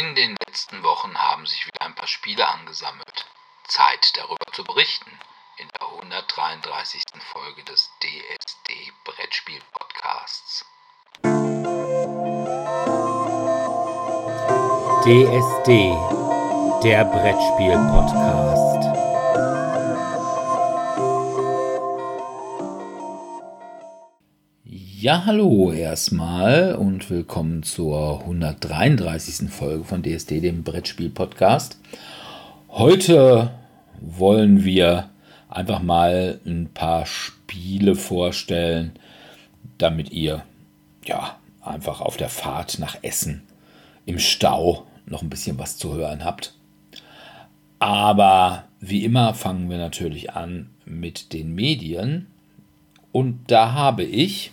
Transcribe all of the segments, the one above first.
In den letzten Wochen haben sich wieder ein paar Spiele angesammelt. Zeit darüber zu berichten in der 133. Folge des DSD Brettspiel Podcasts. DSD, der Brettspiel Podcast. Ja, hallo erstmal und willkommen zur 133. Folge von DSD, dem Brettspiel-Podcast. Heute wollen wir einfach mal ein paar Spiele vorstellen, damit ihr ja einfach auf der Fahrt nach Essen im Stau noch ein bisschen was zu hören habt. Aber wie immer fangen wir natürlich an mit den Medien. Und da habe ich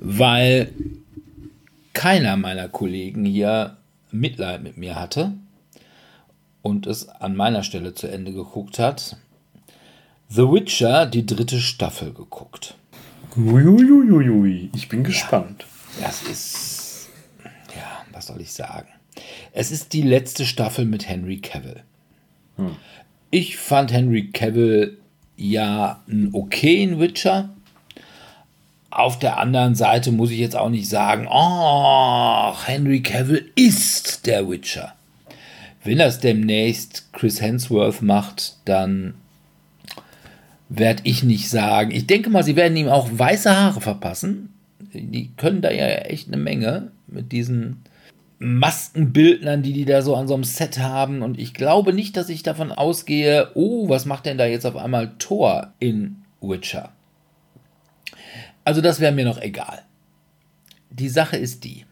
weil keiner meiner Kollegen hier Mitleid mit mir hatte und es an meiner Stelle zu Ende geguckt hat. The Witcher, die dritte Staffel geguckt. Uiuiuiui, ich bin gespannt. Ja, das ist, ja, was soll ich sagen? Es ist die letzte Staffel mit Henry Cavill. Hm. Ich fand Henry Cavill ja einen okayen Witcher. Auf der anderen Seite muss ich jetzt auch nicht sagen, oh, Henry Cavill ist der Witcher. Wenn das demnächst Chris Hemsworth macht, dann werde ich nicht sagen. Ich denke mal, sie werden ihm auch weiße Haare verpassen. Die können da ja echt eine Menge mit diesen Maskenbildnern, die die da so an so einem Set haben. Und ich glaube nicht, dass ich davon ausgehe, oh, was macht denn da jetzt auf einmal Thor in Witcher? Also das wäre mir noch egal. Die Sache ist die.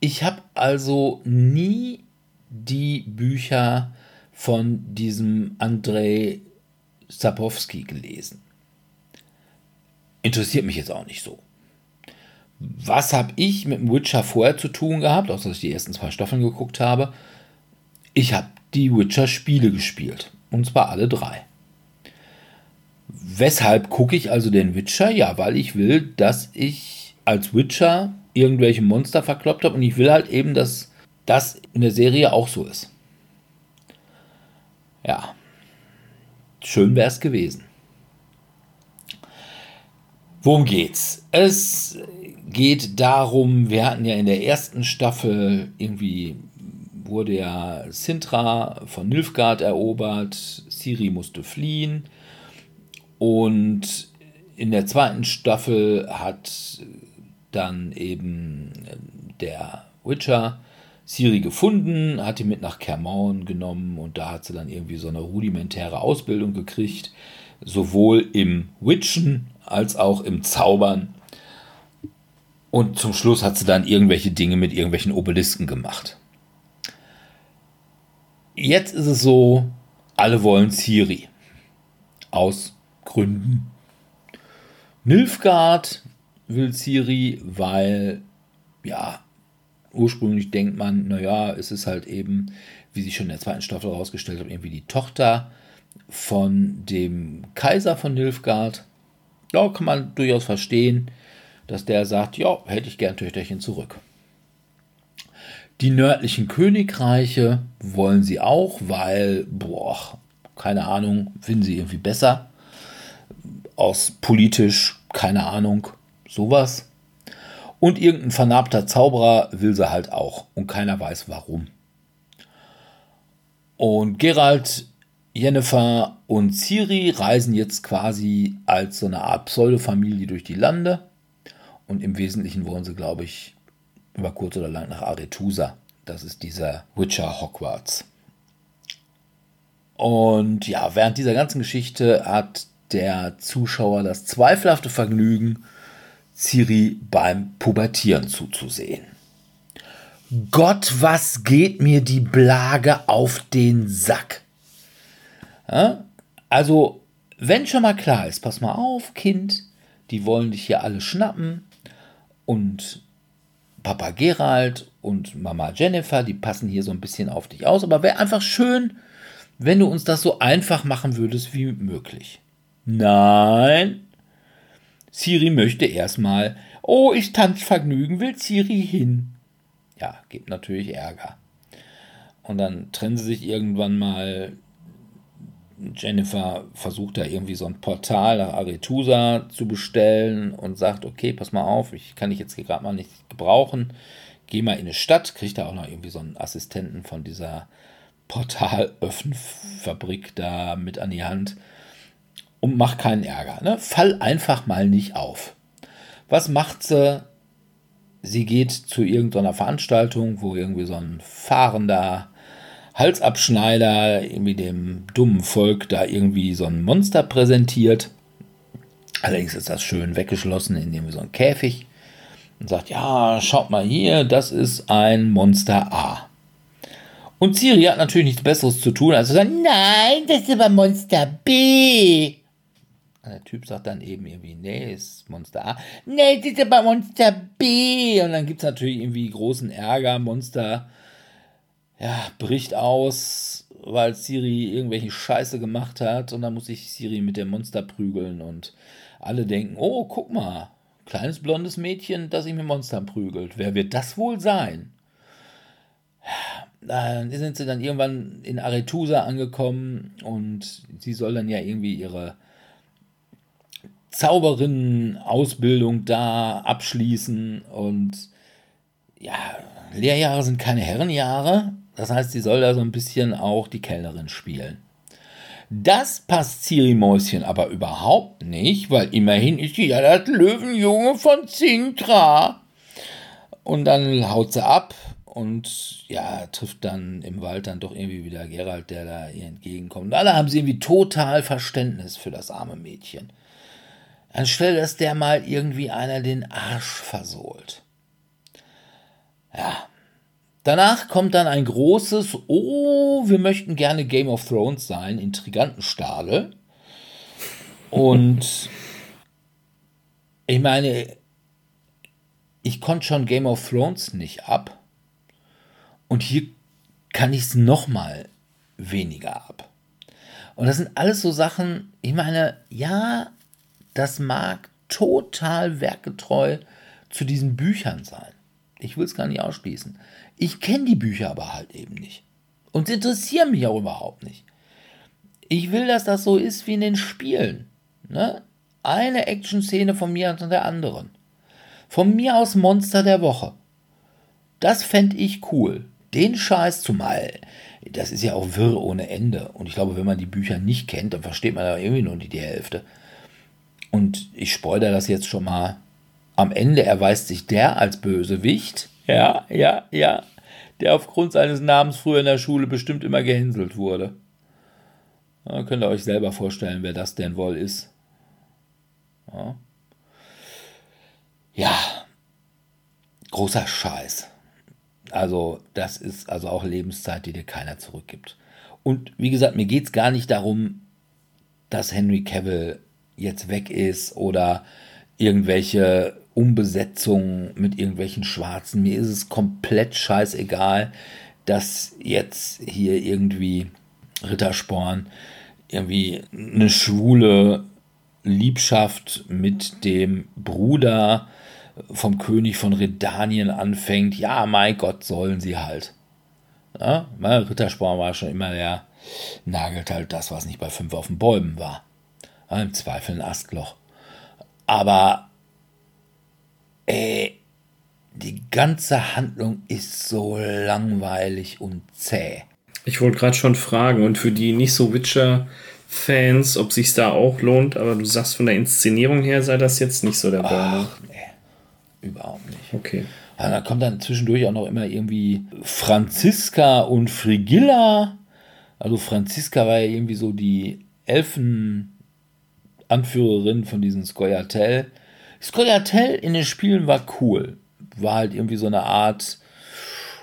Ich habe also nie die Bücher von diesem Andrei Sapowski gelesen. Interessiert mich jetzt auch nicht so. Was habe ich mit dem Witcher vorher zu tun gehabt, außer dass ich die ersten zwei Staffeln geguckt habe? Ich habe die Witcher-Spiele gespielt. Und zwar alle drei. Weshalb gucke ich also den Witcher? Ja, weil ich will, dass ich als Witcher irgendwelche Monster verkloppt habe und ich will halt eben, dass das in der Serie auch so ist. Ja, schön wäre es gewesen. Worum geht's? Es geht darum, wir hatten ja in der ersten Staffel irgendwie wurde ja Sintra von Nilfgaard erobert, Siri musste fliehen und in der zweiten Staffel hat dann eben der Witcher Siri gefunden, hat ihn mit nach Kermaun genommen und da hat sie dann irgendwie so eine rudimentäre Ausbildung gekriegt, sowohl im Witchen als auch im Zaubern. Und zum Schluss hat sie dann irgendwelche Dinge mit irgendwelchen Obelisken gemacht. Jetzt ist es so, alle wollen Siri. Aus Gründen. Nilfgaard will Ciri, weil, ja, ursprünglich denkt man, naja, es ist halt eben, wie sich schon in der zweiten Staffel herausgestellt hat, irgendwie die Tochter von dem Kaiser von Nilfgaard. Ja, kann man durchaus verstehen, dass der sagt, ja, hätte ich gern Töchterchen zurück. Die nördlichen Königreiche wollen sie auch, weil, boah, keine Ahnung, finden sie irgendwie besser aus politisch, keine Ahnung, sowas. Und irgendein vernarbter Zauberer will sie halt auch und keiner weiß warum. Und Gerald, Jennifer und Ciri reisen jetzt quasi als so eine Art Pseudofamilie durch die Lande. Und im Wesentlichen wollen sie, glaube ich, über kurz oder lang nach Aretusa. Das ist dieser Witcher Hogwarts. Und ja, während dieser ganzen Geschichte hat der Zuschauer das zweifelhafte Vergnügen, Ciri beim Pubertieren zuzusehen. Gott, was geht mir die Blage auf den Sack? Ja? Also, wenn schon mal klar ist, pass mal auf, Kind, die wollen dich hier alle schnappen und Papa Gerald und Mama Jennifer, die passen hier so ein bisschen auf dich aus, aber wäre einfach schön, wenn du uns das so einfach machen würdest wie möglich. Nein. Siri möchte erstmal. Oh, ich tanz Vergnügen, will Siri hin. ja, gibt natürlich Ärger. Und dann trennen sie sich irgendwann mal. Jennifer versucht da irgendwie so ein Portal nach Aretusa zu bestellen und sagt, okay, pass mal auf, ich kann dich jetzt gerade mal nicht gebrauchen. Geh mal in eine Stadt, kriegt da auch noch irgendwie so einen Assistenten von dieser Portalöffnfabrik da mit an die Hand und mach keinen Ärger. Ne? Fall einfach mal nicht auf. Was macht sie? Sie geht zu irgendeiner Veranstaltung, wo irgendwie so ein fahrender Halsabschneider irgendwie dem dummen Volk da irgendwie so ein Monster präsentiert. Allerdings ist das schön weggeschlossen in dem so ein Käfig und sagt, ja, schaut mal hier, das ist ein Monster A. Und Siri hat natürlich nichts Besseres zu tun, als zu sagen, nein, das ist aber Monster B. Der Typ sagt dann eben irgendwie, nee, ist Monster A. Nee, das ist aber Monster B. Und dann gibt es natürlich irgendwie großen Ärger. Monster ja, bricht aus, weil Siri irgendwelche Scheiße gemacht hat. Und dann muss sich Siri mit dem Monster prügeln. Und alle denken, oh, guck mal, kleines blondes Mädchen, das sich mit Monstern prügelt. Wer wird das wohl sein? Dann sind sie dann irgendwann in Aretusa angekommen und sie soll dann ja irgendwie ihre Zauberinnen-Ausbildung da abschließen und ja, Lehrjahre sind keine Herrenjahre. Das heißt, sie soll da so ein bisschen auch die Kellnerin spielen. Das passt Ciri Mäuschen aber überhaupt nicht, weil immerhin ist sie ja das Löwenjunge von Zintra. Und dann haut sie ab und ja, trifft dann im Wald dann doch irgendwie wieder Gerald, der da ihr entgegenkommt. Und alle haben sie irgendwie total Verständnis für das arme Mädchen anstelle dass der mal irgendwie einer den Arsch versohlt. Ja. Danach kommt dann ein großes, oh, wir möchten gerne Game of Thrones sein, Intrigantenstadel. Und ich meine, ich konnte schon Game of Thrones nicht ab. Und hier kann ich es nochmal weniger ab. Und das sind alles so Sachen, ich meine, ja, das mag total werkgetreu zu diesen Büchern sein. Ich will es gar nicht ausschließen. Ich kenne die Bücher aber halt eben nicht. Und sie interessieren mich auch überhaupt nicht. Ich will, dass das so ist wie in den Spielen. Ne? Eine Action-Szene von mir und der anderen. Von mir aus Monster der Woche. Das fände ich cool. Den Scheiß zumal. Das ist ja auch wirr ohne Ende. Und ich glaube, wenn man die Bücher nicht kennt, dann versteht man da irgendwie nur die Hälfte. Und ich spoilere das jetzt schon mal. Am Ende erweist sich der als Bösewicht. Ja, ja, ja. Der aufgrund seines Namens früher in der Schule bestimmt immer gehänselt wurde. Da könnt ihr euch selber vorstellen, wer das denn wohl ist. Ja. ja. Großer Scheiß. Also, das ist also auch Lebenszeit, die dir keiner zurückgibt. Und wie gesagt, mir geht es gar nicht darum, dass Henry Cavill jetzt weg ist oder irgendwelche Umbesetzungen mit irgendwelchen Schwarzen. Mir ist es komplett scheißegal, dass jetzt hier irgendwie Rittersporn irgendwie eine schwule Liebschaft mit dem Bruder vom König von Redanien anfängt. Ja, mein Gott, sollen sie halt. Ja, Rittersporn war schon immer der, nagelt halt das, was nicht bei fünf auf den Bäumen war. Im Zweifel ein Astloch. Aber ey, die ganze Handlung ist so langweilig und zäh. Ich wollte gerade schon fragen, und für die nicht so Witcher-Fans, ob sich da auch lohnt, aber du sagst von der Inszenierung her sei das jetzt nicht so der Fall. Ach, nee, überhaupt nicht. Okay. Ja, da kommt dann zwischendurch auch noch immer irgendwie Franziska und Frigilla. Also Franziska war ja irgendwie so die Elfen Anführerin von diesem Skoyatel. Skoyatel in den Spielen war cool. War halt irgendwie so eine Art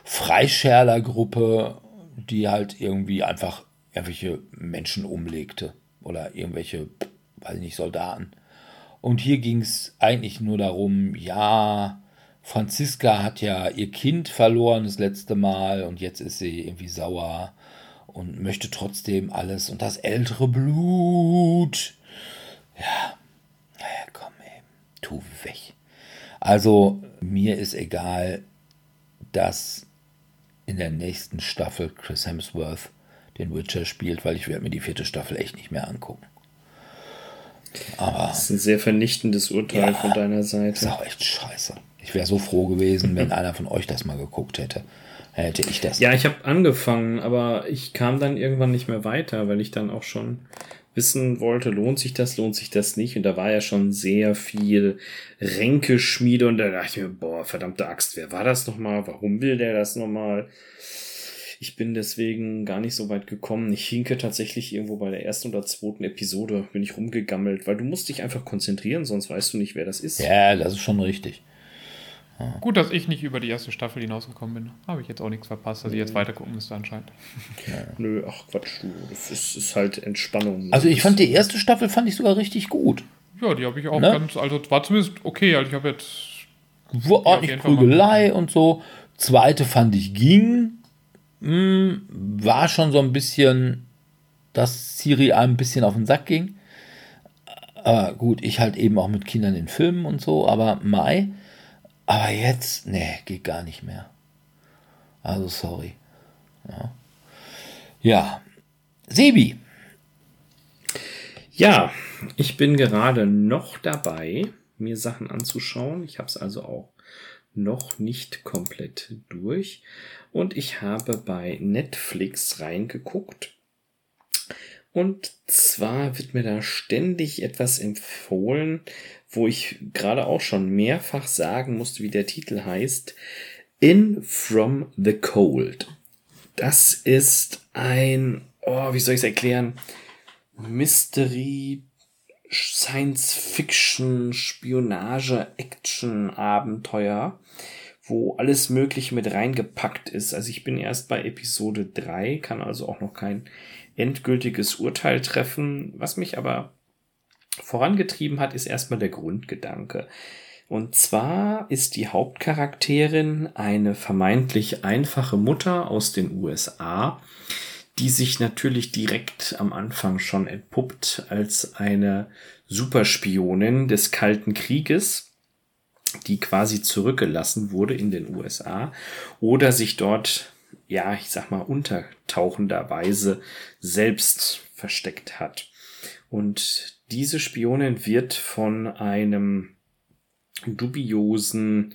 Freischärlergruppe, die halt irgendwie einfach irgendwelche Menschen umlegte. Oder irgendwelche, weiß ich nicht, Soldaten. Und hier ging es eigentlich nur darum, ja, Franziska hat ja ihr Kind verloren das letzte Mal und jetzt ist sie irgendwie sauer und möchte trotzdem alles und das ältere Blut ja, naja, komm, ey, tu weg. Also, mir ist egal, dass in der nächsten Staffel Chris Hemsworth den Witcher spielt, weil ich werde mir die vierte Staffel echt nicht mehr angucken. Aber das ist ein sehr vernichtendes Urteil ja, von deiner Seite. Das ist auch echt scheiße. Ich wäre so froh gewesen, wenn einer von euch das mal geguckt hätte. Hätte ich das. Ja, ich habe angefangen, aber ich kam dann irgendwann nicht mehr weiter, weil ich dann auch schon wissen wollte, lohnt sich das, lohnt sich das nicht. Und da war ja schon sehr viel Ränkeschmiede und da dachte ich mir, boah, verdammte Axt, wer war das nochmal? Warum will der das nochmal? Ich bin deswegen gar nicht so weit gekommen. Ich hinke tatsächlich irgendwo bei der ersten oder zweiten Episode, bin ich rumgegammelt, weil du musst dich einfach konzentrieren, sonst weißt du nicht, wer das ist. Ja, das ist schon richtig. Ja. Gut, dass ich nicht über die erste Staffel hinausgekommen bin. Habe ich jetzt auch nichts verpasst, dass ich jetzt weiter gucken müsste anscheinend. Ja. Nö, ach Quatsch, das ist, ist, halt Entspannung. Also ich fand die erste Staffel fand ich sogar richtig gut. Ja, die habe ich auch ne? ganz, also war zumindest okay, also ich habe jetzt War ordentlich Prügelei und so. Zweite fand ich ging. Hm, war schon so ein bisschen, dass Siri einem ein bisschen auf den Sack ging. Aber gut, ich halt eben auch mit Kindern in Filmen und so, aber Mai. Aber jetzt, nee, geht gar nicht mehr. Also sorry. Ja, ja. Sebi. Ja, ich bin gerade noch dabei, mir Sachen anzuschauen. Ich habe es also auch noch nicht komplett durch. Und ich habe bei Netflix reingeguckt. Und zwar wird mir da ständig etwas empfohlen, wo ich gerade auch schon mehrfach sagen musste, wie der Titel heißt. In From the Cold. Das ist ein, oh, wie soll ich es erklären? Mystery, Science Fiction, Spionage, Action, Abenteuer wo alles Mögliche mit reingepackt ist. Also ich bin erst bei Episode 3, kann also auch noch kein endgültiges Urteil treffen. Was mich aber vorangetrieben hat, ist erstmal der Grundgedanke. Und zwar ist die Hauptcharakterin eine vermeintlich einfache Mutter aus den USA, die sich natürlich direkt am Anfang schon entpuppt als eine Superspionin des Kalten Krieges die quasi zurückgelassen wurde in den USA oder sich dort, ja, ich sag mal, untertauchenderweise selbst versteckt hat. Und diese Spionin wird von einem dubiosen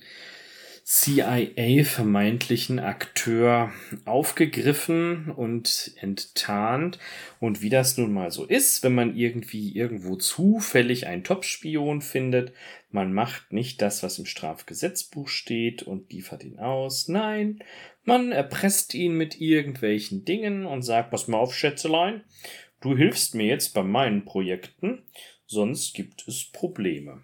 CIA vermeintlichen Akteur aufgegriffen und enttarnt. Und wie das nun mal so ist, wenn man irgendwie irgendwo zufällig einen Top-Spion findet, man macht nicht das, was im Strafgesetzbuch steht und liefert ihn aus. Nein, man erpresst ihn mit irgendwelchen Dingen und sagt, pass mal auf, Schätzelein, du hilfst mir jetzt bei meinen Projekten, sonst gibt es Probleme.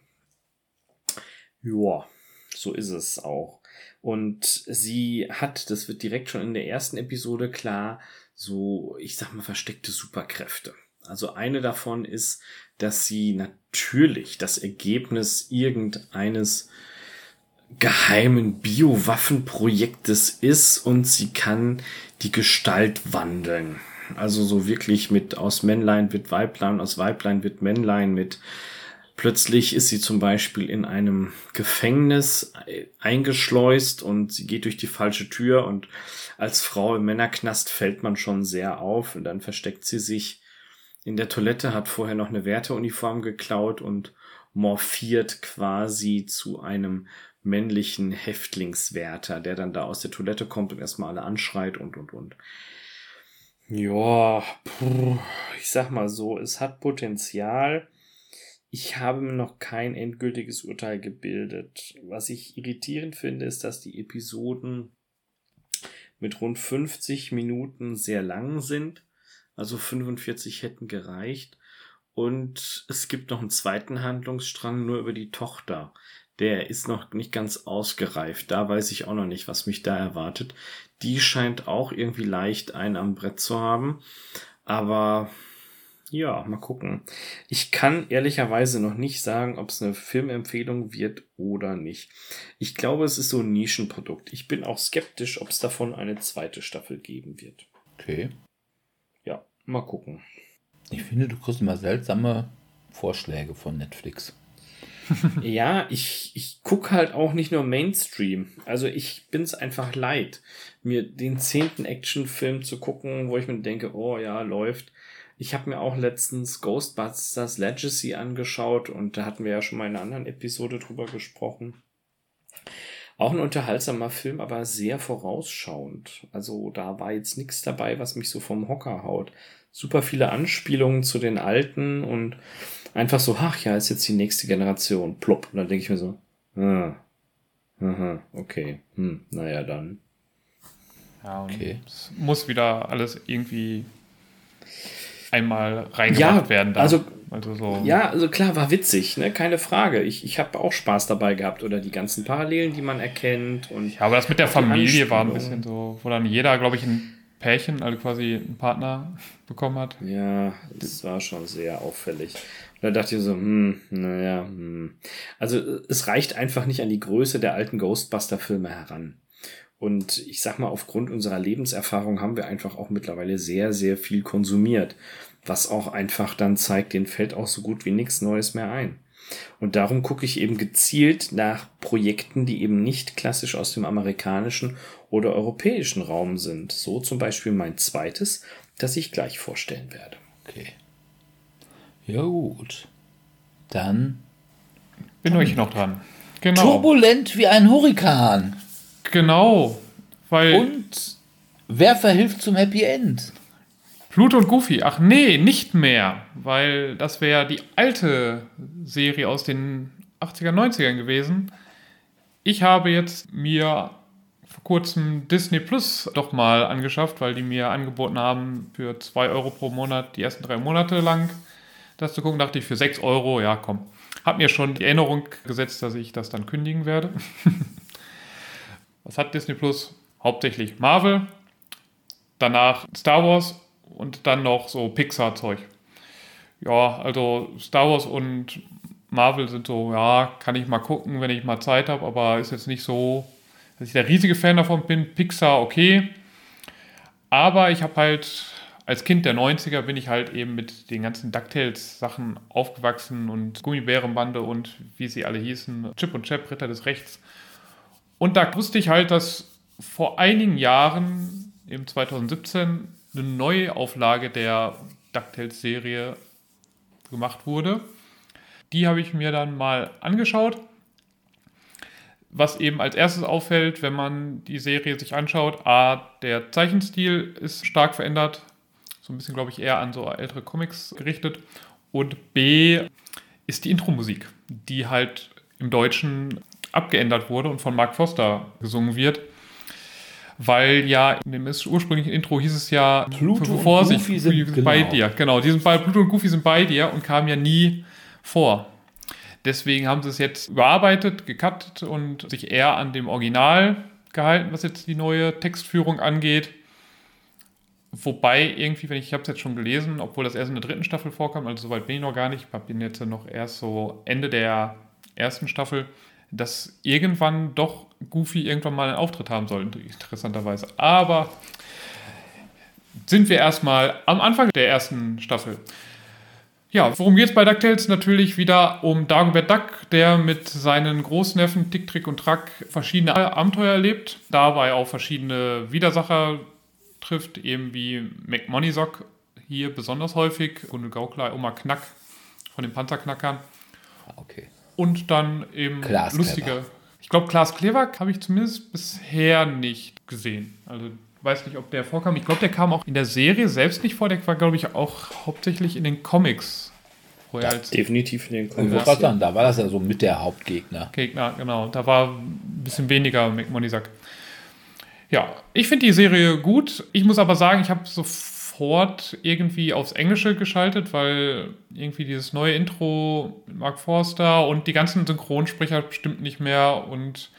Ja, so ist es auch. Und sie hat, das wird direkt schon in der ersten Episode klar, so, ich sag mal, versteckte Superkräfte. Also eine davon ist, dass sie natürlich das Ergebnis irgendeines geheimen Biowaffenprojektes ist und sie kann die Gestalt wandeln. Also so wirklich mit aus Männlein wird Weiblein, aus Weiblein wird Männlein, mit plötzlich ist sie zum Beispiel in einem Gefängnis eingeschleust und sie geht durch die falsche Tür und als Frau im Männerknast fällt man schon sehr auf und dann versteckt sie sich in der Toilette, hat vorher noch eine Wärteruniform geklaut und morphiert quasi zu einem männlichen Häftlingswärter, der dann da aus der Toilette kommt und erstmal alle anschreit und und und. Ja, ich sag mal so, es hat Potenzial. Ich habe mir noch kein endgültiges Urteil gebildet. Was ich irritierend finde, ist, dass die Episoden mit rund 50 Minuten sehr lang sind also 45 hätten gereicht. Und es gibt noch einen zweiten Handlungsstrang nur über die Tochter. Der ist noch nicht ganz ausgereift. Da weiß ich auch noch nicht, was mich da erwartet. Die scheint auch irgendwie leicht einen am Brett zu haben. Aber ja, mal gucken. Ich kann ehrlicherweise noch nicht sagen, ob es eine Filmempfehlung wird oder nicht. Ich glaube, es ist so ein Nischenprodukt. Ich bin auch skeptisch, ob es davon eine zweite Staffel geben wird. Okay. Mal gucken. Ich finde, du kriegst immer seltsame Vorschläge von Netflix. ja, ich, ich gucke halt auch nicht nur Mainstream. Also ich bin es einfach leid, mir den zehnten Actionfilm zu gucken, wo ich mir denke, oh ja, läuft. Ich habe mir auch letztens Ghostbusters Legacy angeschaut und da hatten wir ja schon mal in einer anderen Episode drüber gesprochen. Auch ein unterhaltsamer Film, aber sehr vorausschauend. Also da war jetzt nichts dabei, was mich so vom Hocker haut. Super viele Anspielungen zu den Alten und einfach so, ach ja, ist jetzt die nächste Generation. Plopp. Und dann denke ich mir so, ah, aha, okay, hm, naja dann. Ja, okay. es muss wieder alles irgendwie einmal reingemacht ja, werden. Da. Also, also so. Ja, also klar, war witzig, ne? keine Frage. Ich, ich habe auch Spaß dabei gehabt oder die ganzen Parallelen, die man erkennt. Und ja, aber das mit der Familie war ein bisschen so, wo dann jeder, glaube ich, ein Pärchen, also quasi einen Partner bekommen hat. Ja, das war schon sehr auffällig. Da dachte ich so, hm, naja, hm. Also es reicht einfach nicht an die Größe der alten Ghostbuster-Filme heran. Und ich sag mal, aufgrund unserer Lebenserfahrung haben wir einfach auch mittlerweile sehr, sehr viel konsumiert. Was auch einfach dann zeigt, denen fällt auch so gut wie nichts Neues mehr ein. Und darum gucke ich eben gezielt nach Projekten, die eben nicht klassisch aus dem amerikanischen oder europäischen Raum sind. So zum Beispiel mein zweites, das ich gleich vorstellen werde. Okay. Ja gut. Dann bin ich noch dran. Genau. Turbulent wie ein Hurrikan. Genau. Weil Und wer verhilft zum Happy End? Pluto und Goofy. Ach nee, nicht mehr. Weil das wäre die alte Serie aus den 80er, 90ern gewesen. Ich habe jetzt mir vor kurzem Disney Plus doch mal angeschafft, weil die mir angeboten haben, für 2 Euro pro Monat die ersten drei Monate lang das zu gucken. Dachte ich, für 6 Euro, ja komm. Hab mir schon die Erinnerung gesetzt, dass ich das dann kündigen werde. Was hat Disney Plus? Hauptsächlich Marvel, danach Star Wars und dann noch so Pixar-Zeug. Ja, also Star Wars und Marvel sind so, ja, kann ich mal gucken, wenn ich mal Zeit habe, aber ist jetzt nicht so, dass ich der riesige Fan davon bin. Pixar, okay. Aber ich habe halt, als Kind der 90er bin ich halt eben mit den ganzen DuckTales-Sachen aufgewachsen und Gummibärenbande und wie sie alle hießen, Chip und Chap, Ritter des Rechts. Und da wusste ich halt, dass vor einigen Jahren, im 2017, eine neue Auflage der DuckTales-Serie gemacht wurde. Die habe ich mir dann mal angeschaut. Was eben als erstes auffällt, wenn man die Serie sich anschaut, A, der Zeichenstil ist stark verändert, so ein bisschen, glaube ich, eher an so ältere Comics gerichtet. Und B ist die Intro-Musik, die halt im Deutschen abgeändert wurde und von Mark Foster gesungen wird. Weil ja in dem ursprünglichen Intro hieß es ja, Pluto und Goofy sind, sind bei genau. dir. Genau, die sind bei Pluto und Goofy sind bei dir und kamen ja nie vor. Deswegen haben sie es jetzt überarbeitet, gecuttet und sich eher an dem Original gehalten, was jetzt die neue Textführung angeht. Wobei irgendwie, wenn ich, ich habe es jetzt schon gelesen, obwohl das erst in der dritten Staffel vorkam, also soweit bin ich noch gar nicht, ich bin jetzt noch erst so Ende der ersten Staffel, dass irgendwann doch Goofy irgendwann mal einen Auftritt haben soll, interessanterweise. Aber sind wir erstmal am Anfang der ersten Staffel. Ja, worum geht es bei DuckTales? Natürlich wieder um Dagobert Duck, der mit seinen Großneffen Tick, Trick und Track verschiedene Abenteuer erlebt, dabei auch verschiedene Widersacher trifft, eben wie McMoneysock hier besonders häufig, und Gaukler, Oma Knack von den Panzerknackern. Okay und dann eben Klaas lustige. Kleber. Ich glaube, Klaas Kleberg habe ich zumindest bisher nicht gesehen. Also weiß nicht, ob der vorkam. Ich glaube, der kam auch in der Serie selbst nicht vor. Der war, glaube ich, auch hauptsächlich in den Comics. Ja, definitiv in den Comics. Ja. Sagen, da war das ja so mit der Hauptgegner. Gegner, genau. Da war ein bisschen weniger McMoneysack. Ja, ich finde die Serie gut. Ich muss aber sagen, ich habe so sofort irgendwie aufs Englische geschaltet, weil irgendwie dieses neue Intro mit Mark Forster und die ganzen Synchronsprecher stimmt nicht mehr und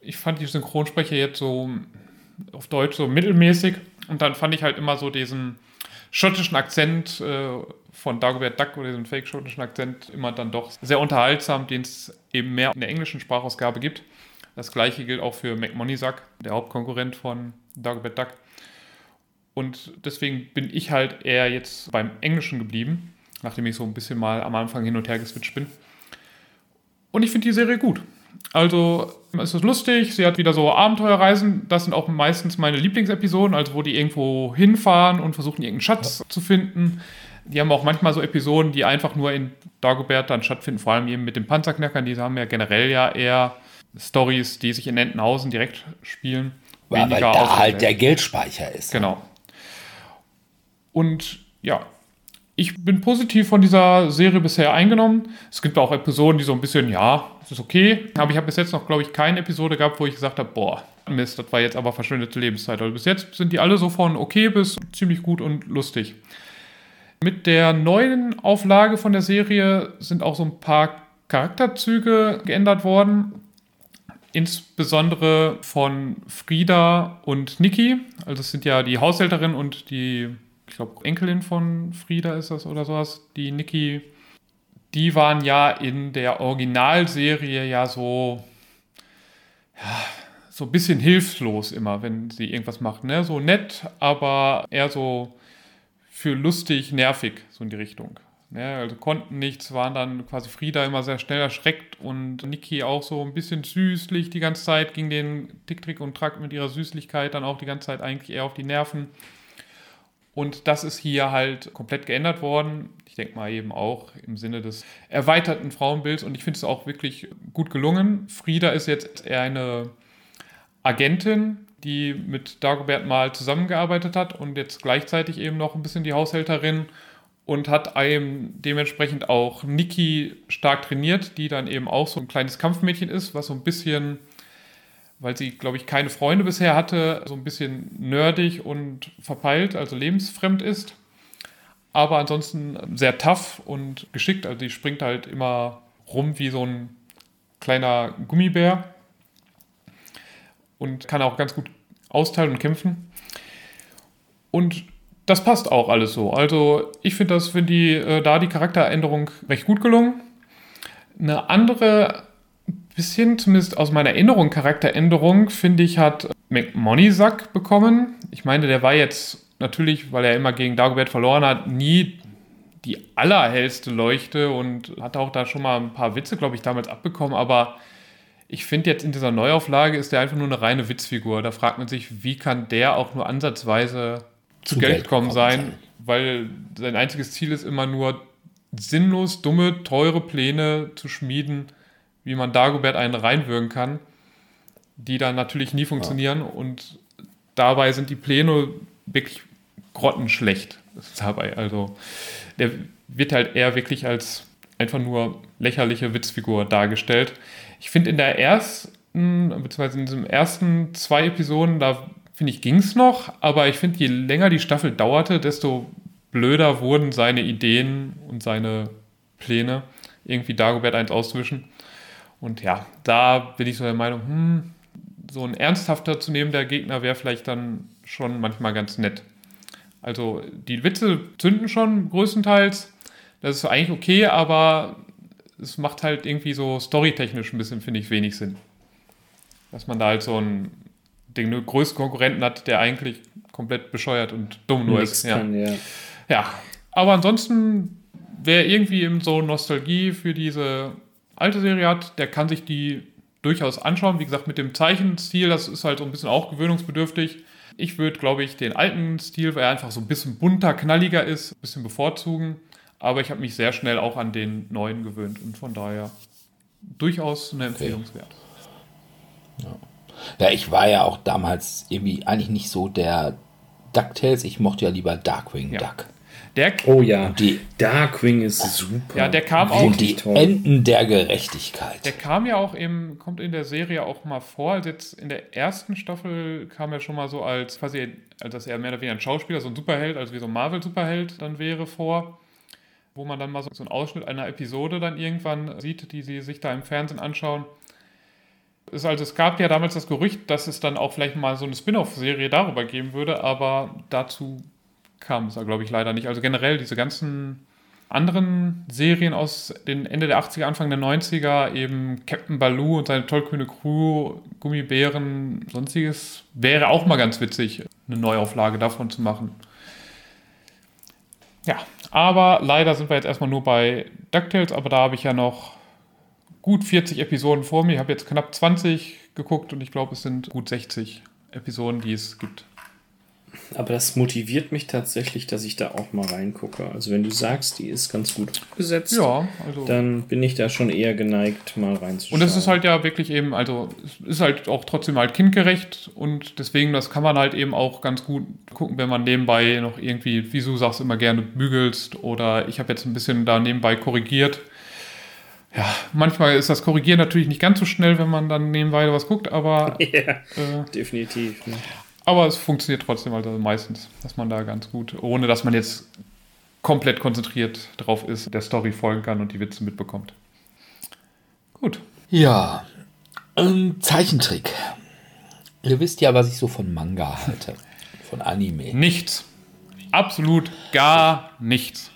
ich fand die Synchronsprecher jetzt so auf Deutsch so mittelmäßig und dann fand ich halt immer so diesen schottischen Akzent äh, von Dagobert Duck oder diesen fake-schottischen Akzent immer dann doch sehr unterhaltsam, den es eben mehr in der englischen Sprachausgabe gibt. Das gleiche gilt auch für McMoneysack, der Hauptkonkurrent von Dagobert Duck. Und deswegen bin ich halt eher jetzt beim Englischen geblieben, nachdem ich so ein bisschen mal am Anfang hin und her geswitcht bin. Und ich finde die Serie gut. Also es ist lustig, sie hat wieder so Abenteuerreisen, das sind auch meistens meine Lieblingsepisoden, also wo die irgendwo hinfahren und versuchen irgendeinen Schatz zu finden. Die haben auch manchmal so Episoden, die einfach nur in Dagobert dann stattfinden, vor allem eben mit den Panzerknackern, die haben ja generell ja eher Stories, die sich in Entenhausen direkt spielen. Ja, weil da halt der Geldspeicher ist. Genau. Und ja, ich bin positiv von dieser Serie bisher eingenommen. Es gibt auch Episoden, die so ein bisschen, ja, das ist okay. Aber ich habe bis jetzt noch, glaube ich, keine Episode gehabt, wo ich gesagt habe, boah, Mist, das war jetzt aber verschwendete Lebenszeit. Also bis jetzt sind die alle so von okay bis ziemlich gut und lustig. Mit der neuen Auflage von der Serie sind auch so ein paar Charakterzüge geändert worden. Insbesondere von Frieda und Niki. Also es sind ja die Haushälterin und die ich glaube, Enkelin von Frieda ist das oder sowas, die Niki, die waren ja in der Originalserie ja so, ja, so ein bisschen hilflos immer, wenn sie irgendwas macht. Ne? So nett, aber eher so für lustig, nervig, so in die Richtung. Ne? Also konnten nichts, waren dann quasi Frieda immer sehr schnell erschreckt und Niki auch so ein bisschen süßlich die ganze Zeit, ging den Tick, Trick und Track mit ihrer Süßlichkeit dann auch die ganze Zeit eigentlich eher auf die Nerven. Und das ist hier halt komplett geändert worden. Ich denke mal eben auch im Sinne des erweiterten Frauenbilds. Und ich finde es auch wirklich gut gelungen. Frieda ist jetzt eher eine Agentin, die mit Dagobert mal zusammengearbeitet hat und jetzt gleichzeitig eben noch ein bisschen die Haushälterin und hat eben dementsprechend auch Niki stark trainiert, die dann eben auch so ein kleines Kampfmädchen ist, was so ein bisschen weil sie, glaube ich, keine Freunde bisher hatte, so ein bisschen nerdig und verpeilt, also lebensfremd ist. Aber ansonsten sehr tough und geschickt. Also die springt halt immer rum wie so ein kleiner Gummibär und kann auch ganz gut austeilen und kämpfen. Und das passt auch alles so. Also ich finde das, finde die äh, da die Charakteränderung recht gut gelungen. Eine andere bisschen, zumindest aus meiner Erinnerung, Charakteränderung, finde ich, hat McMoneysack bekommen. Ich meine, der war jetzt natürlich, weil er immer gegen Dagobert verloren hat, nie die allerhellste Leuchte und hat auch da schon mal ein paar Witze, glaube ich, damals abbekommen, aber ich finde jetzt in dieser Neuauflage ist der einfach nur eine reine Witzfigur. Da fragt man sich, wie kann der auch nur ansatzweise zu, Geld, Geld kommen sein, sein, weil sein einziges Ziel ist immer nur sinnlos dumme, teure Pläne zu schmieden, wie man Dagobert einen reinwürgen kann, die dann natürlich nie funktionieren ja. und dabei sind die Pläne wirklich grottenschlecht dabei. Also der wird halt eher wirklich als einfach nur lächerliche Witzfigur dargestellt. Ich finde in der ersten, beziehungsweise in diesen ersten zwei Episoden, da finde ich, ging es noch, aber ich finde, je länger die Staffel dauerte, desto blöder wurden seine Ideen und seine Pläne, irgendwie Dagobert eins auszuwischen. Und ja, da bin ich so der Meinung, hm, so ein ernsthafter zu nehmen, der Gegner wäre vielleicht dann schon manchmal ganz nett. Also die Witze zünden schon größtenteils. Das ist eigentlich okay, aber es macht halt irgendwie so storytechnisch ein bisschen, finde ich, wenig Sinn. Dass man da halt so einen, den größten Konkurrenten hat, der eigentlich komplett bescheuert und dumm nur ist. Ja. Kann, ja. ja, aber ansonsten wäre irgendwie eben so Nostalgie für diese alte Serie hat, der kann sich die durchaus anschauen. Wie gesagt, mit dem Zeichenstil, das ist halt so ein bisschen auch gewöhnungsbedürftig. Ich würde, glaube ich, den alten Stil, weil er einfach so ein bisschen bunter, knalliger ist, ein bisschen bevorzugen. Aber ich habe mich sehr schnell auch an den neuen gewöhnt und von daher durchaus eine Empfehlungswert. Ja. Ja, ich war ja auch damals irgendwie eigentlich nicht so der DuckTales. Ich mochte ja lieber Darkwing ja. Duck. Der, oh ja, die Darkwing ist super. Ja, der kam auch. die toll. Enden der Gerechtigkeit. Der kam ja auch eben, kommt in der Serie auch mal vor. Also jetzt in der ersten Staffel kam er schon mal so als quasi, als dass er mehr oder weniger ein Schauspieler, so ein Superheld, also wie so ein Marvel-Superheld dann wäre vor. Wo man dann mal so, so einen Ausschnitt einer Episode dann irgendwann sieht, die sie sich da im Fernsehen anschauen. Es, also es gab ja damals das Gerücht, dass es dann auch vielleicht mal so eine Spin-off-Serie darüber geben würde, aber dazu kam es, glaube ich, leider nicht. Also generell diese ganzen anderen Serien aus den Ende der 80er, Anfang der 90er, eben Captain Baloo und seine tollkühne Crew, Gummibären, sonstiges, wäre auch mal ganz witzig, eine Neuauflage davon zu machen. Ja, aber leider sind wir jetzt erstmal nur bei DuckTales, aber da habe ich ja noch gut 40 Episoden vor mir. Ich habe jetzt knapp 20 geguckt und ich glaube, es sind gut 60 Episoden, die es gibt. Aber das motiviert mich tatsächlich, dass ich da auch mal reingucke. Also wenn du sagst, die ist ganz gut umgesetzt, Ja, also. dann bin ich da schon eher geneigt, mal reinzuschauen. Und es ist halt ja wirklich eben, also es ist halt auch trotzdem halt kindgerecht und deswegen, das kann man halt eben auch ganz gut gucken, wenn man nebenbei noch irgendwie, wie du sagst, immer gerne bügelst oder ich habe jetzt ein bisschen da nebenbei korrigiert. Ja, manchmal ist das Korrigieren natürlich nicht ganz so schnell, wenn man dann nebenbei was guckt, aber, ja, äh, definitiv. Ne? aber es funktioniert trotzdem also meistens, dass man da ganz gut, ohne dass man jetzt komplett konzentriert drauf ist, der Story folgen kann und die Witze mitbekommt. Gut. Ja, ähm, Zeichentrick. Ihr wisst ja, was ich so von Manga halte. Von Anime. Nichts. Absolut gar nichts.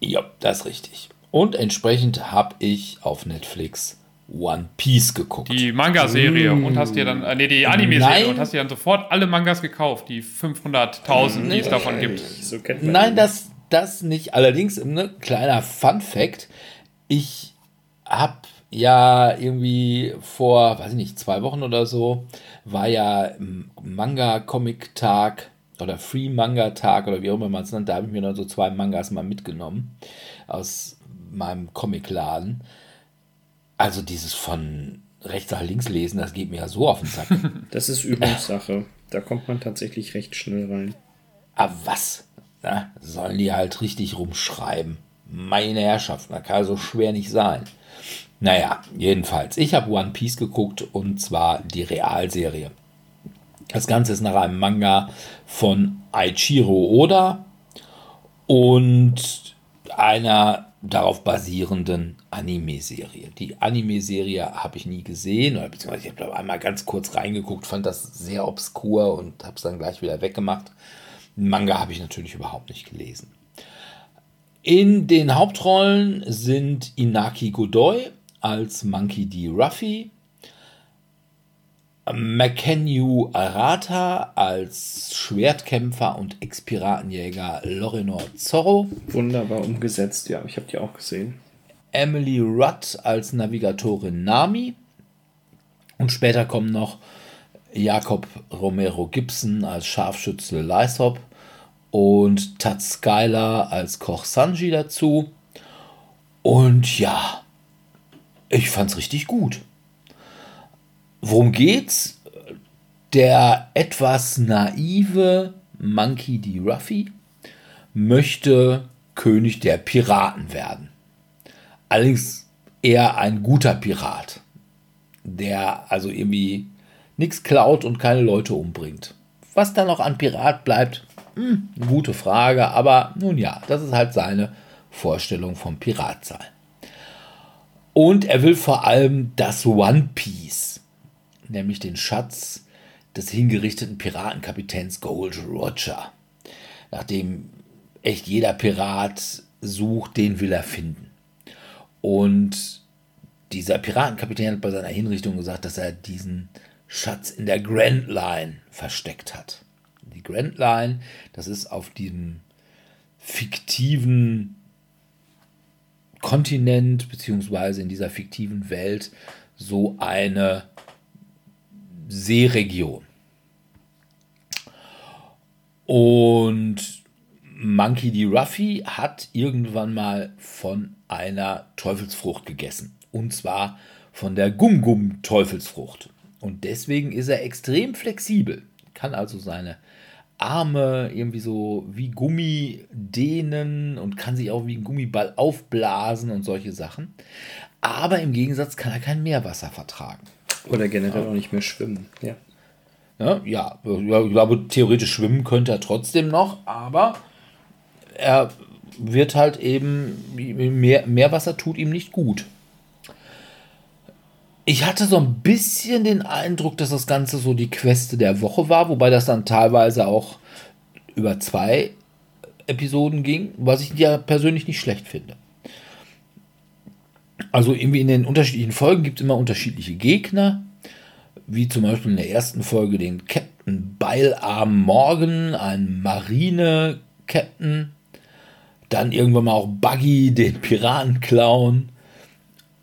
Ja, das ist richtig. Und entsprechend habe ich auf Netflix One Piece geguckt. Die Manga-Serie und hast dir dann, äh, nee, die Anime-Serie und hast dir dann sofort alle Mangas gekauft, die 500.000, die es davon gibt. So kennt man Nein, das, das nicht. Allerdings, ne, kleiner Fun-Fact: Ich habe ja irgendwie vor, weiß ich nicht, zwei Wochen oder so, war ja Manga-Comic-Tag oder Free-Manga-Tag oder wie auch immer man es nennt. Da habe ich mir dann so zwei Mangas mal mitgenommen aus meinem Comicladen. Also dieses von rechts nach links lesen, das geht mir ja so auf den Sack. Das ist Übungssache. Da kommt man tatsächlich recht schnell rein. Aber was? Na, sollen die halt richtig rumschreiben? Meine Herrschaft, das kann so schwer nicht sein. Naja, jedenfalls, ich habe One Piece geguckt und zwar die Realserie. Das Ganze ist nach einem Manga von Aichiro Oda und einer darauf basierenden Anime-Serie. Die Anime-Serie habe ich nie gesehen, oder beziehungsweise ich habe einmal ganz kurz reingeguckt, fand das sehr obskur und habe es dann gleich wieder weggemacht. Manga habe ich natürlich überhaupt nicht gelesen. In den Hauptrollen sind Inaki Godoy als Monkey D. Ruffy, Makenyu Arata als Schwertkämpfer und Ex-Piratenjäger Lorinor Zorro, Wunderbar umgesetzt, ja. Ich habe die auch gesehen. Emily Rudd als Navigatorin Nami und später kommen noch Jakob Romero Gibson als Scharfschütze Lysop und Tad Skylar als Koch Sanji dazu. Und ja, ich fand's richtig gut. Worum geht's? Der etwas naive Monkey D. Ruffy möchte König der Piraten werden. Allerdings eher ein guter Pirat, der also irgendwie nichts klaut und keine Leute umbringt. Was dann noch an Pirat bleibt, hm, gute Frage, aber nun ja, das ist halt seine Vorstellung vom Pirat sein. Und er will vor allem das One Piece, nämlich den Schatz des hingerichteten Piratenkapitäns Gold Roger. Nachdem echt jeder Pirat sucht, den will er finden. Und dieser Piratenkapitän hat bei seiner Hinrichtung gesagt, dass er diesen Schatz in der Grand Line versteckt hat. Die Grand Line, das ist auf diesem fiktiven Kontinent, beziehungsweise in dieser fiktiven Welt, so eine Seeregion. Und Monkey D. Ruffy hat irgendwann mal von einer Teufelsfrucht gegessen. Und zwar von der Gum-Gum-Teufelsfrucht. Und deswegen ist er extrem flexibel. Kann also seine Arme irgendwie so wie Gummi dehnen und kann sich auch wie ein Gummiball aufblasen und solche Sachen. Aber im Gegensatz kann er kein Meerwasser vertragen. Oder generell auch nicht mehr schwimmen. Ja. Ja, ja, ja, ich glaube, theoretisch schwimmen könnte er trotzdem noch, aber er wird halt eben, mehr, Meerwasser tut ihm nicht gut. Ich hatte so ein bisschen den Eindruck, dass das Ganze so die Queste der Woche war, wobei das dann teilweise auch über zwei Episoden ging, was ich ja persönlich nicht schlecht finde. Also irgendwie in den unterschiedlichen Folgen gibt es immer unterschiedliche Gegner, wie zum Beispiel in der ersten Folge den Captain Beilarm Morgan, ein Marine-Captain, dann irgendwann mal auch Buggy, den Piratenclown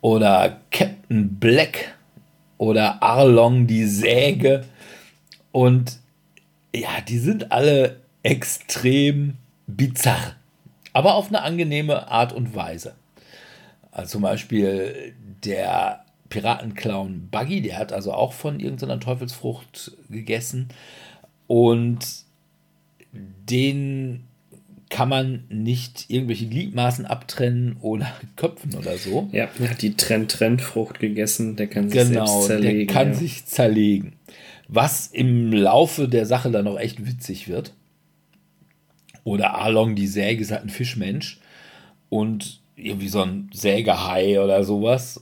oder Captain Black oder Arlong die Säge. Und ja, die sind alle extrem bizarr, aber auf eine angenehme Art und Weise. Also zum Beispiel der Piratenclown Buggy, der hat also auch von irgendeiner Teufelsfrucht gegessen und den kann man nicht irgendwelche Gliedmaßen abtrennen oder köpfen oder so. Ja, er hat die Trend-Trend-Frucht gegessen, der kann sich genau, selbst zerlegen. Der kann ja. sich zerlegen. Was im Laufe der Sache dann auch echt witzig wird. Oder Arlong die Säge ist halt ein Fischmensch und irgendwie so ein Sägehai oder sowas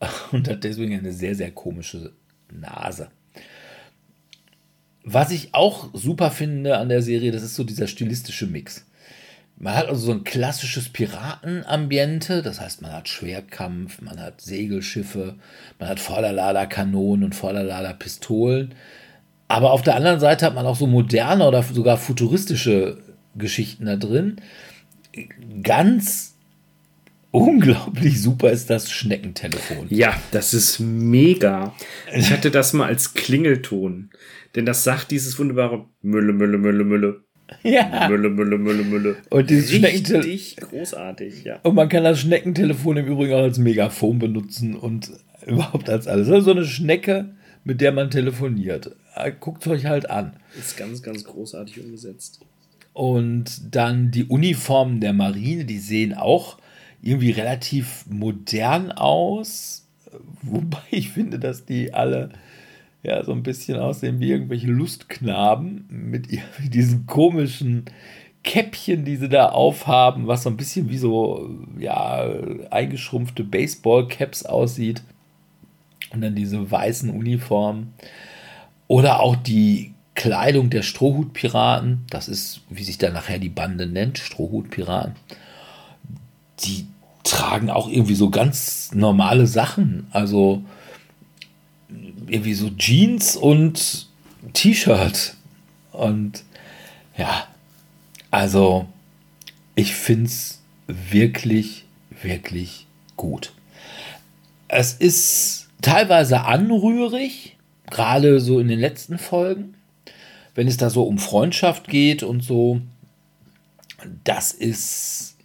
und hat deswegen eine sehr, sehr komische Nase. Was ich auch super finde an der Serie, das ist so dieser stilistische Mix. Man hat also so ein klassisches Piratenambiente, das heißt, man hat Schwerkampf, man hat Segelschiffe, man hat Vorderladerkanonen und Vorderladerpistolen. Aber auf der anderen Seite hat man auch so moderne oder sogar futuristische Geschichten da drin. Ganz unglaublich super ist das Schneckentelefon. Ja, das ist mega. Ich hatte das mal als Klingelton. Denn das sagt dieses wunderbare Mülle, Mülle, Mülle, Mülle. Ja. Mülle, Mülle, Mülle, Mülle. Und dieses Richtig großartig, ja. Und man kann das Schneckentelefon im Übrigen auch als Megafon benutzen und überhaupt als alles. Also so eine Schnecke, mit der man telefoniert. Guckt euch halt an. Ist ganz, ganz großartig umgesetzt. Und dann die Uniformen der Marine, die sehen auch irgendwie relativ modern aus. Wobei ich finde, dass die alle ja so ein bisschen aussehen wie irgendwelche Lustknaben mit diesen komischen Käppchen, die sie da aufhaben, was so ein bisschen wie so ja eingeschrumpfte Baseball-Caps aussieht. Und dann diese weißen Uniformen. Oder auch die Kleidung der Strohhutpiraten. Das ist, wie sich dann nachher die Bande nennt, Strohhutpiraten. Die tragen auch irgendwie so ganz normale Sachen. Also irgendwie so Jeans und T-Shirt. Und ja, also ich finde es wirklich, wirklich gut. Es ist teilweise anrührig, gerade so in den letzten Folgen, wenn es da so um Freundschaft geht und so. Das ist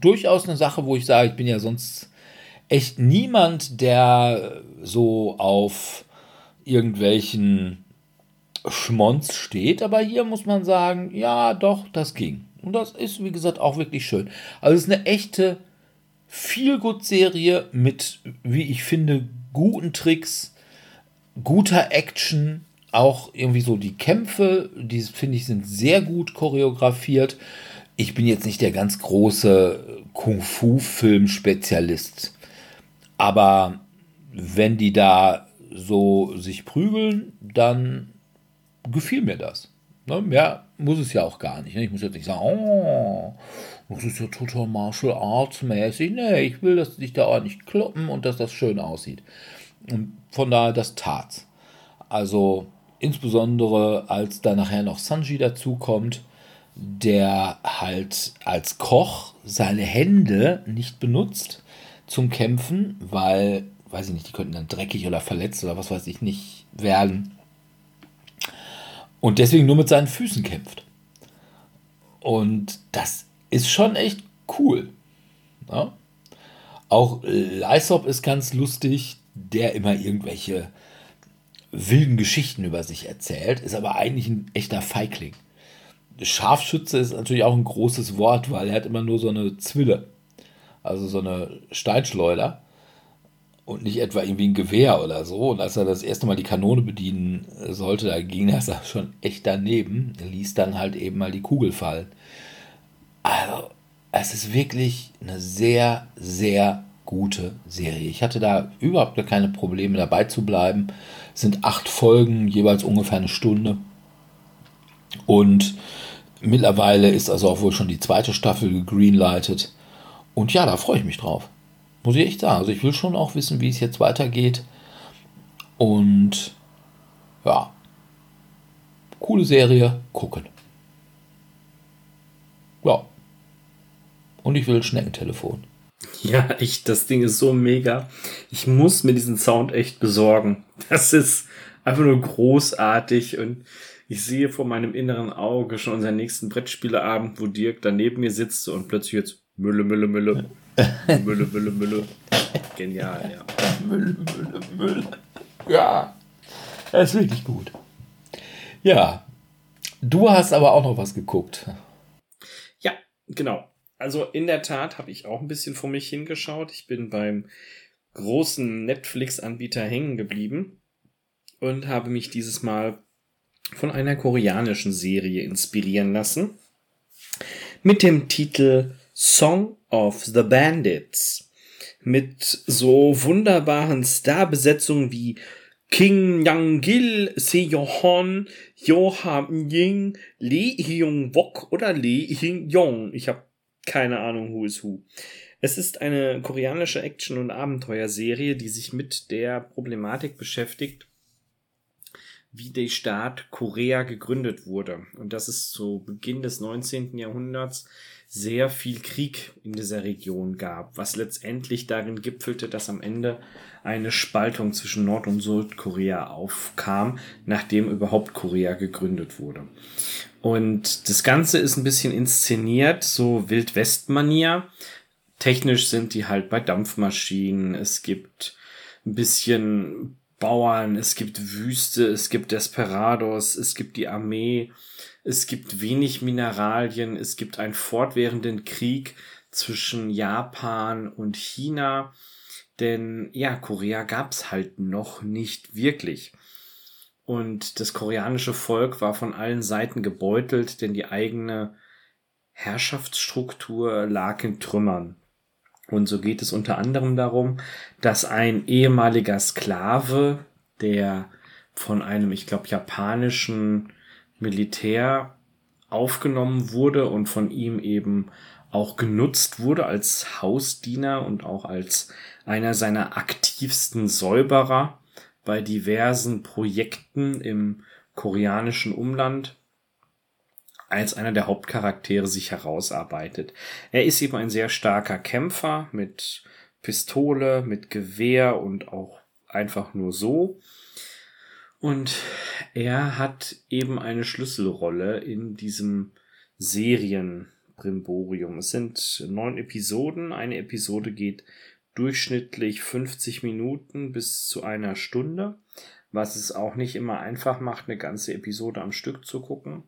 durchaus eine Sache, wo ich sage, ich bin ja sonst echt niemand, der so auf irgendwelchen Schmonz steht, aber hier muss man sagen, ja, doch, das ging. Und das ist, wie gesagt, auch wirklich schön. Also es ist eine echte Feel-Good-Serie mit, wie ich finde, guten Tricks, guter Action, auch irgendwie so die Kämpfe, die finde ich sind sehr gut choreografiert. Ich bin jetzt nicht der ganz große Kung-Fu-Film-Spezialist, aber wenn die da so sich prügeln, dann gefiel mir das. Ne? Mehr muss es ja auch gar nicht. Ne? Ich muss jetzt nicht sagen, oh, das ist ja total Martial Arts mäßig. Nee, ich will, dass sich da ordentlich kloppen und dass das schön aussieht. Und von daher, das tat's. Also insbesondere, als da nachher noch Sanji dazukommt, der halt als Koch seine Hände nicht benutzt zum Kämpfen, weil weiß ich nicht, die könnten dann dreckig oder verletzt oder was weiß ich nicht werden. Und deswegen nur mit seinen Füßen kämpft. Und das ist schon echt cool. Ja? Ne? Auch Lysop ist ganz lustig, der immer irgendwelche wilden Geschichten über sich erzählt, ist aber eigentlich ein echter Feigling. Scharfschütze ist natürlich auch ein großes Wort, weil er hat immer nur so eine Zwille, also so eine Steinschleuder und nicht etwa irgendwie ein Gewehr oder so. Und als er das erste Mal die Kanone bedienen sollte, da ging das schon echt daneben. Er ließ dann halt eben mal die Kugel fallen. Also, es ist wirklich eine sehr, sehr gute Serie. Ich hatte da überhaupt keine Probleme dabei zu bleiben. Es sind acht Folgen, jeweils ungefähr eine Stunde. Und mittlerweile ist also auch wohl schon die zweite Staffel gegreenlightet. Und ja, da freue ich mich drauf. Muss ich echt sagen. Also ich will schon auch wissen, wie es jetzt weitergeht. Und ja, coole Serie, gucken. Ja. Und ich will Schneckentelefon. Ja, ich, das Ding ist so mega. Ich muss mir diesen Sound echt besorgen. Das ist einfach nur großartig und ich sehe vor meinem inneren Auge schon unseren nächsten Brettspieleabend, wo Dirk daneben mir sitzt und plötzlich jetzt Mülle, Mülle, Mülle. Mülle, Mülle, Mülle. Genial, ja. Müll, Müll, Müll. Ja, das ist wirklich gut. Ja, du hast aber auch noch was geguckt. Ja, genau. Also in der Tat habe ich auch ein bisschen vor mich hingeschaut. Ich bin beim großen Netflix-Anbieter hängen geblieben und habe mich dieses Mal von einer koreanischen Serie inspirieren lassen mit dem Titel Song of the Bandits mit so wunderbaren Starbesetzungen wie King Yang-gil, Se-Yohon, Johan Ying, Lee Hyung-wok oder Lee Hyung-yong. Ich habe keine Ahnung, who is who. Es ist eine koreanische Action- und Abenteuerserie, die sich mit der Problematik beschäftigt, wie der Staat Korea gegründet wurde. Und das ist zu Beginn des 19. Jahrhunderts sehr viel Krieg in dieser Region gab, was letztendlich darin gipfelte, dass am Ende eine Spaltung zwischen Nord- und Südkorea aufkam, nachdem überhaupt Korea gegründet wurde. Und das Ganze ist ein bisschen inszeniert, so Wildwest-Manier. Technisch sind die halt bei Dampfmaschinen. Es gibt ein bisschen Bauern, es gibt Wüste, es gibt Desperados, es gibt die Armee, es gibt wenig Mineralien, es gibt einen fortwährenden Krieg zwischen Japan und China, denn ja, Korea gab's halt noch nicht wirklich. Und das koreanische Volk war von allen Seiten gebeutelt, denn die eigene Herrschaftsstruktur lag in Trümmern. Und so geht es unter anderem darum, dass ein ehemaliger Sklave, der von einem, ich glaube, japanischen Militär aufgenommen wurde und von ihm eben auch genutzt wurde als Hausdiener und auch als einer seiner aktivsten Säuberer bei diversen Projekten im koreanischen Umland als einer der Hauptcharaktere sich herausarbeitet. Er ist eben ein sehr starker Kämpfer mit Pistole, mit Gewehr und auch einfach nur so. Und er hat eben eine Schlüsselrolle in diesem Serienbrimborium. Es sind neun Episoden. Eine Episode geht durchschnittlich 50 Minuten bis zu einer Stunde, was es auch nicht immer einfach macht, eine ganze Episode am Stück zu gucken.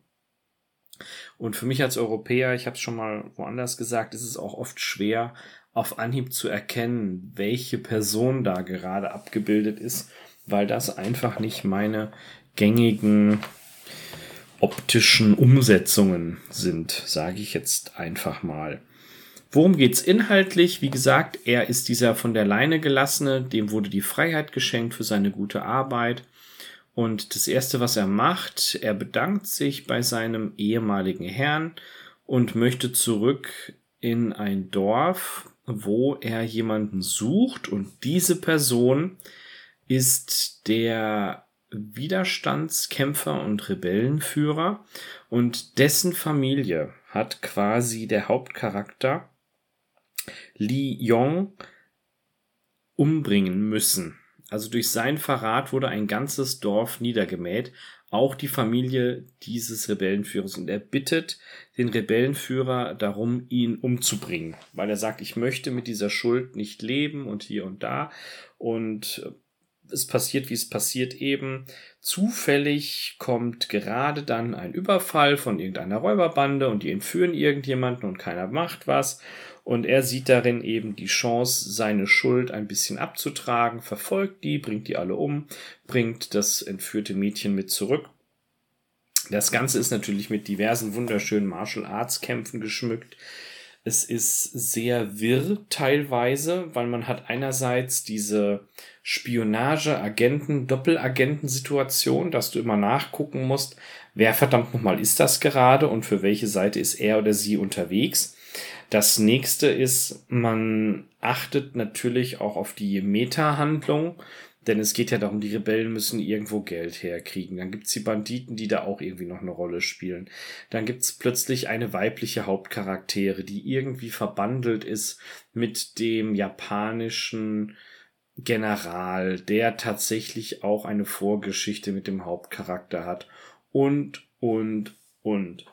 Und für mich als Europäer, ich habe es schon mal woanders gesagt, ist es auch oft schwer, auf Anhieb zu erkennen, welche Person da gerade abgebildet ist, weil das einfach nicht meine gängigen optischen Umsetzungen sind, sage ich jetzt einfach mal. Worum geht's inhaltlich? Wie gesagt, er ist dieser von der Leine gelassene, dem wurde die Freiheit geschenkt für seine gute Arbeit. Und das erste, was er macht, er bedankt sich bei seinem ehemaligen Herrn und möchte zurück in ein Dorf, wo er jemanden sucht und diese Person ist der Widerstandskämpfer und Rebellenführer und dessen Familie hat quasi der Hauptcharakter Li Yong umbringen müssen. Also durch seinen Verrat wurde ein ganzes Dorf niedergemäht, auch die Familie dieses Rebellenführers. Und er bittet den Rebellenführer darum, ihn umzubringen, weil er sagt, ich möchte mit dieser Schuld nicht leben und hier und da. Und es passiert, wie es passiert eben. Zufällig kommt gerade dann ein Überfall von irgendeiner Räuberbande und die entführen irgendjemanden und keiner macht was. Und er sieht darin eben die Chance, seine Schuld ein bisschen abzutragen, verfolgt die, bringt die alle um, bringt das entführte Mädchen mit zurück. Das Ganze ist natürlich mit diversen wunderschönen Martial Arts Kämpfen geschmückt. Es ist sehr wirr teilweise, weil man hat einerseits diese Spionage, Agenten, Doppelagenten-Situation, dass du immer nachgucken musst, wer verdammt nochmal ist das gerade und für welche Seite ist er oder sie unterwegs. Das nächste ist, man achtet natürlich auch auf die Meta-Handlung, Denn es geht ja darum, die Rebellen müssen irgendwo Geld herkriegen. Dann gibt's die Banditen, die da auch irgendwie noch eine Rolle spielen. Dann gibt's plötzlich eine weibliche Hauptcharaktere, die irgendwie verbandelt ist mit dem japanischen General, der tatsächlich auch eine Vorgeschichte mit dem Hauptcharakter hat. Und, und, und.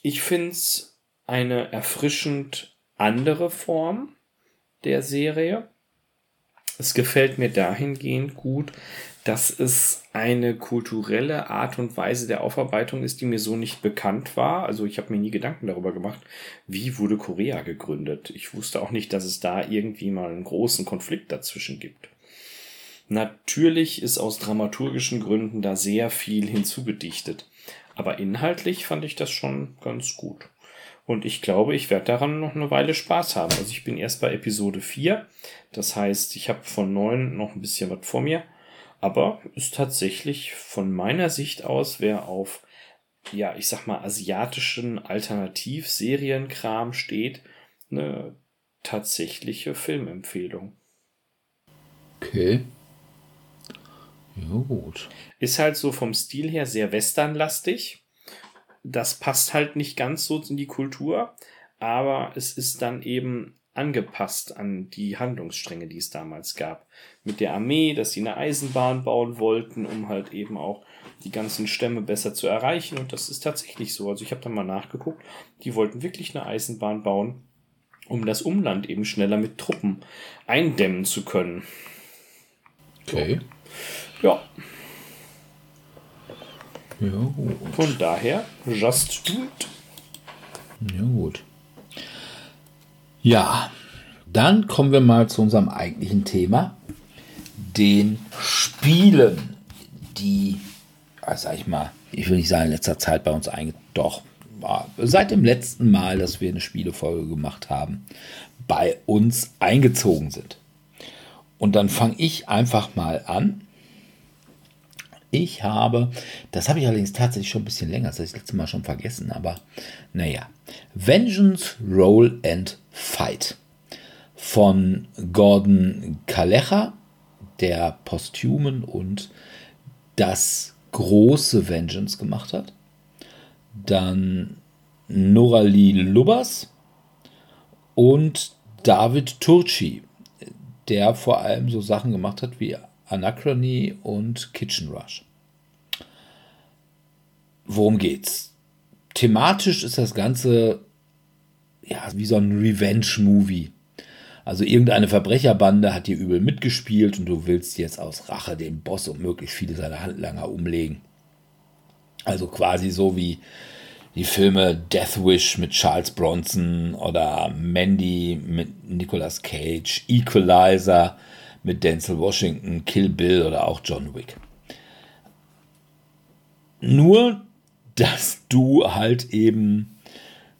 Ich find's eine erfrischend andere Form der Serie es gefällt mir dahingehend gut, dass es eine kulturelle Art und Weise der Aufarbeitung ist, die mir so nicht bekannt war. Also ich habe mir nie Gedanken darüber gemacht, wie wurde Korea gegründet. Ich wusste auch nicht, dass es da irgendwie mal einen großen Konflikt dazwischen gibt. Natürlich ist aus dramaturgischen Gründen da sehr viel hinzugedichtet. Aber inhaltlich fand ich das schon ganz gut. Und ich glaube, ich werde daran noch eine Weile Spaß haben. Also ich bin erst bei Episode 4. Das heißt, ich habe von 9 noch ein bisschen was vor mir. Aber ist tatsächlich von meiner Sicht aus, wer auf, ja, ich sag mal, asiatischen Alternativserienkram steht, eine tatsächliche Filmempfehlung. Okay. Ja, gut. Ist halt so vom Stil her sehr westernlastig das passt halt nicht ganz so in die Kultur, aber es ist dann eben angepasst an die Handlungsstränge, die es damals gab. Mit der Armee, dass sie eine Eisenbahn bauen wollten, um halt eben auch die ganzen Stämme besser zu erreichen. Und das ist tatsächlich so. Also ich habe da mal nachgeguckt. Die wollten wirklich eine Eisenbahn bauen, um das Umland eben schneller mit Truppen eindämmen zu können. Okay. So. Ja. Ja, gut. Von daher, just do it. Ja, gut. Ja, dann kommen wir mal zu unserem eigentlichen Thema, den Spielen, die, also sag ich mal, ich will nicht sagen, in letzter Zeit bei uns eigentlich, doch, seit dem letzten Mal, dass wir eine Spielefolge gemacht haben, bei uns eingezogen sind. Und dann fange ich einfach mal an ich habe, das habe ich allerdings tatsächlich schon ein bisschen länger, das habe ich das letzte Mal schon vergessen, aber naja. Vengeance, Roll and Fight von Gordon Kalecha, der Posthumen und das große Vengeance gemacht hat. Dann Norali Lubas und David Turci, der vor allem so Sachen gemacht hat wie Anachrony und Kitchen Rush. Worum geht's? Thematisch ist das Ganze ja wie so ein Revenge-Movie. Also irgendeine Verbrecherbande hat hier übel mitgespielt und du willst jetzt aus Rache den Boss und möglichst viele seiner Handlanger umlegen. Also quasi so wie die Filme Death Wish mit Charles Bronson oder Mandy mit Nicolas Cage, Equalizer mit Denzel Washington, Kill Bill oder auch John Wick. Nur, dass du halt eben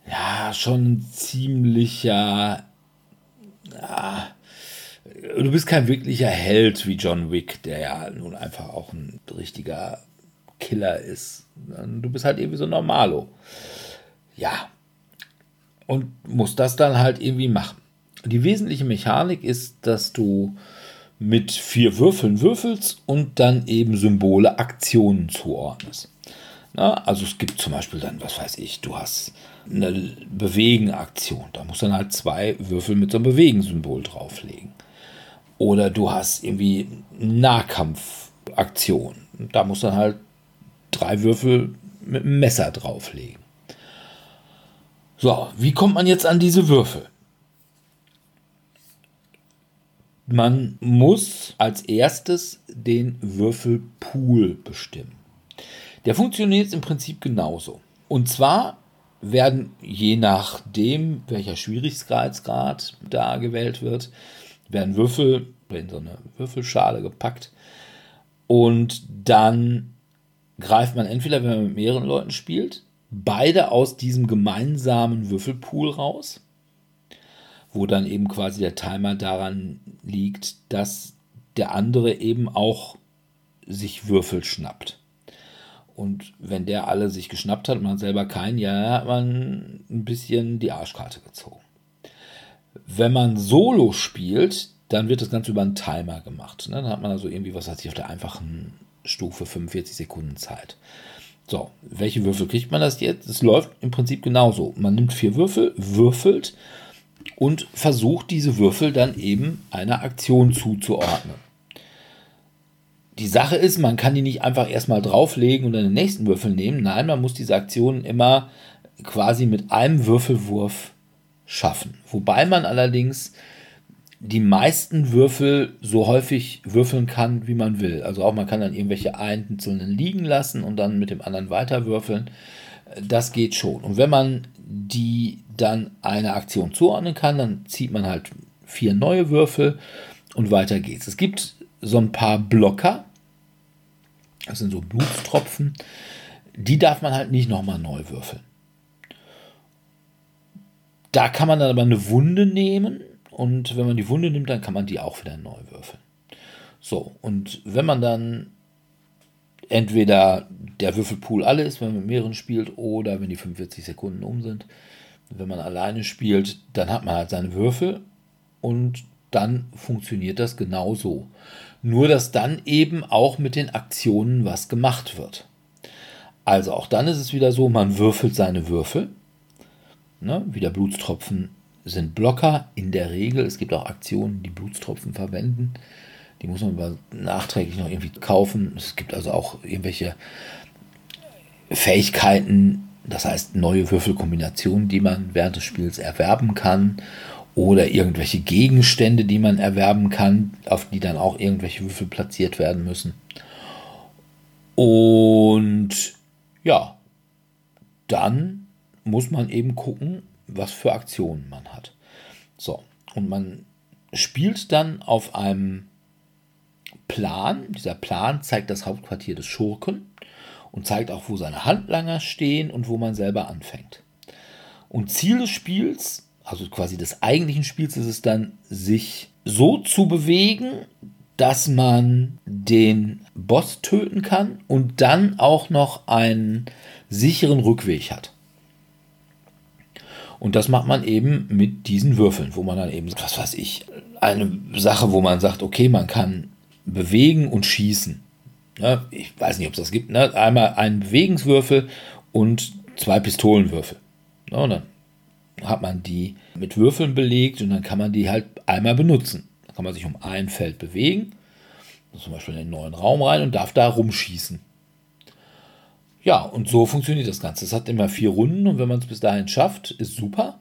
ja schon ziemlicher ja, du bist kein wirklicher Held wie John Wick, der ja nun einfach auch ein richtiger Killer ist. Du bist halt irgendwie so Normalo. Ja. Und musst das dann halt irgendwie machen. Die wesentliche Mechanik ist, dass du mit vier Würfeln würfelst und dann eben Symbole Aktionen zuordnest. Na, also es gibt zum Beispiel dann, was weiß ich, du hast eine Bewegen-Aktion. Da musst du dann halt zwei Würfel mit so einem Bewegen-Symbol drauflegen. Oder du hast irgendwie Nahkampf-Aktion. Da musst du dann halt drei Würfel mit einem Messer drauflegen. So, wie kommt man jetzt an diese Würfel? Man muss als erstes den Würfelpool bestimmen. Der funktioniert im Prinzip genauso. Und zwar werden je nachdem, welcher Schwierigkeitsgrad da gewählt wird, werden Würfel in so eine Würfelschale gepackt und dann greift man entweder, wenn man mit mehreren Leuten spielt, beide aus diesem gemeinsamen Würfelpool raus wo dann eben quasi der Timer daran liegt, dass der andere eben auch sich Würfel schnappt. Und wenn der alle sich geschnappt hat, man selber keinen, ja, hat man ein bisschen die Arschkarte gezogen. Wenn man Solo spielt, dann wird das Ganze über einen Timer gemacht. Ne? Dann hat man also irgendwie, was weiß ich, auf der einfachen Stufe 45 Sekunden Zeit. So, welche Würfel kriegt man das jetzt? Es läuft im Prinzip genauso. Man nimmt vier Würfel, würfelt und versucht diese Würfel dann eben einer Aktion zuzuordnen. Die Sache ist, man kann die nicht einfach erstmal drauflegen und dann den nächsten Würfel nehmen. Nein, man muss diese Aktionen immer quasi mit einem Würfelwurf schaffen. Wobei man allerdings die meisten Würfel so häufig würfeln kann, wie man will. Also auch man kann dann irgendwelche einzelnen liegen lassen und dann mit dem anderen weiter würfeln. Das geht schon. Und wenn man die dann eine Aktion zuordnen kann, dann zieht man halt vier neue Würfel und weiter geht's. Es gibt so ein paar Blocker, das sind so Blutstropfen, die darf man halt nicht nochmal neu würfeln. Da kann man dann aber eine Wunde nehmen und wenn man die Wunde nimmt, dann kann man die auch wieder neu würfeln. So, und wenn man dann entweder der Würfelpool alle ist, wenn man mit mehreren spielt, oder wenn die 45 Sekunden um sind, wenn man alleine spielt, dann hat man halt seine Würfel und dann funktioniert das genauso. Nur dass dann eben auch mit den Aktionen was gemacht wird. Also auch dann ist es wieder so, man würfelt seine Würfel. Ne, wieder Blutstropfen sind Blocker in der Regel. Es gibt auch Aktionen, die Blutstropfen verwenden. Die muss man aber nachträglich noch irgendwie kaufen. Es gibt also auch irgendwelche Fähigkeiten, das heißt neue Würfelkombinationen, die man während des Spiels erwerben kann. Oder irgendwelche Gegenstände, die man erwerben kann, auf die dann auch irgendwelche Würfel platziert werden müssen. Und ja, dann muss man eben gucken, was für Aktionen man hat. So, und man spielt dann auf einem Plan. Dieser Plan zeigt das Hauptquartier des Schurken und zeigt auch, wo seine Handlanger stehen und wo man selber anfängt. Und Ziel des Spiels, also quasi des eigentlichen Spiels, ist es dann, sich so zu bewegen, dass man den Boss töten kann und dann auch noch einen sicheren Rückweg hat. Und das macht man eben mit diesen Würfeln, wo man dann eben, was weiß ich, eine Sache, wo man sagt, okay, man kann bewegen und schießen. Ja, ich weiß nicht, ob es das gibt. Ne? Einmal einen Bewegungswürfel und zwei Pistolenwürfel. Ja, und dann hat man die mit Würfeln belegt und dann kann man die halt einmal benutzen. Dann kann man sich um ein Feld bewegen, zum Beispiel in den neuen Raum rein und darf da rumschießen. Ja, und so funktioniert das Ganze. Es hat immer vier Runden und wenn man es bis dahin schafft, ist super.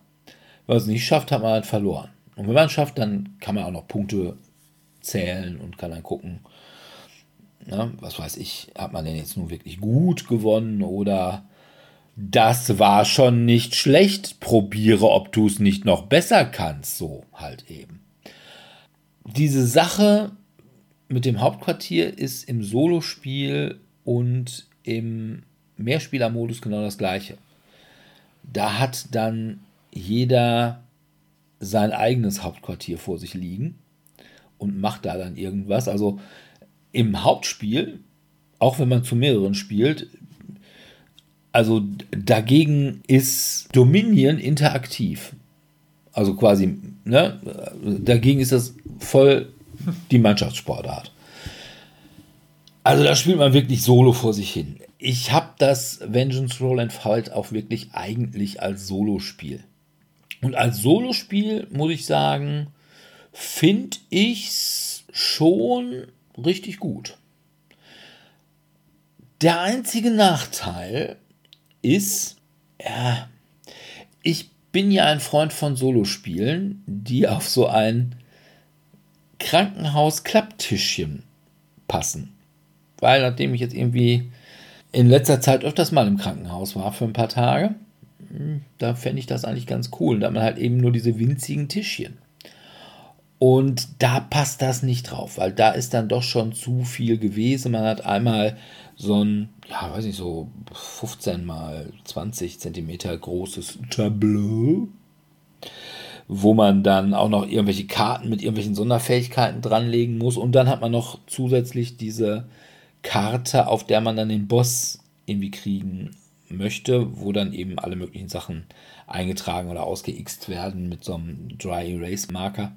Wenn man es nicht schafft, hat man halt verloren. Und wenn man es schafft, dann kann man auch noch Punkte zählen und kann dann gucken, na, was weiß ich, hat man denn jetzt nun wirklich gut gewonnen oder das war schon nicht schlecht, probiere, ob du es nicht noch besser kannst, so halt eben. Diese Sache mit dem Hauptquartier ist im Solospiel und im Mehrspielermodus genau das gleiche. Da hat dann jeder sein eigenes Hauptquartier vor sich liegen und macht da dann irgendwas. Also im Hauptspiel, auch wenn man zu mehreren spielt, also dagegen ist Dominion interaktiv. Also quasi, ne, dagegen ist das voll die Mannschaftssportart. Also da spielt man wirklich solo vor sich hin ich habe das Vengeance Roll and Fight auch wirklich eigentlich als Solospiel. Und als Solospiel muss ich sagen, finde ich es schon richtig gut. Der einzige Nachteil ist, ja, ich bin ja ein Freund von Solospielen, die auf so ein Krankenhaus-Klapptischchen passen. Weil nachdem ich jetzt irgendwie in letzter Zeit öfters mal im Krankenhaus war für ein paar Tage, hm, da fände ich das eigentlich ganz cool. Da man halt eben nur diese winzigen Tischchen. Und da passt das nicht drauf, weil da ist dann doch schon zu viel gewesen. Man hat einmal so ein, ja, weiß nicht, so 15 mal 20 Zentimeter großes Tableau, wo man dann auch noch irgendwelche Karten mit irgendwelchen Sonderfähigkeiten dranlegen muss. Und dann hat man noch zusätzlich diese Karte, auf der man dann den Boss irgendwie kriegen möchte, wo dann eben alle möglichen Sachen eingetragen oder ausgeixt werden mit so einem Dry Erase Marker.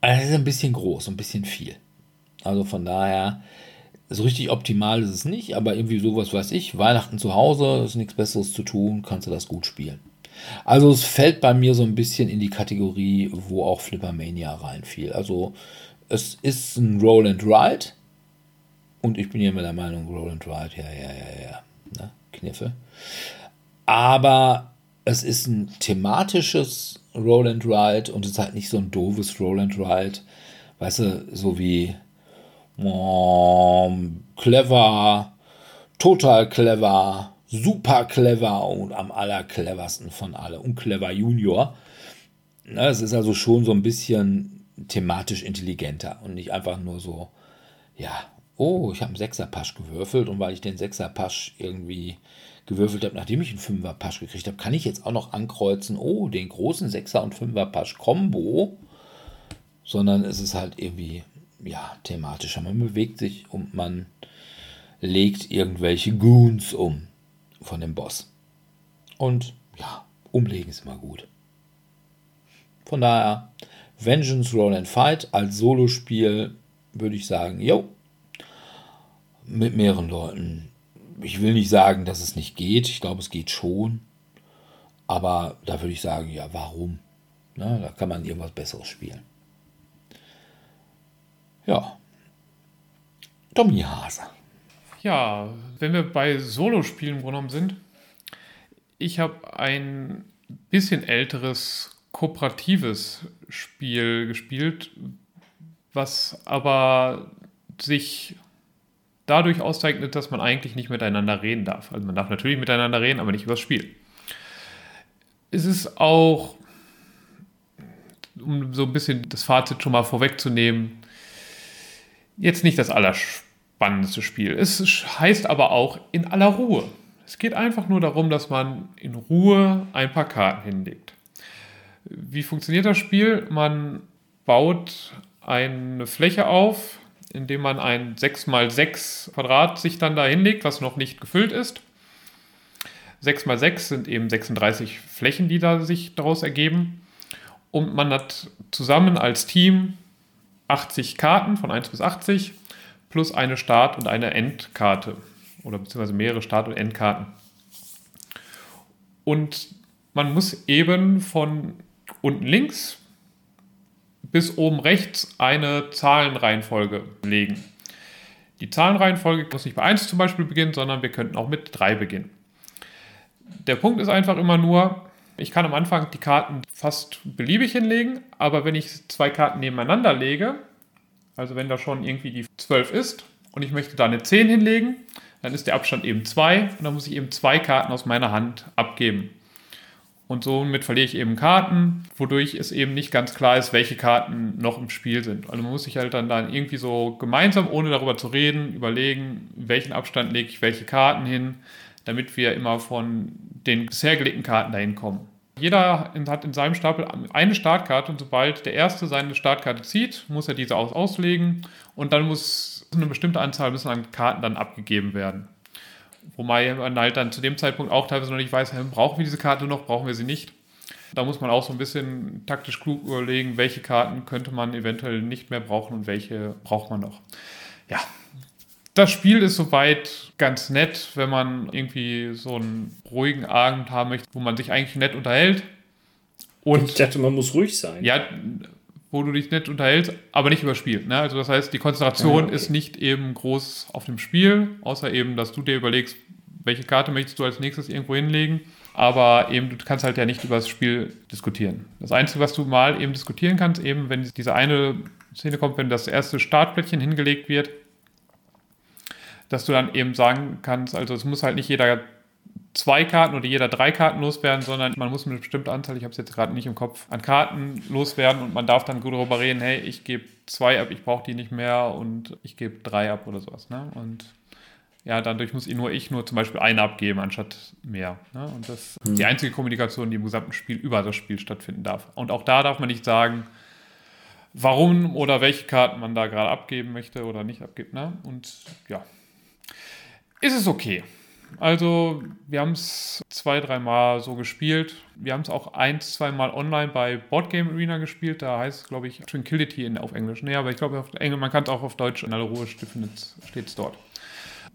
Es ist ein bisschen groß, ein bisschen viel. Also von daher, so richtig optimal ist es nicht, aber irgendwie sowas weiß ich. Weihnachten zu Hause, ist nichts Besseres zu tun, kannst du das gut spielen. Also es fällt bei mir so ein bisschen in die Kategorie, wo auch Flippermania reinfiel. Also es ist ein Roll and Ride. Und ich bin ja immer der Meinung, Roll and Ride, ja, ja, ja, ja, ne? Kniffe. Aber es ist ein thematisches Roll and Ride und es ist halt nicht so ein doofes Roll and Ride. Weißt du, so wie um, clever, total clever, super clever und am allercleversten von alle und clever Junior. Es ist also schon so ein bisschen thematisch intelligenter und nicht einfach nur so, ja, oh, ich habe einen Sechser-Pasch gewürfelt und weil ich den Sechser-Pasch irgendwie gewürfelt habe, nachdem ich einen Fünfer-Pasch gekriegt habe, kann ich jetzt auch noch ankreuzen, oh, den großen Sechser- und Fünfer-Pasch-Kombo, sondern es ist halt irgendwie, ja, thematischer. Man bewegt sich und man legt irgendwelche Goons um von dem Boss. Und ja, umlegen ist immer gut. Von daher, Vengeance Roll and Fight als Solospiel würde ich sagen, jo, mit mehreren Leuten. Ich will nicht sagen, dass es nicht geht. Ich glaube, es geht schon. Aber da würde ich sagen, ja, warum? Na, da kann man irgendwas Besseres spielen. Ja. Tommy Hase. Ja, wenn wir bei Solospielen genommen sind, ich habe ein bisschen älteres kooperatives Spiel gespielt, was aber sich dadurch auszeichnet, dass man eigentlich nicht miteinander reden darf. Also man darf natürlich miteinander reden, aber nicht über das Spiel. Es ist auch, um so ein bisschen das Fazit schon mal vorwegzunehmen, jetzt nicht das allerspannendste Spiel. Es heißt aber auch in aller Ruhe. Es geht einfach nur darum, dass man in Ruhe ein paar Karten hinlegt. Wie funktioniert das Spiel? Man baut eine Fläche auf, indem man ein 6x6 Quadrat sich dann da hinlegt, was noch nicht gefüllt ist. 6x6 sind eben 36 Flächen, die da sich daraus ergeben. Und man hat zusammen als Team 80 Karten von 1 bis 80 plus eine Start- und eine Endkarte oder beziehungsweise mehrere Start- und Endkarten. Und man muss eben von unten links bis oben rechts eine Zahlenreihenfolge legen. Die Zahlenreihenfolge muss nicht bei 1 zum Beispiel beginnen, sondern wir könnten auch mit 3 beginnen. Der Punkt ist einfach immer nur, ich kann am Anfang die Karten fast beliebig hinlegen, aber wenn ich zwei Karten nebeneinander lege, also wenn da schon irgendwie die 12 ist und ich möchte da eine 10 hinlegen, dann ist der Abstand eben 2 und dann muss ich eben zwei Karten aus meiner Hand abgeben. Und somit verliere ich eben Karten, wodurch es eben nicht ganz klar ist, welche Karten noch im Spiel sind. Also man muss sich halt dann, dann irgendwie so gemeinsam, ohne darüber zu reden, überlegen, welchen Abstand lege ich welche Karten hin, damit wir immer von den bisher gelegten Karten dahin kommen. Jeder hat in seinem Stapel eine Startkarte und sobald der Erste seine Startkarte zieht, muss er diese aus auslegen und dann muss eine bestimmte Anzahl an Karten dann abgegeben werden. Wobei man halt dann zu dem Zeitpunkt auch teilweise noch nicht weiß, brauchen wir diese Karte noch, brauchen wir sie nicht. Da muss man auch so ein bisschen taktisch klug überlegen, welche Karten könnte man eventuell nicht mehr brauchen und welche braucht man noch. Ja, das Spiel ist soweit ganz nett, wenn man irgendwie so einen ruhigen Abend haben möchte, wo man sich eigentlich nett unterhält. Und ich dachte, man muss ruhig sein. Ja, wo du dich nett unterhältst, aber nicht überspielt. Ne? Also das heißt, die Konzentration okay. ist nicht eben groß auf dem Spiel, außer eben, dass du dir überlegst, welche Karte möchtest du als nächstes irgendwo hinlegen. Aber eben, du kannst halt ja nicht über das Spiel diskutieren. Das Einzige, was du mal eben diskutieren kannst, eben, wenn diese eine Szene kommt, wenn das erste Startplättchen hingelegt wird, dass du dann eben sagen kannst, also es muss halt nicht jeder zwei Karten oder jeder drei Karten loswerden, sondern man muss eine bestimmte Anzahl, ich habe es jetzt gerade nicht im Kopf, an Karten loswerden und man darf dann gut darüber reden, hey, ich gebe zwei ab, ich brauche die nicht mehr und ich gebe drei ab oder sowas. Ne? Und ja, dadurch muss nur ich nur zum Beispiel eine abgeben, anstatt mehr. Ne? Und das ist mhm. die einzige Kommunikation, die im gesamten Spiel über das Spiel stattfinden darf. Und auch da darf man nicht sagen, warum oder welche Karten man da gerade abgeben möchte oder nicht abgibt. Ne? Und ja, ist es okay. Also, wir haben es zwei, dreimal so gespielt. Wir haben es auch ein, zwei Mal online bei Boardgame Arena gespielt. Da heißt es, glaube ich, Tranquility in, auf Englisch. Nee, aber ich glaube, man kann es auch auf Deutsch in aller Ruhe steht es dort.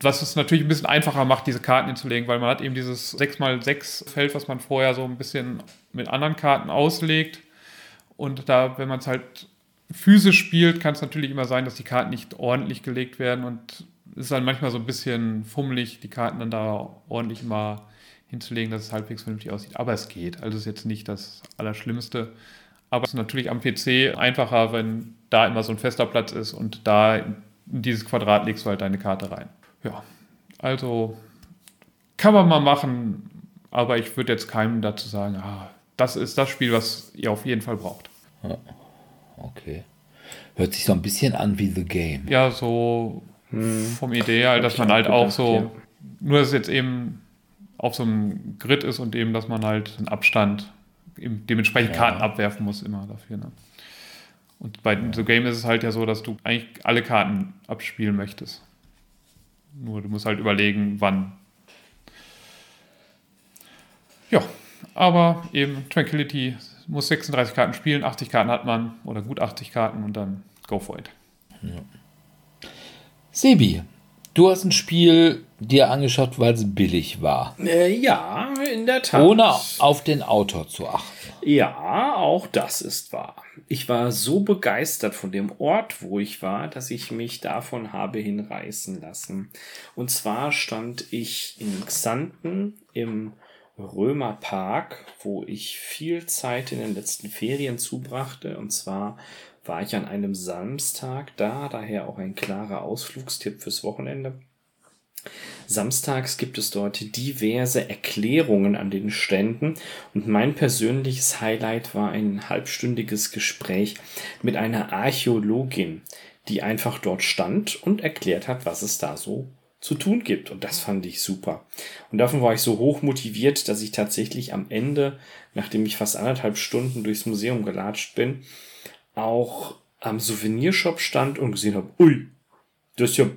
Was es natürlich ein bisschen einfacher macht, diese Karten hinzulegen, weil man hat eben dieses 6x6 Feld, was man vorher so ein bisschen mit anderen Karten auslegt. Und da, wenn man es halt physisch spielt, kann es natürlich immer sein, dass die Karten nicht ordentlich gelegt werden und ist dann manchmal so ein bisschen fummelig, die Karten dann da ordentlich mal hinzulegen, dass es halbwegs vernünftig aussieht. Aber es geht. Also ist jetzt nicht das Allerschlimmste. Aber es ist natürlich am PC einfacher, wenn da immer so ein fester Platz ist und da in dieses Quadrat legst du halt deine Karte rein. Ja, also kann man mal machen, aber ich würde jetzt keinem dazu sagen, ah, das ist das Spiel, was ihr auf jeden Fall braucht. Ja. Okay. Hört sich so ein bisschen an wie The Game. Ja, so hm. vom Ideal, dass man halt auch so, nur dass es jetzt eben auf so einem Grid ist und eben, dass man halt einen Abstand dementsprechend ja. Karten abwerfen muss immer dafür. Ne? Und bei ja. The Game ist es halt ja so, dass du eigentlich alle Karten abspielen möchtest. Nur du musst halt überlegen, wann. Ja, aber eben Tranquility muss 36 Karten spielen, 80 Karten hat man oder gut 80 Karten und dann go for it. Ja. Sebi, du hast ein Spiel dir angeschaut, weil es billig war. Äh, ja, in der Tat. Ohne auf den Autor zu achten. Ja, auch das ist wahr. Ich war so begeistert von dem Ort, wo ich war, dass ich mich davon habe hinreißen lassen. Und zwar stand ich in Xanten im Römerpark, wo ich viel Zeit in den letzten Ferien zubrachte. Und zwar war ich an einem Samstag da, daher auch ein klarer Ausflugstipp fürs Wochenende. Samstags gibt es dort diverse Erklärungen an den Ständen und mein persönliches Highlight war ein halbstündiges Gespräch mit einer Archäologin, die einfach dort stand und erklärt hat, was es da so zu tun gibt. Und das fand ich super. Und davon war ich so hoch motiviert, dass ich tatsächlich am Ende, nachdem ich fast anderthalb Stunden durchs Museum gelatscht bin, auch am Souvenirshop stand und gesehen habe, ui, das ist ja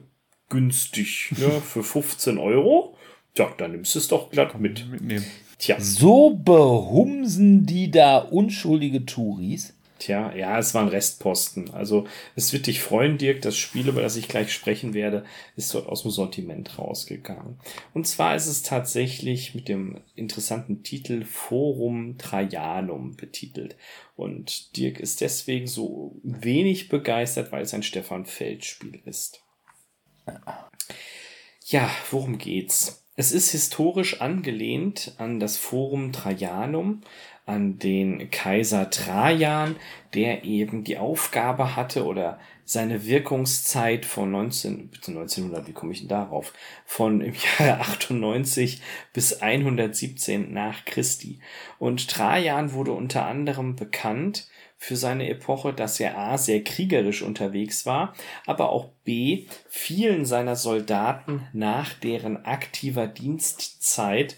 günstig, ne, für 15 Euro. Ja, dann nimmst du es doch glatt mit. Mitnehmen. Tja. So behumsen die da unschuldige Touris. Tja, ja, es waren Restposten. Also es wird dich freuen, Dirk, das Spiel, über das ich gleich sprechen werde, ist dort aus dem Sortiment rausgegangen. Und zwar ist es tatsächlich mit dem interessanten Titel Forum Trajanum betitelt. Und Dirk ist deswegen so wenig begeistert, weil es ein Stefan Feld-Spiel ist. Ja, worum geht's? Es ist historisch angelehnt an das Forum Trajanum, an den Kaiser Trajan, der eben die Aufgabe hatte oder seine Wirkungszeit von 19, 1900, wie komme ich denn darauf? Von im Jahre 98 bis 117 nach Christi. Und Trajan wurde unter anderem bekannt für seine Epoche, dass er A sehr kriegerisch unterwegs war, aber auch B vielen seiner Soldaten nach deren aktiver Dienstzeit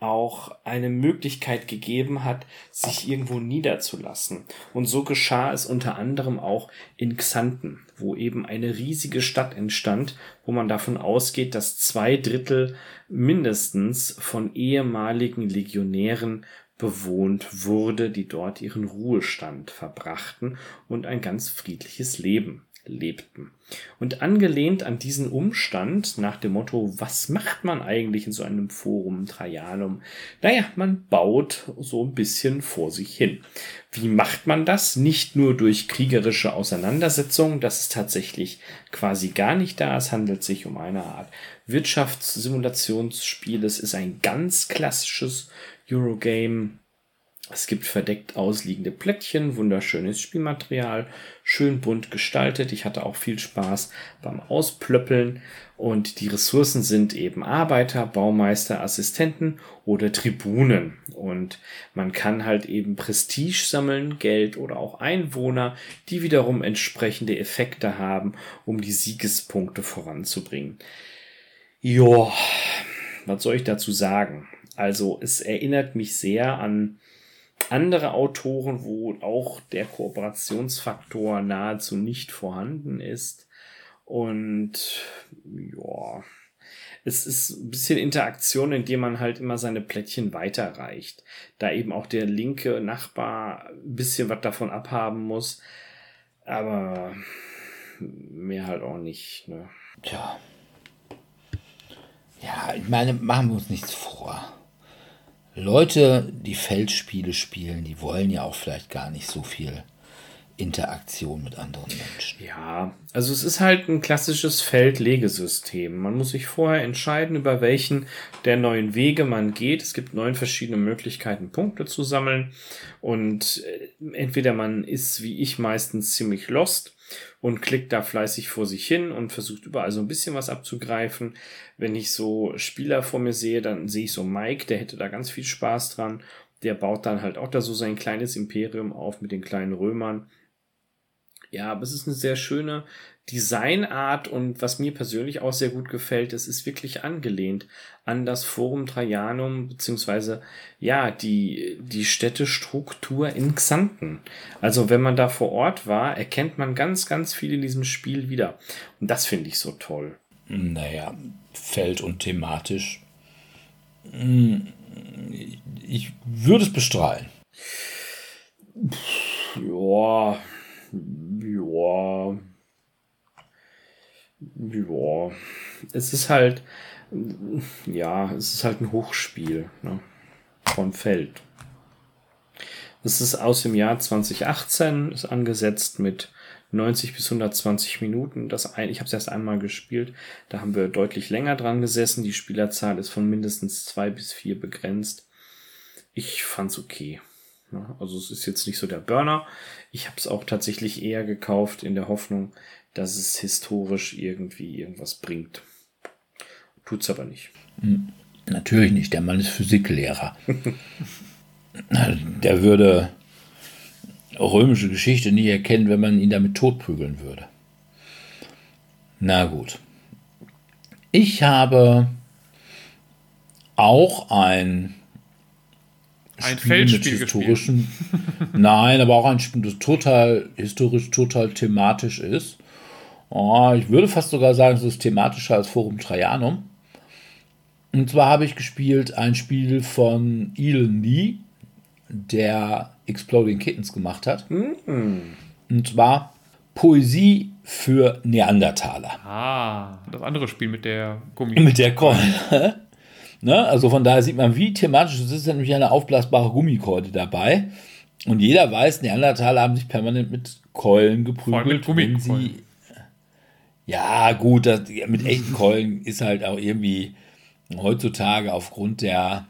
auch eine Möglichkeit gegeben hat, sich irgendwo niederzulassen. Und so geschah es unter anderem auch in Xanten, wo eben eine riesige Stadt entstand, wo man davon ausgeht, dass zwei Drittel mindestens von ehemaligen Legionären bewohnt wurde, die dort ihren Ruhestand verbrachten und ein ganz friedliches Leben lebten. Und angelehnt an diesen Umstand nach dem Motto, was macht man eigentlich in so einem Forum Trajanum? Naja, man baut so ein bisschen vor sich hin. Wie macht man das? Nicht nur durch kriegerische Auseinandersetzungen, das ist tatsächlich quasi gar nicht da. Es handelt sich um eine Art Wirtschaftssimulationsspiel. Es ist ein ganz klassisches Eurogame es gibt verdeckt ausliegende Plättchen, wunderschönes Spielmaterial, schön bunt gestaltet. Ich hatte auch viel Spaß beim Ausplöppeln und die Ressourcen sind eben Arbeiter, Baumeister, Assistenten oder Tribunen. Und man kann halt eben Prestige sammeln, Geld oder auch Einwohner, die wiederum entsprechende Effekte haben, um die Siegespunkte voranzubringen. Joa, was soll ich dazu sagen? Also es erinnert mich sehr an andere Autoren, wo auch der Kooperationsfaktor nahezu nicht vorhanden ist. Und ja, es ist ein bisschen Interaktion, indem man halt immer seine Plättchen weiterreicht. Da eben auch der linke Nachbar ein bisschen was davon abhaben muss. Aber mehr halt auch nicht. Ne? Tja. Ja, ich meine, machen wir uns nichts vor. Leute, die Feldspiele spielen, die wollen ja auch vielleicht gar nicht so viel Interaktion mit anderen Menschen. Ja, also es ist halt ein klassisches Feldlegesystem. Man muss sich vorher entscheiden, über welchen der neuen Wege man geht. Es gibt neun verschiedene Möglichkeiten, Punkte zu sammeln. Und äh, entweder man ist, wie ich meistens, ziemlich lost und klickt da fleißig vor sich hin und versucht überall so ein bisschen was abzugreifen. Wenn ich so Spieler vor mir sehe, dann sehe ich so Mike, der hätte da ganz viel Spaß dran. Der baut dann halt auch da so sein kleines Imperium auf mit den kleinen Römern ja, aber es ist eine sehr schöne Designart und was mir persönlich auch sehr gut gefällt, es ist wirklich angelehnt an das Forum Trajanum, beziehungsweise, ja, die, die Städtestruktur in Xanten. Also, wenn man da vor Ort war, erkennt man ganz, ganz viel in diesem Spiel wieder. Und das finde ich so toll. Naja, Feld und thematisch. Hm, ich würde es bestrahlen. Ja, ja. Ja. Es ist halt. Ja, es ist halt ein Hochspiel ne? von Feld. Es ist aus dem Jahr 2018, ist angesetzt mit 90 bis 120 Minuten. Das ein, ich habe es erst einmal gespielt. Da haben wir deutlich länger dran gesessen. Die Spielerzahl ist von mindestens zwei bis vier begrenzt. Ich fand's okay. Also es ist jetzt nicht so der Burner. Ich habe es auch tatsächlich eher gekauft in der Hoffnung, dass es historisch irgendwie irgendwas bringt. Tut's aber nicht. Hm, natürlich nicht. Der Mann ist Physiklehrer. der würde römische Geschichte nicht erkennen, wenn man ihn damit totprügeln würde. Na gut. Ich habe auch ein ein Spiel Feldspiel mit historischen. nein, aber auch ein Spiel, das total historisch, total thematisch ist. Oh, ich würde fast sogar sagen, es ist thematischer als Forum Trajanum. Und zwar habe ich gespielt ein Spiel von Elon Lee, der Exploding Kittens gemacht hat. Mhm. Und zwar Poesie für Neandertaler. Ah, das andere Spiel mit der Gummi. Mit der Keule. Ne? Also von daher sieht man, wie thematisch es ist, nämlich eine aufblasbare Gummikeule dabei. Und jeder weiß, Neandertaler haben sich permanent mit Keulen geprügelt, mit wenn sie. Ja, gut, das, mit echten Keulen ist halt auch irgendwie heutzutage aufgrund der.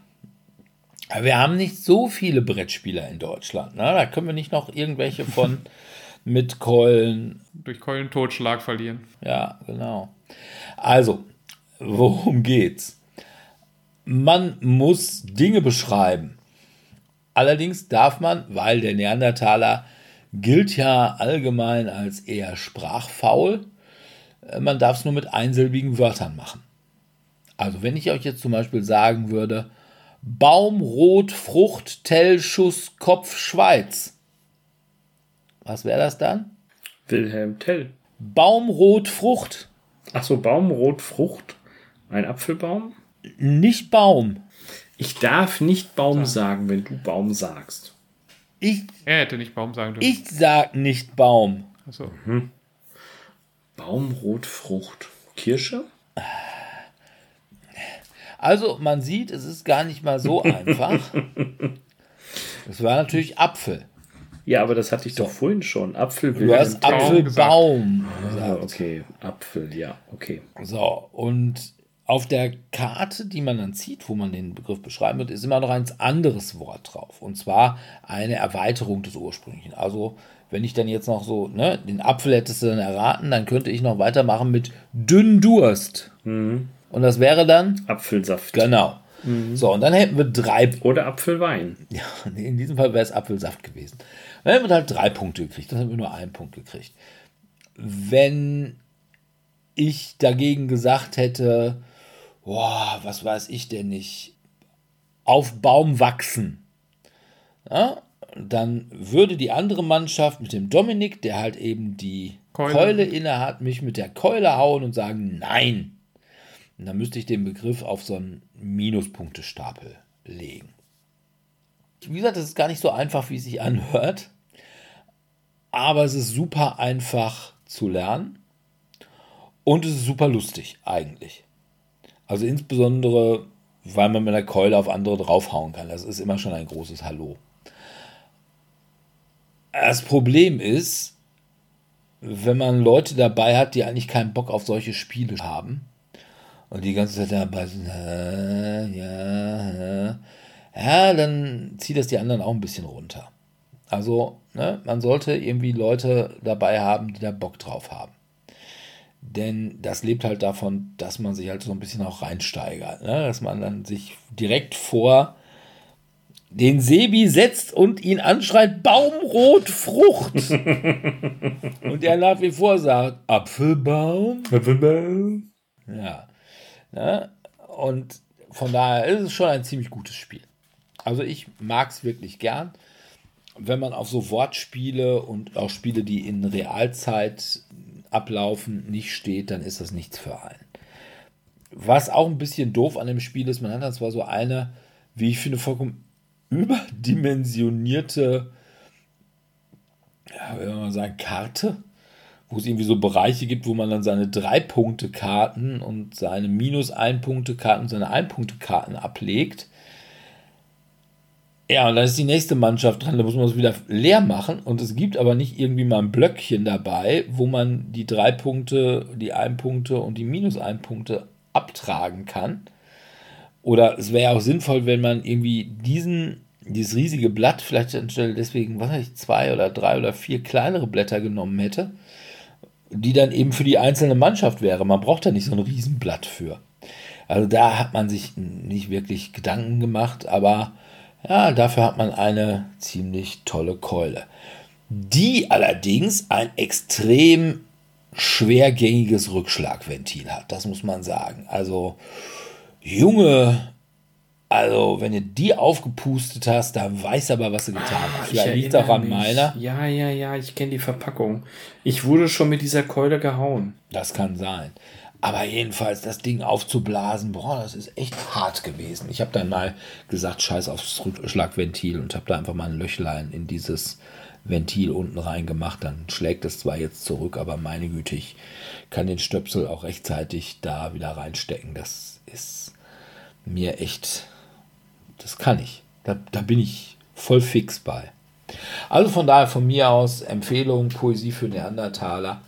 wir haben nicht so viele Brettspieler in Deutschland. Ne? Da können wir nicht noch irgendwelche von mit Keulen. Durch Keulentotschlag verlieren. Ja, genau. Also, worum geht's? Man muss Dinge beschreiben. Allerdings darf man, weil der Neandertaler gilt ja allgemein als eher sprachfaul, man darf es nur mit einsilbigen Wörtern machen. Also wenn ich euch jetzt zum Beispiel sagen würde, Baum, Rot, Frucht, Tell, Schuss, Kopf, Schweiz. Was wäre das dann? Wilhelm Tell. Baum, Rot, Frucht. Achso, Baum, Rot, Frucht. Ein Apfelbaum? Nicht Baum. Ich darf nicht Baum sagen, wenn du Baum sagst. Ich, er hätte nicht Baum sagen dürfen. Ich sag nicht Baum. Achso. Mhm. Baum, Rot, Frucht. Kirsche? Also, man sieht, es ist gar nicht mal so einfach. Es war natürlich Apfel. Ja, aber das hatte ich so. doch vorhin schon. Apfel Du hast Apfelbaum. Ah, okay, Apfel, ja, okay. So, und auf der Karte, die man dann zieht, wo man den Begriff beschreiben wird, ist immer noch ein anderes Wort drauf. Und zwar eine Erweiterung des ursprünglichen. Also, wenn ich dann jetzt noch so, ne, den Apfel hättest du dann erraten, dann könnte ich noch weitermachen mit Dünndurst. Mhm. Und das wäre dann? Apfelsaft. Genau. Mhm. So, und dann hätten wir drei. Oder Apfelwein. Ja, in diesem Fall wäre es Apfelsaft gewesen. Dann hätten wir halt drei Punkte gekriegt. Dann hätten wir nur einen Punkt gekriegt. Wenn ich dagegen gesagt hätte, boah, was weiß ich denn nicht, auf Baum wachsen. Ja, dann würde die andere Mannschaft mit dem Dominik, der halt eben die Keule, Keule inne hat, mich mit der Keule hauen und sagen, nein. Und dann müsste ich den Begriff auf so einen Minuspunktestapel legen. Wie gesagt, es ist gar nicht so einfach, wie es sich anhört. Aber es ist super einfach zu lernen. Und es ist super lustig, eigentlich. Also insbesondere, weil man mit der Keule auf andere draufhauen kann. Das ist immer schon ein großes Hallo. Das Problem ist, wenn man Leute dabei hat, die eigentlich keinen Bock auf solche Spiele haben und die ganze Zeit dabei sind, ja, ja, ja, dann zieht das die anderen auch ein bisschen runter. Also, ne, man sollte irgendwie Leute dabei haben, die da Bock drauf haben. Denn das lebt halt davon, dass man sich halt so ein bisschen auch reinsteigert. Ne? Dass man dann sich direkt vor den Sebi setzt und ihn anschreit, Baumrot Frucht. und er nach wie vor sagt, Apfelbaum. Apfelbaum. Ja. Ne? Und von daher ist es schon ein ziemlich gutes Spiel. Also ich mag es wirklich gern. Wenn man auf so Wortspiele und auch Spiele, die in Realzeit ablaufen, nicht steht, dann ist das nichts für einen. Was auch ein bisschen doof an dem Spiel ist, man hat dann zwar so eine, wie ich finde, vollkommen überdimensionierte, ja, wie man sagen, Karte, wo es irgendwie so Bereiche gibt, wo man dann seine Drei-Punkte-Karten und seine Minus-Ein-Punkte-Karten und seine Ein-Punkte-Karten ablegt. Ja, und dann ist die nächste Mannschaft dran, da muss man es wieder leer machen. Und es gibt aber nicht irgendwie mal ein Blöckchen dabei, wo man die drei Punkte, die Ein-Punkte und die Minus-Ein-Punkte abtragen kann. Oder es wäre ja auch sinnvoll, wenn man irgendwie diesen, dieses riesige Blatt vielleicht anstelle deswegen, was weiß ich, zwei oder drei oder vier kleinere Blätter genommen hätte, die dann eben für die einzelne Mannschaft wäre. Man braucht da nicht so ein Riesenblatt für. Also da hat man sich nicht wirklich Gedanken gemacht, aber ja, dafür hat man eine ziemlich tolle Keule. Die allerdings ein extrem schwergängiges Rückschlagventil hat, das muss man sagen. Also Junge, also wenn du die aufgepustet hast, da weiß aber, was du getan hast. Ah, Vielleicht liegt auch an mich. meiner. Ja, ja, ja, ich kenne die Verpackung. Ich wurde schon mit dieser Keule gehauen. Das kann sein. Aber jedenfalls, das Ding aufzublasen, boah, das ist echt hart gewesen. Ich habe dann mal gesagt, scheiß aufs Rückschlagventil und habe da einfach mal ein Löchlein in dieses Ventil unten reingemacht. Dann schlägt es zwar jetzt zurück, aber meine Güte, ich kann den Stöpsel auch rechtzeitig da wieder reinstecken. Das ist mir echt, das kann ich. Da, da bin ich voll fix bei. Also von daher von mir aus Empfehlung, Poesie für Neandertaler.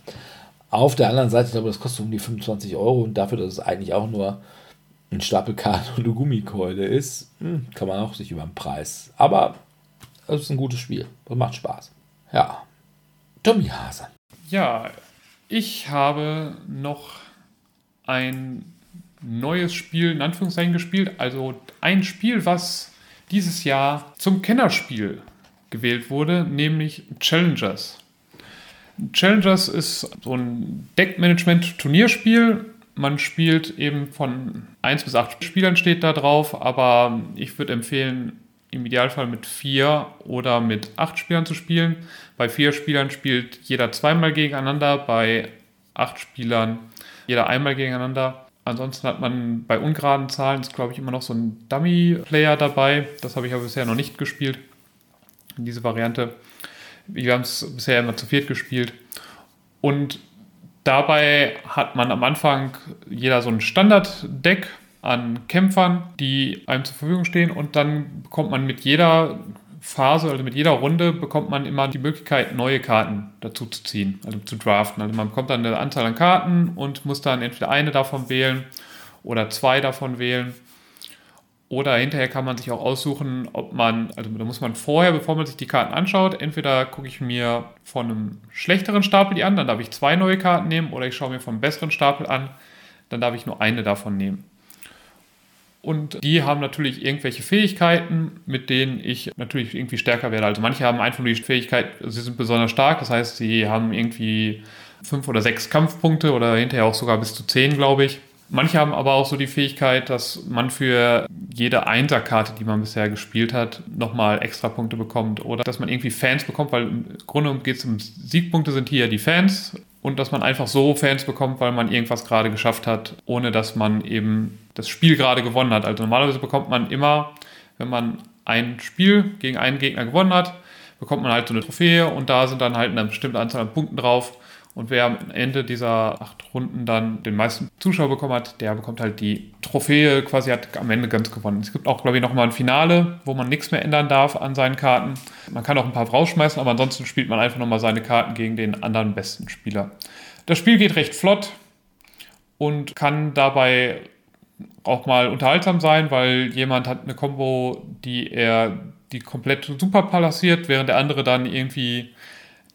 Auf der anderen Seite, ich glaube, das kostet um die 25 Euro und dafür, dass es eigentlich auch nur ein Stapelkarte und eine Gummikeule ist, hm, kann man auch sich über den Preis. Aber es ist ein gutes Spiel. Das macht Spaß. Ja. Tommy Hase. Ja, ich habe noch ein neues Spiel in Anführungszeichen gespielt. Also ein Spiel, was dieses Jahr zum Kennerspiel gewählt wurde, nämlich Challengers. Challengers ist so ein Deckmanagement-Turnierspiel. Man spielt eben von 1 bis 8 Spielern steht da drauf, aber ich würde empfehlen, im Idealfall mit 4 oder mit 8 Spielern zu spielen. Bei 4 Spielern spielt jeder zweimal gegeneinander, bei 8 Spielern jeder einmal gegeneinander. Ansonsten hat man bei ungeraden Zahlen, glaube ich immer noch so ein Dummy-Player dabei. Das habe ich aber bisher noch nicht gespielt. Diese Variante. Wir haben es bisher immer zu viert gespielt. Und dabei hat man am Anfang jeder so ein Standarddeck an Kämpfern, die einem zur Verfügung stehen. Und dann bekommt man mit jeder Phase, also mit jeder Runde, bekommt man immer die Möglichkeit, neue Karten dazu zu ziehen, also zu draften. Also man bekommt dann eine Anzahl an Karten und muss dann entweder eine davon wählen oder zwei davon wählen. Oder hinterher kann man sich auch aussuchen, ob man, also da muss man vorher, bevor man sich die Karten anschaut, entweder gucke ich mir von einem schlechteren Stapel die an, dann darf ich zwei neue Karten nehmen, oder ich schaue mir vom besseren Stapel an, dann darf ich nur eine davon nehmen. Und die haben natürlich irgendwelche Fähigkeiten, mit denen ich natürlich irgendwie stärker werde. Also manche haben einfach nur die Fähigkeit, sie sind besonders stark, das heißt, sie haben irgendwie fünf oder sechs Kampfpunkte oder hinterher auch sogar bis zu zehn, glaube ich. Manche haben aber auch so die Fähigkeit, dass man für jede Einserkarte, die man bisher gespielt hat, nochmal extra Punkte bekommt. Oder dass man irgendwie Fans bekommt, weil im Grunde geht es um Siegpunkte sind hier die Fans und dass man einfach so Fans bekommt, weil man irgendwas gerade geschafft hat, ohne dass man eben das Spiel gerade gewonnen hat. Also normalerweise bekommt man immer, wenn man ein Spiel gegen einen Gegner gewonnen hat, bekommt man halt so eine Trophäe und da sind dann halt eine bestimmte Anzahl an Punkten drauf. Und wer am Ende dieser acht Runden dann den meisten Zuschauer bekommen hat, der bekommt halt die Trophäe, quasi hat am Ende ganz gewonnen. Es gibt auch, glaube ich, nochmal ein Finale, wo man nichts mehr ändern darf an seinen Karten. Man kann auch ein paar rausschmeißen, aber ansonsten spielt man einfach nochmal seine Karten gegen den anderen besten Spieler. Das Spiel geht recht flott und kann dabei auch mal unterhaltsam sein, weil jemand hat eine Combo, die er die komplett super palaciert, während der andere dann irgendwie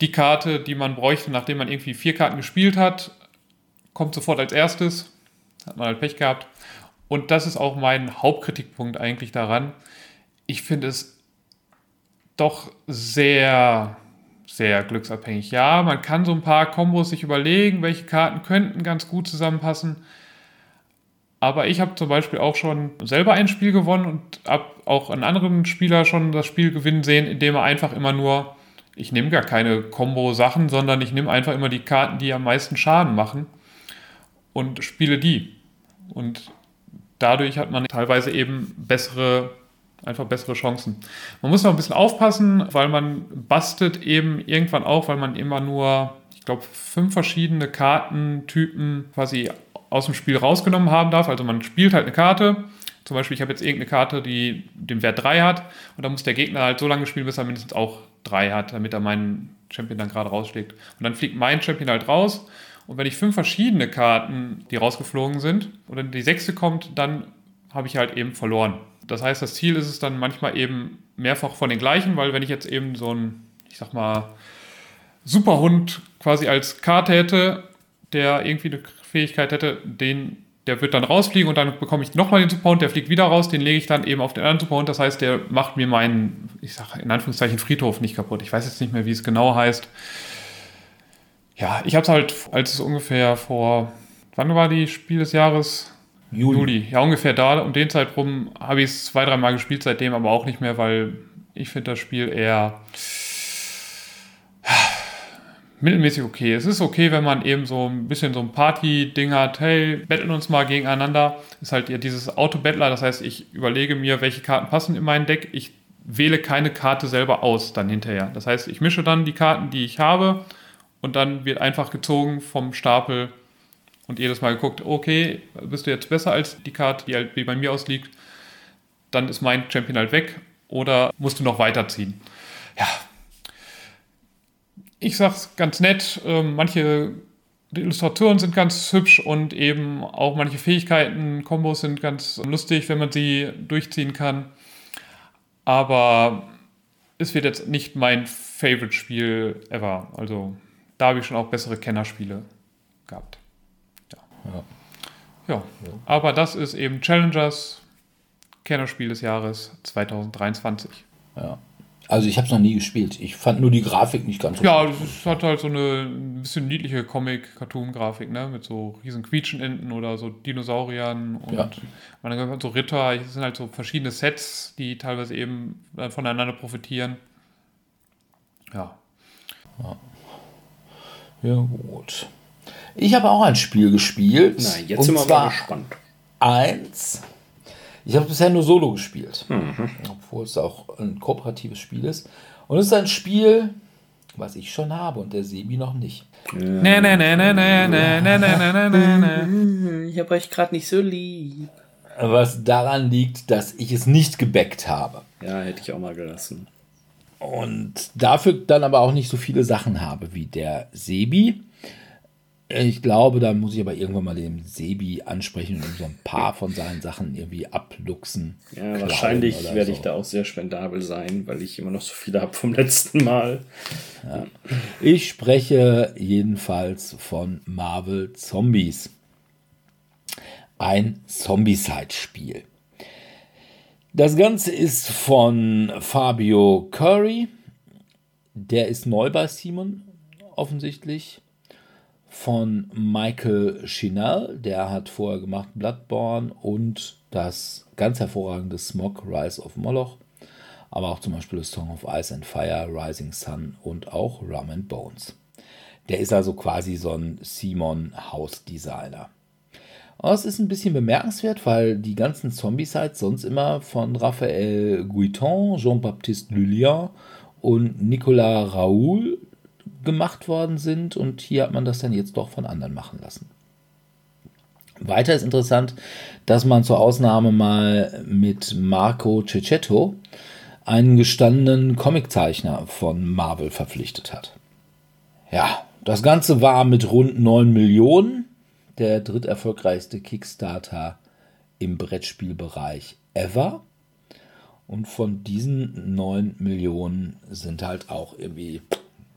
die Karte, die man bräuchte, nachdem man irgendwie vier Karten gespielt hat, kommt sofort als erstes. Hat man halt Pech gehabt. Und das ist auch mein Hauptkritikpunkt eigentlich daran. Ich finde es doch sehr, sehr glücksabhängig. Ja, man kann so ein paar Kombos sich überlegen, welche Karten könnten ganz gut zusammenpassen. Aber ich habe zum Beispiel auch schon selber ein Spiel gewonnen und habe auch einen anderen Spieler schon das Spiel gewinnen sehen, indem er einfach immer nur ich nehme gar keine Combo-Sachen, sondern ich nehme einfach immer die Karten, die am meisten Schaden machen und spiele die. Und dadurch hat man teilweise eben bessere, einfach bessere Chancen. Man muss noch ein bisschen aufpassen, weil man bastet eben irgendwann auch, weil man immer nur, ich glaube, fünf verschiedene Kartentypen quasi aus dem Spiel rausgenommen haben darf. Also man spielt halt eine Karte. Zum Beispiel, ich habe jetzt irgendeine Karte, die den Wert 3 hat und dann muss der Gegner halt so lange spielen, bis er mindestens auch drei hat, damit er meinen Champion dann gerade rausschlägt. Und dann fliegt mein Champion halt raus. Und wenn ich fünf verschiedene Karten, die rausgeflogen sind, und dann die sechste kommt, dann habe ich halt eben verloren. Das heißt, das Ziel ist es dann manchmal eben mehrfach von den gleichen, weil wenn ich jetzt eben so einen, ich sag mal, Superhund quasi als Karte hätte, der irgendwie eine Fähigkeit hätte, den der wird dann rausfliegen und dann bekomme ich nochmal den Superhund, der fliegt wieder raus, den lege ich dann eben auf den anderen Superhund. Das heißt, der macht mir meinen, ich sage in Anführungszeichen, Friedhof nicht kaputt. Ich weiß jetzt nicht mehr, wie es genau heißt. Ja, ich habe es halt, als es ungefähr vor, wann war die Spiel des Jahres? Juli. Juli. Ja, ungefähr da. Um den Zeitraum habe ich es zwei, dreimal gespielt, seitdem aber auch nicht mehr, weil ich finde das Spiel eher mittelmäßig okay. Es ist okay, wenn man eben so ein bisschen so ein Party-Ding hat, hey, betteln uns mal gegeneinander. Ist halt ja dieses Auto-Bettler, das heißt, ich überlege mir, welche Karten passen in mein Deck. Ich wähle keine Karte selber aus dann hinterher. Das heißt, ich mische dann die Karten, die ich habe und dann wird einfach gezogen vom Stapel und jedes Mal geguckt, okay, bist du jetzt besser als die Karte, die halt bei mir ausliegt, dann ist mein Champion halt weg oder musst du noch weiterziehen. Ja, ich sag's ganz nett, äh, manche Illustratoren sind ganz hübsch und eben auch manche Fähigkeiten, Kombos sind ganz lustig, wenn man sie durchziehen kann. Aber es wird jetzt nicht mein Favorite-Spiel ever. Also da habe ich schon auch bessere Kennerspiele gehabt. Ja. Ja. ja. Aber das ist eben Challengers Kennerspiel des Jahres 2023. Ja. Also ich habe es noch nie gespielt. Ich fand nur die Grafik nicht ganz so Ja, es hat halt so eine ein bisschen niedliche Comic-Cartoon-Grafik, ne? Mit so riesen Quietschenenten oder so Dinosauriern und ja. man so Ritter. Es sind halt so verschiedene Sets, die teilweise eben voneinander profitieren. Ja. Ja, ja gut. Ich habe auch ein Spiel gespielt. Na, jetzt sind wir mal gespannt. Eins ich habe bisher nur Solo gespielt, mhm. obwohl es auch ein kooperatives Spiel ist. Und es ist ein Spiel, was ich schon habe und der Sebi noch nicht. Ich habe euch gerade nicht so lieb. Was daran liegt, dass ich es nicht gebackt habe. Ja, hätte ich auch mal gelassen. Und dafür dann aber auch nicht so viele Sachen habe wie der Sebi. Ich glaube, da muss ich aber irgendwann mal den Sebi ansprechen und so ein paar von seinen Sachen irgendwie abluchsen. Ja, wahrscheinlich werde so. ich da auch sehr spendabel sein, weil ich immer noch so viele habe vom letzten Mal. Ja. Ich spreche jedenfalls von Marvel Zombies. Ein Zombie-Side-Spiel. Das Ganze ist von Fabio Curry. Der ist neu bei Simon, offensichtlich von Michael Chinell, der hat vorher gemacht Bloodborne und das ganz hervorragende Smog Rise of Moloch, aber auch zum Beispiel Song of Ice and Fire, Rising Sun und auch Rum and Bones. Der ist also quasi so ein Simon-Hausdesigner. Das ist ein bisschen bemerkenswert, weil die ganzen Zombie-Sites sonst immer von Raphael Guiton, Jean-Baptiste Lullian und Nicolas Raoul gemacht worden sind und hier hat man das dann jetzt doch von anderen machen lassen. Weiter ist interessant, dass man zur Ausnahme mal mit Marco Cecchetto einen gestandenen Comiczeichner von Marvel verpflichtet hat. Ja, das Ganze war mit rund 9 Millionen der dritterfolgreichste Kickstarter im Brettspielbereich ever. Und von diesen 9 Millionen sind halt auch irgendwie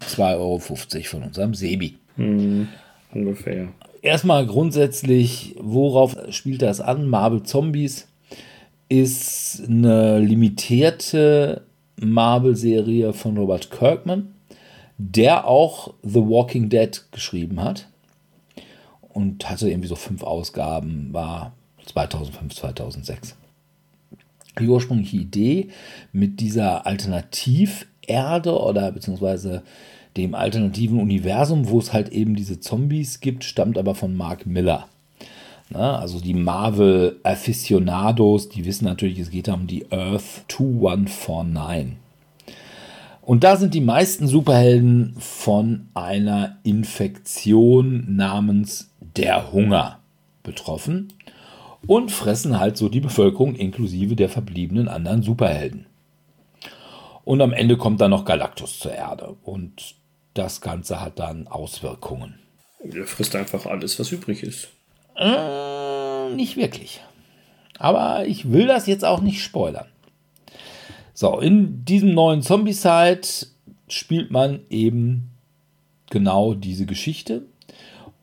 2,50 Euro von unserem Sebi. Hm, ungefähr. Erstmal grundsätzlich, worauf spielt das an? Marvel Zombies ist eine limitierte Marvel-Serie von Robert Kirkman, der auch The Walking Dead geschrieben hat und hatte irgendwie so fünf Ausgaben, war 2005, 2006. Die ursprüngliche Idee mit dieser Alternativerde oder beziehungsweise dem alternativen Universum, wo es halt eben diese Zombies gibt, stammt aber von Mark Miller. Na, also die Marvel Aficionados, die wissen natürlich, es geht um die Earth 2149. Und da sind die meisten Superhelden von einer Infektion namens der Hunger betroffen und fressen halt so die Bevölkerung inklusive der verbliebenen anderen Superhelden. Und am Ende kommt dann noch Galactus zur Erde und das Ganze hat dann Auswirkungen. Er frisst einfach alles, was übrig ist. Äh, nicht wirklich. Aber ich will das jetzt auch nicht spoilern. So, in diesem neuen Zombie-Side spielt man eben genau diese Geschichte.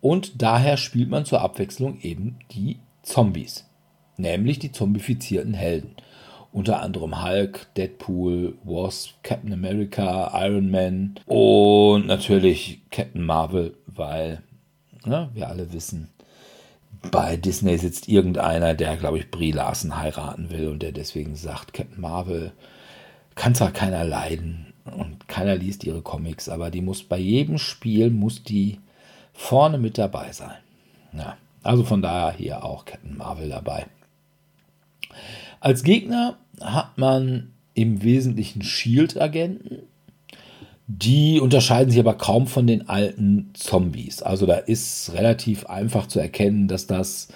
Und daher spielt man zur Abwechslung eben die Zombies. Nämlich die zombifizierten Helden unter anderem Hulk, Deadpool, Wasp, Captain America, Iron Man und natürlich Captain Marvel, weil ne, wir alle wissen, bei Disney sitzt irgendeiner, der, glaube ich, Brie Larson heiraten will und der deswegen sagt, Captain Marvel kann zwar keiner leiden und keiner liest ihre Comics, aber die muss bei jedem Spiel muss die vorne mit dabei sein. Ja, also von daher hier auch Captain Marvel dabei. Als Gegner hat man im Wesentlichen Shield-Agenten. Die unterscheiden sich aber kaum von den alten Zombies. Also da ist relativ einfach zu erkennen, dass das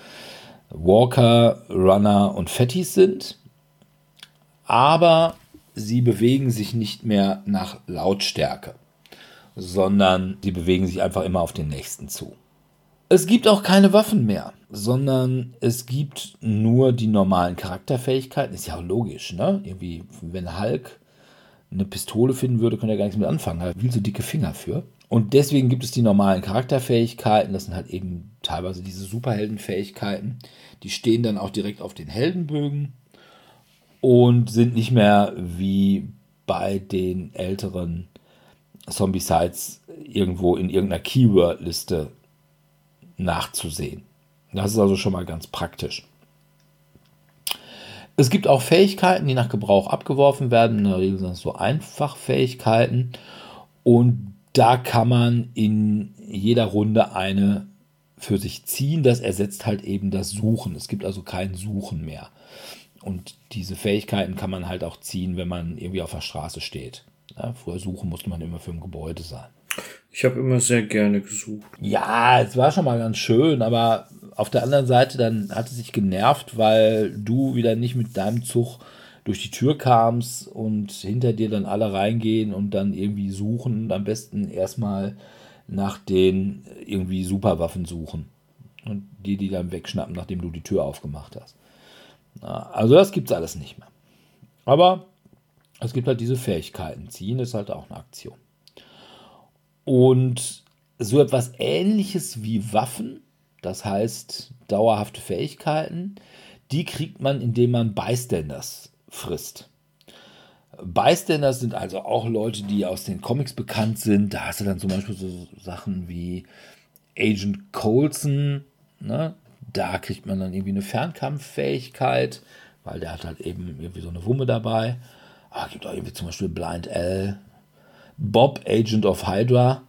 Walker, Runner und Fettis sind. Aber sie bewegen sich nicht mehr nach Lautstärke, sondern sie bewegen sich einfach immer auf den nächsten zu. Es gibt auch keine Waffen mehr, sondern es gibt nur die normalen Charakterfähigkeiten. Ist ja auch logisch, ne? Irgendwie, wenn Hulk eine Pistole finden würde, könnte er gar nichts mit anfangen. Er hat viel zu dicke Finger für. Und deswegen gibt es die normalen Charakterfähigkeiten. Das sind halt eben teilweise diese Superheldenfähigkeiten. Die stehen dann auch direkt auf den Heldenbögen und sind nicht mehr wie bei den älteren Zombie-Sites irgendwo in irgendeiner Keyword-Liste nachzusehen. Das ist also schon mal ganz praktisch. Es gibt auch Fähigkeiten, die nach Gebrauch abgeworfen werden. In der Regel sind es so Einfachfähigkeiten. Und da kann man in jeder Runde eine für sich ziehen. Das ersetzt halt eben das Suchen. Es gibt also kein Suchen mehr. Und diese Fähigkeiten kann man halt auch ziehen, wenn man irgendwie auf der Straße steht. Ja, früher suchen musste man immer für ein Gebäude sein. Ich habe immer sehr gerne gesucht. Ja, es war schon mal ganz schön, aber auf der anderen Seite dann hat es sich genervt, weil du wieder nicht mit deinem Zug durch die Tür kamst und hinter dir dann alle reingehen und dann irgendwie suchen und am besten erstmal nach den irgendwie Superwaffen suchen und die die dann wegschnappen, nachdem du die Tür aufgemacht hast. Also das gibt es alles nicht mehr. Aber es gibt halt diese Fähigkeiten. Ziehen ist halt auch eine Aktion. Und so etwas ähnliches wie Waffen, das heißt dauerhafte Fähigkeiten, die kriegt man, indem man Bystanders frisst. Bystanders sind also auch Leute, die aus den Comics bekannt sind. Da hast du dann zum Beispiel so Sachen wie Agent Coulson. Ne? Da kriegt man dann irgendwie eine Fernkampffähigkeit, weil der hat halt eben irgendwie so eine Wumme dabei. Es gibt auch irgendwie zum Beispiel Blind L, Bob, Agent of Hydra.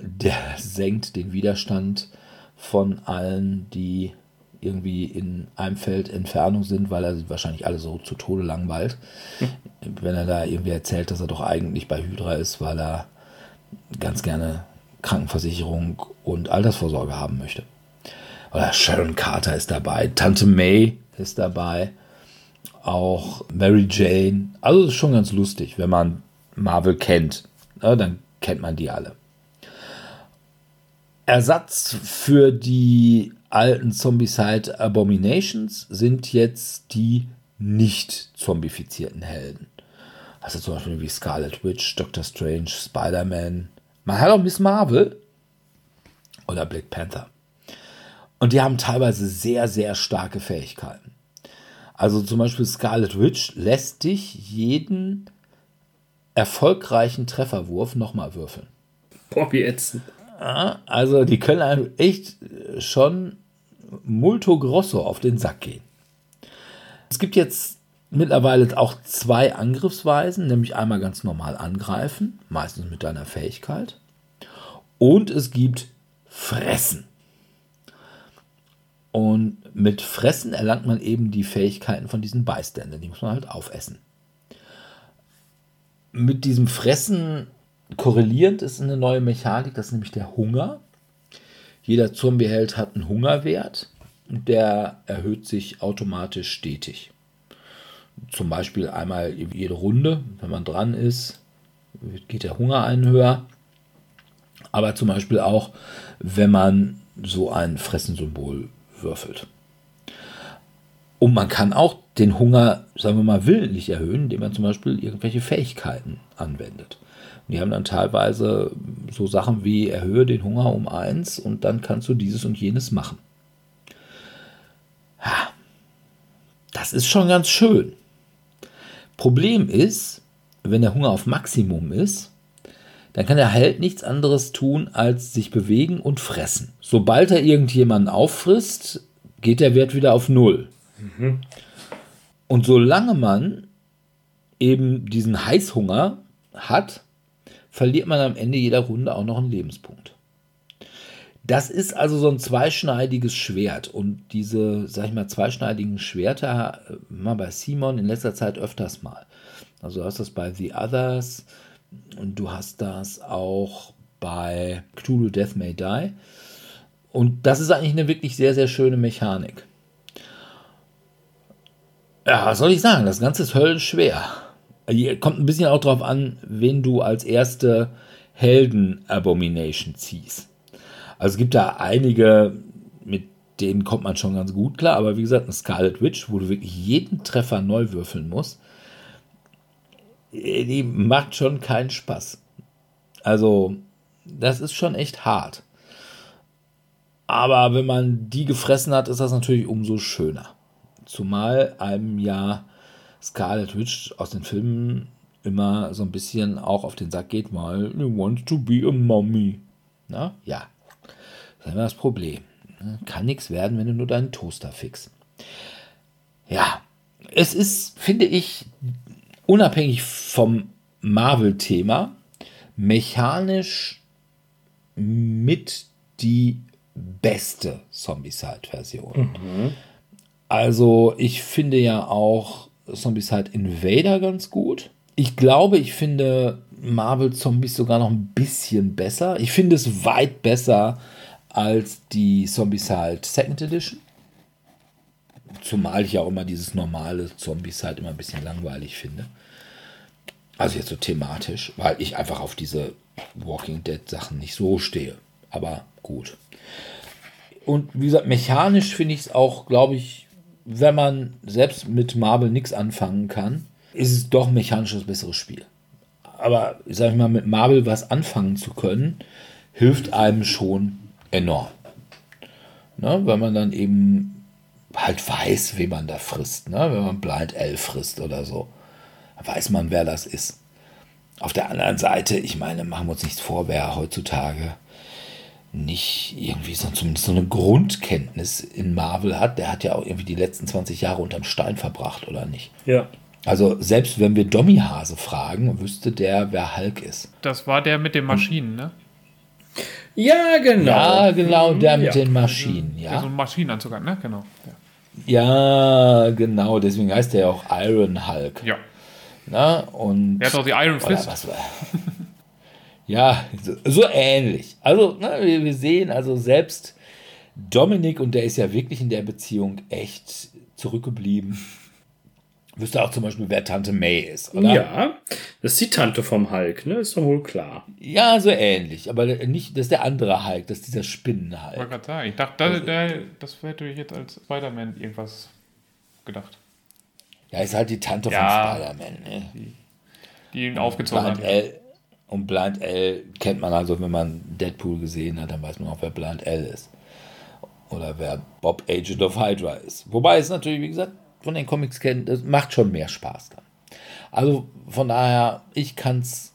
der senkt den Widerstand von allen, die irgendwie in einem Feld Entfernung sind, weil er sie wahrscheinlich alle so zu Tode langweilt. Hm. Wenn er da irgendwie erzählt, dass er doch eigentlich bei Hydra ist, weil er ganz gerne Krankenversicherung und Altersvorsorge haben möchte. Oder Sharon Carter ist dabei, Tante May ist dabei, auch Mary Jane. Also ist schon ganz lustig, wenn man Marvel kennt. Ja, dann kennt man die alle. Ersatz für die alten Zombicide Abominations sind jetzt die nicht zombifizierten Helden. Also zum Beispiel wie Scarlet Witch, Doctor Strange, Spider-Man. Man hat auch Miss Marvel oder Black Panther. Und die haben teilweise sehr, sehr starke Fähigkeiten. Also zum Beispiel Scarlet Witch lässt dich jeden erfolgreichen Trefferwurf nochmal würfeln. Boah, wie ätzend. Also die können einem echt schon multo grosso auf den Sack gehen. Es gibt jetzt mittlerweile auch zwei Angriffsweisen, nämlich einmal ganz normal angreifen, meistens mit deiner Fähigkeit. Und es gibt Fressen. Und mit Fressen erlangt man eben die Fähigkeiten von diesen Beiständern. Die muss man halt aufessen. Mit diesem Fressen korrelierend ist eine neue Mechanik, das ist nämlich der Hunger. Jeder Zombieheld hat einen Hungerwert und der erhöht sich automatisch stetig. Zum Beispiel einmal jede Runde, wenn man dran ist, geht der Hunger einen höher. Aber zum Beispiel auch, wenn man so ein Fressensymbol würfelt. Und man kann auch den Hunger, sagen wir mal, willentlich erhöhen, indem man zum Beispiel irgendwelche Fähigkeiten anwendet. Die haben dann teilweise so Sachen wie erhöhe den Hunger um eins und dann kannst du dieses und jenes machen. Das ist schon ganz schön. Problem ist, wenn der Hunger auf Maximum ist, dann kann der Held nichts anderes tun, als sich bewegen und fressen. Sobald er irgendjemanden auffrisst, geht der Wert wieder auf Null. Mhm. Und solange man eben diesen Heißhunger hat, verliert man am Ende jeder Runde auch noch einen Lebenspunkt. Das ist also so ein zweischneidiges Schwert. Und diese, sag ich mal, zweischneidigen Schwerter äh, mal bei Simon in letzter Zeit öfters mal. Also du hast das bei The Others und du hast das auch bei Cthulhu Death May Die. Und das ist eigentlich eine wirklich sehr, sehr schöne Mechanik. Ja, was soll ich sagen? Das Ganze ist höllenschwer. Kommt ein bisschen auch drauf an, wen du als erste Helden-Abomination ziehst. Also es gibt da einige, mit denen kommt man schon ganz gut klar, aber wie gesagt, ein Scarlet Witch, wo du wirklich jeden Treffer neu würfeln musst, die macht schon keinen Spaß. Also, das ist schon echt hart. Aber wenn man die gefressen hat, ist das natürlich umso schöner. Zumal einem ja Scarlet Witch aus den Filmen immer so ein bisschen auch auf den Sack geht, mal, you want to be a mommy. Na, ja. Das ist immer das Problem. Kann nichts werden, wenn du nur deinen Toaster fixst. Ja, es ist, finde ich, unabhängig vom Marvel-Thema, mechanisch mit die beste Zombie-Side-Version. Mhm. Also, ich finde ja auch Zombies halt Invader ganz gut. Ich glaube, ich finde Marvel Zombies sogar noch ein bisschen besser. Ich finde es weit besser als die Zombies halt Second Edition. Zumal ich ja auch immer dieses normale Zombies halt immer ein bisschen langweilig finde. Also jetzt so thematisch, weil ich einfach auf diese Walking Dead Sachen nicht so stehe. Aber gut. Und wie gesagt, mechanisch finde ich es auch, glaube ich, wenn man selbst mit Marvel nichts anfangen kann, ist es doch mechanisch das bessere Spiel. Aber sag ich mal, mit Marvel was anfangen zu können, hilft einem schon enorm. Ne? Weil man dann eben halt weiß, wie man da frisst. Ne? Wenn man Blind L frisst oder so, weiß man, wer das ist. Auf der anderen Seite, ich meine, machen wir uns nichts vor, wer heutzutage nicht irgendwie so, zumindest so eine Grundkenntnis in Marvel hat, der hat ja auch irgendwie die letzten 20 Jahre unterm Stein verbracht, oder nicht? Ja. Also selbst wenn wir Dommy Hase fragen, wüsste der, wer Hulk ist. Das war der mit den Maschinen, ne? Ja, genau. Ja, genau, der mit ja. den Maschinen, Ja, ja. so ein Maschinenanzug hat, ne? Genau. Ja. Ja, genau, deswegen heißt der ja auch Iron Hulk. ja. Ne? Und Er hat auch die Iron Fist. ja, so, so ähnlich. Also, ne, wir, wir sehen also selbst Dominik, und der ist ja wirklich in der Beziehung echt zurückgeblieben. Wüsste auch zum Beispiel, wer Tante May ist, oder? Ja, das ist die Tante vom Hulk, ne? Ist doch wohl klar. Ja, so ähnlich. Aber nicht, das ist der andere Hulk, das ist dieser Ich Spinnenhulk. wollte gerade sagen, ich dachte, da, da, das hätte ich jetzt als Spider-Man irgendwas gedacht. Ja, ist halt die Tante Ja. von Spider-Man. Ne? Die ihn aufgezogen hat. L. Und Blind L kennt man also, wenn man Deadpool gesehen hat, dann weiß man auch, wer Blind L ist. Oder wer Bob Agent of Hydra ist. Wobei es natürlich, wie gesagt, von den Comics kennt, es macht schon mehr Spaß dann. Also von daher, ich kann es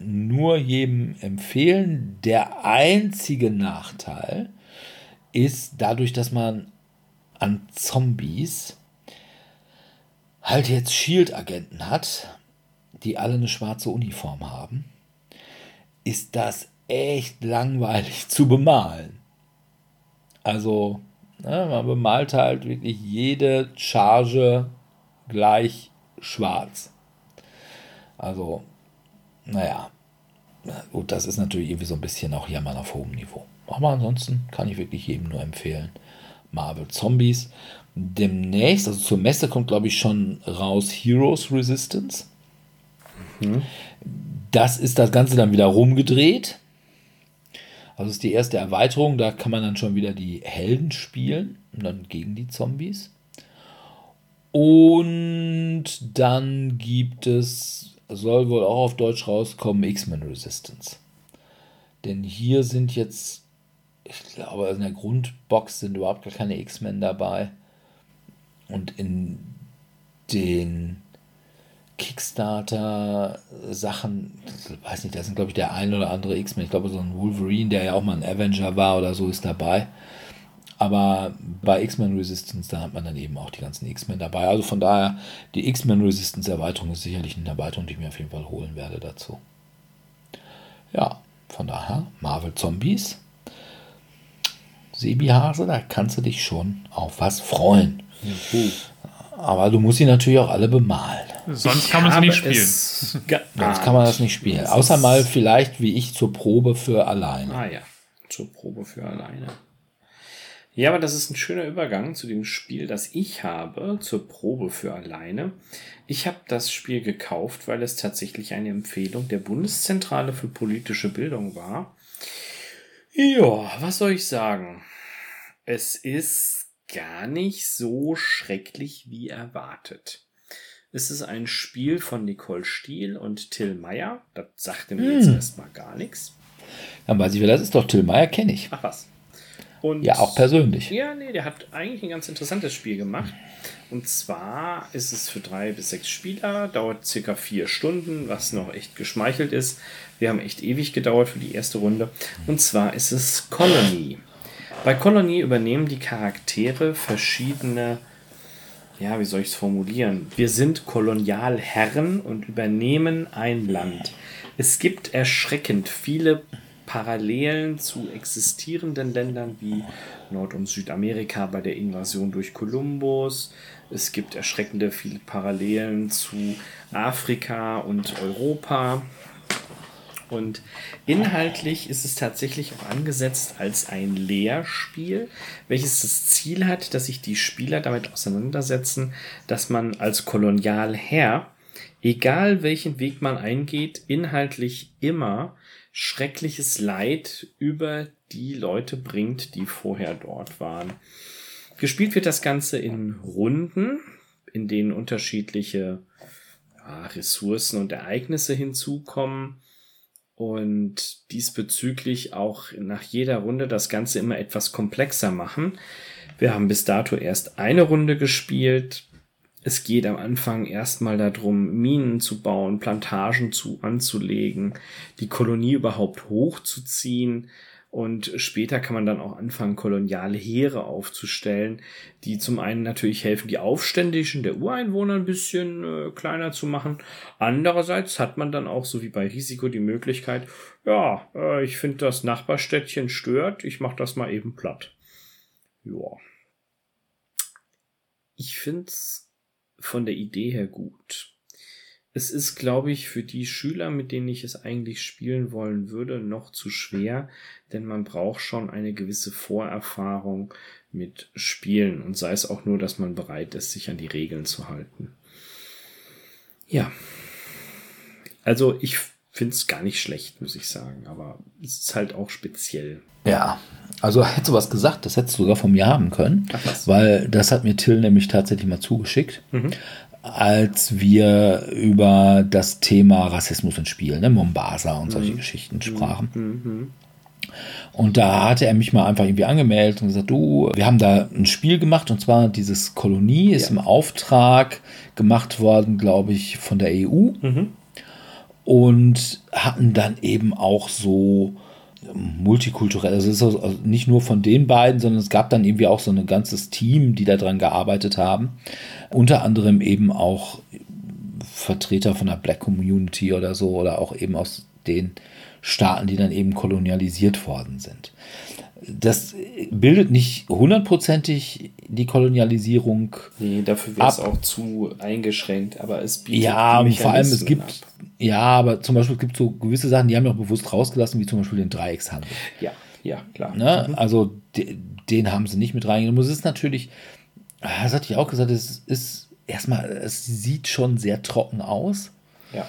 nur jedem empfehlen. Der einzige Nachteil ist dadurch, dass man an Zombies halt jetzt Shield-Agenten hat, die alle eine schwarze Uniform haben, ist das echt langweilig zu bemalen. Also, ne, man bemalt halt wirklich jede Charge gleich schwarz. Also, naja, na gut, das ist natürlich irgendwie so ein bisschen auch Jammern auf hohem Niveau. Aber ansonsten kann ich wirklich jedem nur empfehlen. Marvel Zombies. Demnächst, also zur Messe kommt, glaube ich, schon raus Heroes Resistance. Das ist das Ganze dann wieder rumgedreht. Also ist die erste Erweiterung, da kann man dann schon wieder die Helden spielen und dann gegen die Zombies. Und dann gibt es, soll wohl auch auf Deutsch rauskommen, X-Men Resistance. Denn hier sind jetzt, ich glaube, in der Grundbox sind überhaupt gar keine X-Men dabei. Und in den Kickstarter-Sachen, weiß nicht, da sind, glaube ich, der ein oder andere X-Men. Ich glaube, so ein Wolverine, der ja auch mal ein Avenger war oder so, ist dabei. Aber bei X-Men Resistance, da hat man dann eben auch die ganzen X-Men dabei. Also von daher, die X-Men Resistance Erweiterung ist sicherlich eine Erweiterung, die ich mir auf jeden Fall holen werde dazu. Ja, von daher, Marvel Zombies. Sebi-Hase, da kannst du dich schon auf was freuen. Aber du musst sie natürlich auch alle bemalen. Sonst kann man sie nicht spielen. Sonst kann man das nicht spielen. Das Außer mal vielleicht wie ich zur Probe für alleine. Ah ja, zur Probe für alleine. Ja, aber das ist ein schöner Übergang zu dem Spiel, das ich habe, zur Probe für alleine. Ich habe das Spiel gekauft, weil es tatsächlich eine Empfehlung der Bundeszentrale für politische Bildung war. Ja, was soll ich sagen? Es ist gar nicht so schrecklich wie erwartet. Es ist ein Spiel von Nicole Stiel und Till Meyer. Das sagte mir jetzt erstmal gar nichts. Dann weiß ich, wer das ist. Doch, Till Meyer kenne ich. Ach was. Und Ja, auch persönlich. Ja, nee, der hat eigentlich ein ganz interessantes Spiel gemacht. Und zwar ist es für drei bis sechs Spieler, dauert circa vier Stunden, was noch echt geschmeichelt ist. Wir haben echt ewig gedauert für die erste Runde. Und zwar ist es Colony. Bei Colony übernehmen die Charaktere verschiedene, ja, wie soll ich es formulieren? Wir sind Kolonialherren und übernehmen ein Land. Es gibt erschreckend viele Parallelen zu existierenden Ländern wie Nord- und Südamerika bei der Invasion durch Kolumbus. Es gibt erschreckende viele Parallelen zu Afrika und Europa. Und inhaltlich ist es tatsächlich auch angesetzt als ein Lehrspiel, welches das Ziel hat, dass sich die Spieler damit auseinandersetzen, dass man als Kolonialherr, egal welchen Weg man eingeht, inhaltlich immer schreckliches Leid über die Leute bringt, die vorher dort waren. Gespielt wird das Ganze in Runden, in denen unterschiedliche ja, Ressourcen und Ereignisse hinzukommen und diesbezüglich auch nach jeder Runde das Ganze immer etwas komplexer machen. Wir haben bis dato erst eine Runde gespielt. Es geht am Anfang erstmal darum, Minen zu bauen, Plantagen zu anzulegen, die Kolonie überhaupt hochzuziehen Und später kann man dann auch anfangen, koloniale Heere aufzustellen, die zum einen natürlich helfen, die Aufständischen der Ureinwohner ein bisschen äh, kleiner zu machen. Andererseits hat man dann auch, so wie bei Risiko, die Möglichkeit, ja, äh, ich finde das Nachbarstädtchen stört, ich mache das mal eben platt. Ja. Ich find's von der Idee her gut. Es ist, glaube ich, für die Schüler, mit denen ich es eigentlich spielen wollen würde, noch zu schwer, denn man braucht schon eine gewisse Vorerfahrung mit Spielen und sei es auch nur, dass man bereit ist, sich an die Regeln zu halten. Ja. Also ich finde es gar nicht schlecht, muss ich sagen, aber es ist halt auch speziell. Ja, also hättest du was gesagt, das hättest du sogar von mir haben können, Ach, weil das hat mir Till nämlich tatsächlich mal zugeschickt. Mhm als wir über das Thema Rassismus in Spielen, ne, Mombasa und solche mhm. Geschichten sprachen. Mhm. Und da hatte er mich mal einfach irgendwie angemeldet und gesagt, du, wir haben da ein Spiel gemacht und zwar dieses Kolonie ist ja. im Auftrag gemacht worden, glaube ich, von der EU. Mhm. Und hatten dann eben auch so multikulturell, also es ist also nicht nur von den beiden, sondern es gab dann irgendwie auch so ein ganzes Team, die daran gearbeitet haben. Unter anderem eben auch Vertreter von der Black Community oder so oder auch eben aus den Staaten, die dann eben kolonialisiert worden sind. Das bildet nicht hundertprozentig die Kolonialisierung. Nee, dafür wäre es auch zu eingeschränkt, aber es bietet. Ja, vor allem es gibt. Ab. Ja, aber zum Beispiel gibt es so gewisse Sachen, die haben wir auch bewusst rausgelassen, wie zum Beispiel den Dreieckshandel. Ja, ja, klar. Ne? Mhm. Also den haben sie nicht mit reingenommen. Es ist natürlich, Ah, das hatte ich auch gesagt, es ist erstmal, es sieht schon sehr trocken aus. Ja.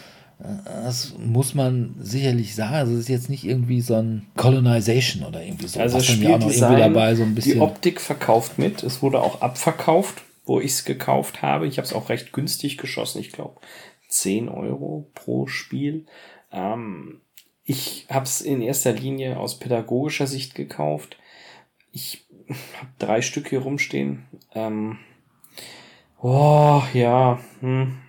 Das muss man sicherlich sagen. Also es ist jetzt nicht irgendwie so ein Colonization oder irgendwie so. Also das Spieldesign, dabei, so ein bisschen. Die Optik verkauft mit. Es wurde auch abverkauft, wo ich es gekauft habe. Ich habe es auch recht günstig geschossen. Ich glaube 10 Euro pro Spiel. Ähm, ich habe es in erster Linie aus pädagogischer Sicht gekauft. Ich habe drei Stück hier rumstehen. Ähm, oh, ja. Hm.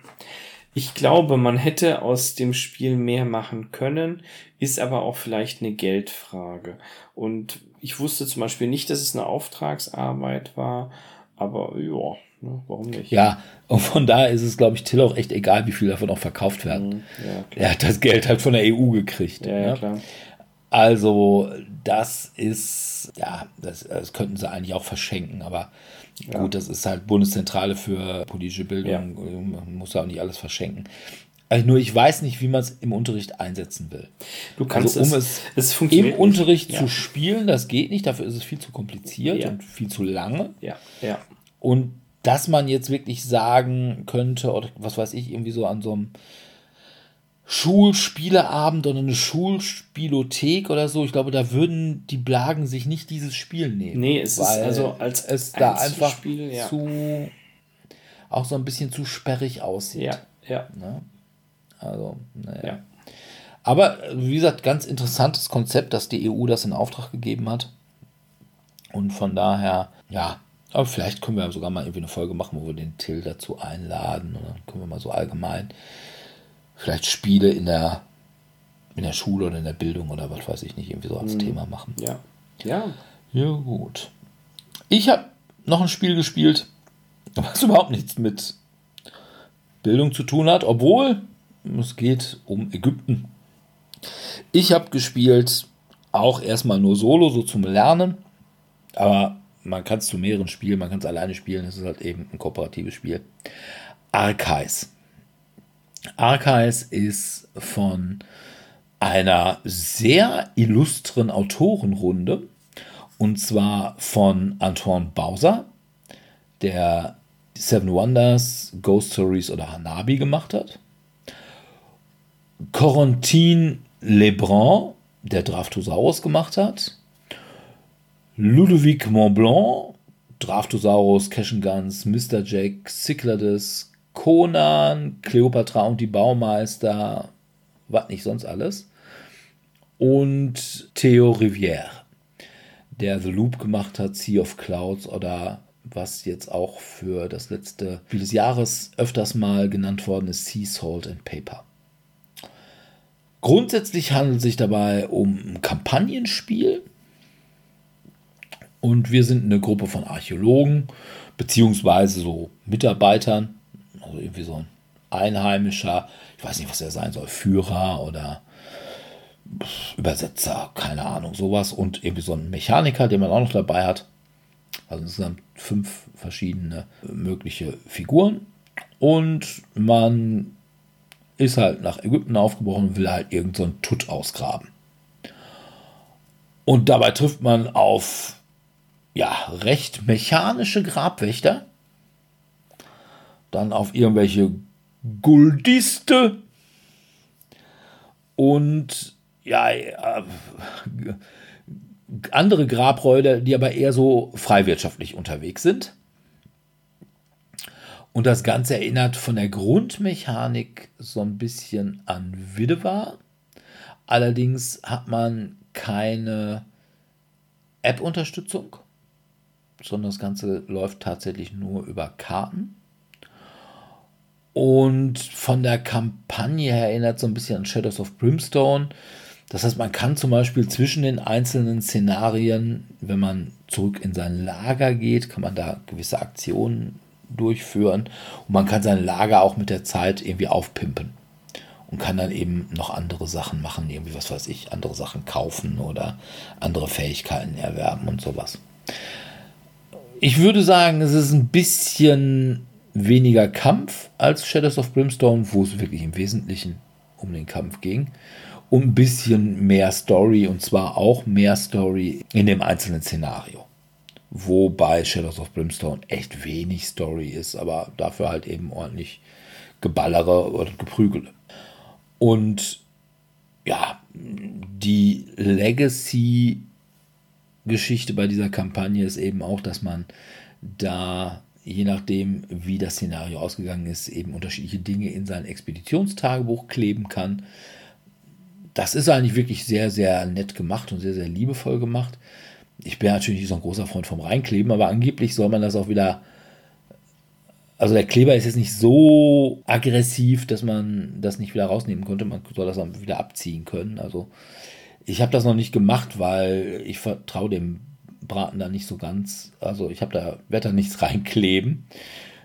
Ich glaube, man hätte aus dem Spiel mehr machen können, ist aber auch vielleicht eine Geldfrage. Und ich wusste zum Beispiel nicht, dass es eine Auftragsarbeit war, aber ja, ne, warum nicht? Ja, und von daher ist es, glaube ich, Till auch echt egal, wie viel davon auch verkauft werden. Mhm, ja, er hat das Geld halt von der EU gekriegt. Ja, ja, ja. klar. Also, das ist, ja, das, das könnten sie eigentlich auch verschenken, aber ja. gut, das ist halt Bundeszentrale für politische Bildung, ja. man muss ja auch nicht alles verschenken. Also nur ich weiß nicht, wie man es im Unterricht einsetzen will. Du kannst also, um es, es im Unterricht ja. zu spielen, das geht nicht, dafür ist es viel zu kompliziert und viel zu lange. Ja, ja. Und dass man jetzt wirklich sagen könnte, oder was weiß ich, irgendwie so an so einem Schulspieleabend oder eine Schulspielothek oder so. Ich glaube, da würden die Blagen sich nicht dieses Spiel nehmen. Nee, es ist also als es da einfach Spiel, ja. zu auch so ein bisschen zu sperrig aussieht. Ja, ja. Ne? Also, naja. Ja. Aber wie gesagt, ganz interessantes Konzept, dass die EU das in Auftrag gegeben hat. Und von daher, ja, aber vielleicht können wir sogar mal irgendwie eine Folge machen, wo wir den Till dazu einladen. Und dann können wir mal so allgemein vielleicht Spiele in der, in der Schule oder in der Bildung oder was weiß ich nicht, irgendwie so als mhm. Thema machen. Ja. Ja. Ja, gut. Ich habe noch ein Spiel gespielt, was überhaupt nichts mit Bildung zu tun hat, obwohl es geht um Ägypten. Ich habe gespielt, auch erstmal nur solo, so zum Lernen, aber man kann es zu mehreren spielen, man kann es alleine spielen, es ist halt eben ein kooperatives Spiel. Archives. Archives ist von einer sehr illustren Autorenrunde und zwar von Antoine Bauser, der Seven Wonders, Ghost Stories oder Hanabi gemacht hat. Corentin Lebrun, der Draftosaurus gemacht hat. Ludovic Montblanc, Draftosaurus, Cash Guns, Mr. Jack, Cyclades, Conan, Cleopatra und die Baumeister, was nicht sonst alles. Und Theo Rivière, der The Loop gemacht hat, Sea of Clouds oder was jetzt auch für das letzte Spiel des Jahres öfters mal genannt worden ist, Sea Salt and Paper. Grundsätzlich handelt es sich dabei um ein Kampagnenspiel Und wir sind eine Gruppe von Archäologen, beziehungsweise so Mitarbeitern, also irgendwie so ein Einheimischer, ich weiß nicht, was er sein soll, Führer oder Übersetzer, keine Ahnung, sowas. Und irgendwie so ein Mechaniker, den man auch noch dabei hat. Also insgesamt fünf verschiedene mögliche Figuren. Und man ist halt nach Ägypten aufgebrochen und will halt irgendeinen so Tutt ausgraben. Und dabei trifft man auf ja, recht mechanische Grabwächter. Dann auf irgendwelche Guldiste. Und ja, äh, andere Grabräuber, die aber eher so freiwirtschaftlich unterwegs sind. Und das Ganze erinnert von der Grundmechanik so ein bisschen an Widewar. Allerdings hat man keine App-Unterstützung, sondern das Ganze läuft tatsächlich nur über Karten. Und von der Kampagne her erinnert so ein bisschen an Shadows of Brimstone. Das heißt, man kann zum Beispiel zwischen den einzelnen Szenarien, wenn man zurück in sein Lager geht, kann man da gewisse Aktionen durchführen. Und man kann sein Lager auch mit der Zeit irgendwie aufpimpen. Und kann dann eben noch andere Sachen machen, irgendwie, was weiß ich, andere Sachen kaufen oder andere Fähigkeiten erwerben und sowas. Ich würde sagen, es ist ein bisschen weniger Kampf als Shadows of Brimstone, wo es wirklich im Wesentlichen um den Kampf ging. Und ein bisschen mehr Story und zwar auch mehr Story in dem einzelnen Szenario. Wobei Shadows of Brimstone echt wenig Story ist, aber dafür halt eben ordentlich Geballere oder Geprügele. Und ja, die Legacy-Geschichte bei dieser Kampagne ist eben auch, dass man da, je nachdem, wie das Szenario ausgegangen ist, eben unterschiedliche Dinge in sein Expeditionstagebuch kleben kann. Das ist eigentlich wirklich sehr, sehr nett gemacht und sehr, sehr liebevoll gemacht. Ich bin natürlich nicht so ein großer Freund vom Reinkleben, aber angeblich soll man das auch wieder. Also der Kleber ist jetzt nicht so aggressiv, dass man das nicht wieder rausnehmen könnte. Man soll das dann wieder abziehen können. Also ich habe das noch nicht gemacht, weil ich vertraue dem Braten da nicht so ganz. Also ich habe da, werde da nichts reinkleben,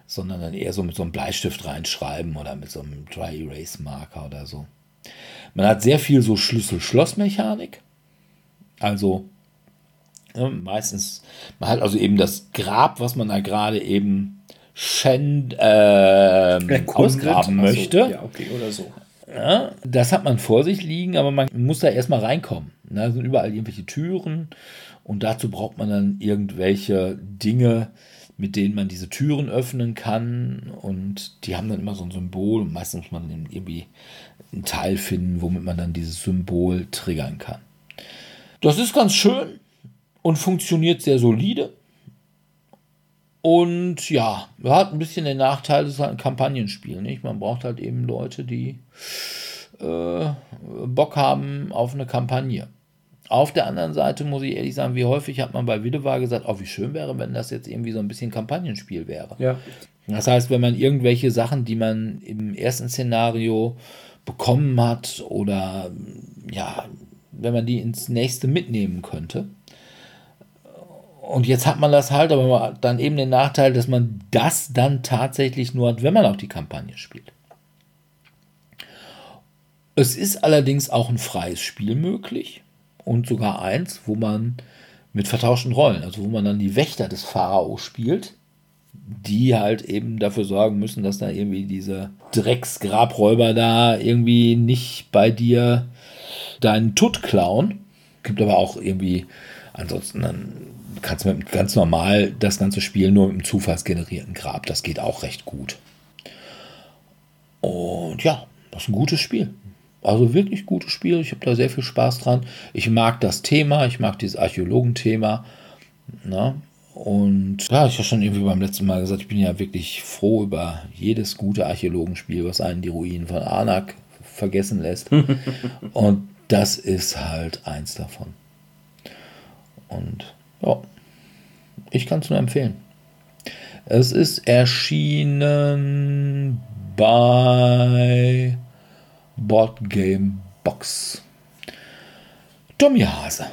sondern dann eher so mit so einem Bleistift reinschreiben oder mit so einem Dry Erase Marker oder so. Man hat sehr viel so Schlüssel-Schloss-Mechanik. Also ja, meistens, man hat also eben das Grab, was man da gerade eben schänd, äh, ausgraben möchte. Ja, okay, oder so. Ja, das hat man vor sich liegen, aber man muss da erstmal reinkommen. Da sind überall irgendwelche Türen und dazu braucht man dann irgendwelche Dinge, mit denen man diese Türen öffnen kann und die haben dann immer so ein Symbol und meistens muss man irgendwie einen Teil finden, womit man dann dieses Symbol triggern kann. Das ist ganz schön und funktioniert sehr solide. Und ja, hat ein bisschen den Nachteil, es ist halt ein Kampagnenspiel. Nicht? Man braucht halt eben Leute, die äh, Bock haben auf eine Kampagne. Auf der anderen Seite muss ich ehrlich sagen, wie häufig hat man bei Widewar gesagt, oh, wie schön wäre, wenn das jetzt irgendwie so ein bisschen Kampagnenspiel wäre. Ja. Das heißt, wenn man irgendwelche Sachen, die man im ersten Szenario bekommen hat oder ja, wenn man die ins nächste mitnehmen könnte, und jetzt hat man das halt, aber dann eben den Nachteil, dass man das dann tatsächlich nur hat, wenn man auch die Kampagne spielt. Es ist allerdings auch ein freies Spiel möglich und sogar eins, wo man mit vertauschten Rollen, also wo man dann die Wächter des Pharao spielt, die halt eben dafür sorgen müssen, dass da irgendwie diese Drecksgrabräuber da irgendwie nicht bei dir deinen Tutt klauen. Gibt aber auch irgendwie ansonsten dann kannst du mit ganz normal das ganze Spiel nur mit einem zufallsgenerierten Grab. Das geht auch recht gut. Und ja, das ist ein gutes Spiel. Also wirklich gutes Spiel. Ich habe da sehr viel Spaß dran. Ich mag das Thema, ich mag dieses Archäologenthema. Na? Und ja, ich habe schon irgendwie beim letzten Mal gesagt, ich bin ja wirklich froh über jedes gute Archäologenspiel, was einen die Ruinen von Anak vergessen lässt. Und das ist halt eins davon. Und ja, ich kann es nur empfehlen. Es ist erschienen bei Board Game Box. Tommy Hase.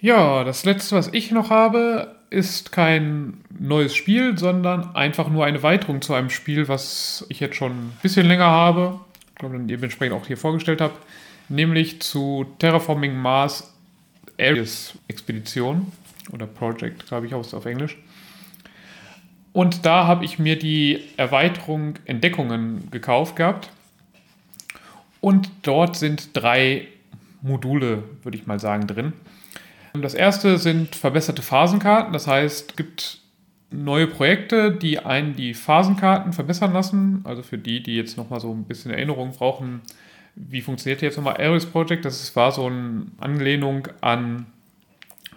Ja, das letzte, was ich noch habe, ist kein neues Spiel, sondern einfach nur eine Weiterung zu einem Spiel, was ich jetzt schon ein bisschen länger habe, ich glaube, dementsprechend auch hier vorgestellt habe, nämlich zu Terraforming Mars Ares Expedition oder Project, glaube ich, auf Englisch. Und da habe ich mir die Erweiterung Entdeckungen gekauft gehabt. Und dort sind drei Module, würde ich mal sagen, drin. Das erste sind verbesserte Phasenkarten. Das heißt, es gibt neue Projekte, die einen die Phasenkarten verbessern lassen. Also für die, die jetzt nochmal so ein bisschen Erinnerung brauchen, wie funktioniert jetzt nochmal Ares Project? Das war so eine Anlehnung an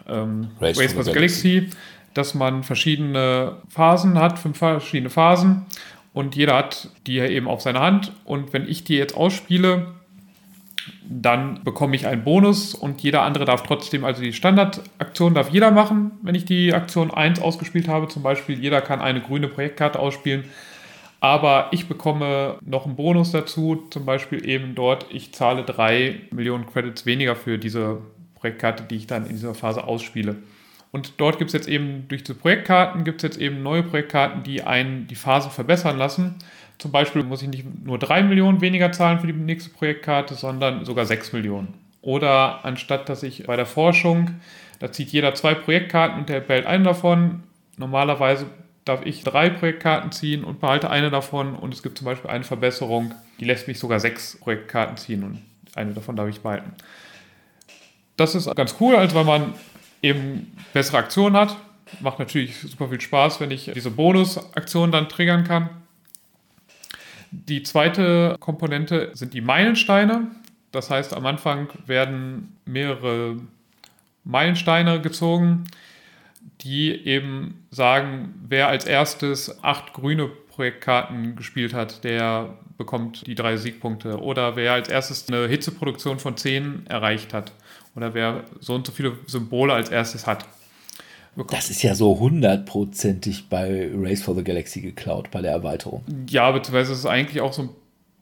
ähm, Race, Race for the Galaxy. Galaxy, dass man verschiedene Phasen hat, fünf verschiedene Phasen und jeder hat die eben auf seiner Hand. Und wenn ich die jetzt ausspiele, dann bekomme ich einen Bonus. Und jeder andere darf trotzdem, also die Standardaktion darf jeder machen, wenn ich die Aktion 1 ausgespielt habe, zum Beispiel jeder kann eine grüne Projektkarte ausspielen, aber ich bekomme noch einen Bonus dazu, zum Beispiel eben dort, ich zahle 3 Millionen Credits weniger für diese Projektkarte, die ich dann in dieser Phase ausspiele. Und dort gibt es jetzt eben durch diese Projektkarten, gibt es jetzt eben neue Projektkarten, die einen die Phasen verbessern lassen. Zum Beispiel muss ich nicht nur 3 Millionen weniger zahlen für die nächste Projektkarte, sondern sogar 6 Millionen. Oder anstatt dass ich bei der Forschung, da zieht jeder zwei Projektkarten und der behält einen davon. Normalerweise darf ich drei Projektkarten ziehen und behalte eine davon. Und es gibt zum Beispiel eine Verbesserung, die lässt mich sogar sechs Projektkarten ziehen und eine davon darf ich behalten. Das ist ganz cool, also weil man eben bessere Aktionen hat. Macht natürlich super viel Spaß, wenn ich diese Bonusaktionen dann triggern kann. Die zweite Komponente sind die Meilensteine. Das heißt, am Anfang werden mehrere Meilensteine gezogen, die eben sagen, wer als erstes acht grüne Projektkarten gespielt hat, der bekommt die drei Siegpunkte. Oder wer als erstes eine Hitzeproduktion von zehn erreicht hat. Oder wer so und so viele Symbole als erstes hat. Bekommt. Das ist ja so hundertprozentig bei Race for the Galaxy geklaut, bei der Erweiterung. Ja, beziehungsweise ist es eigentlich auch so ein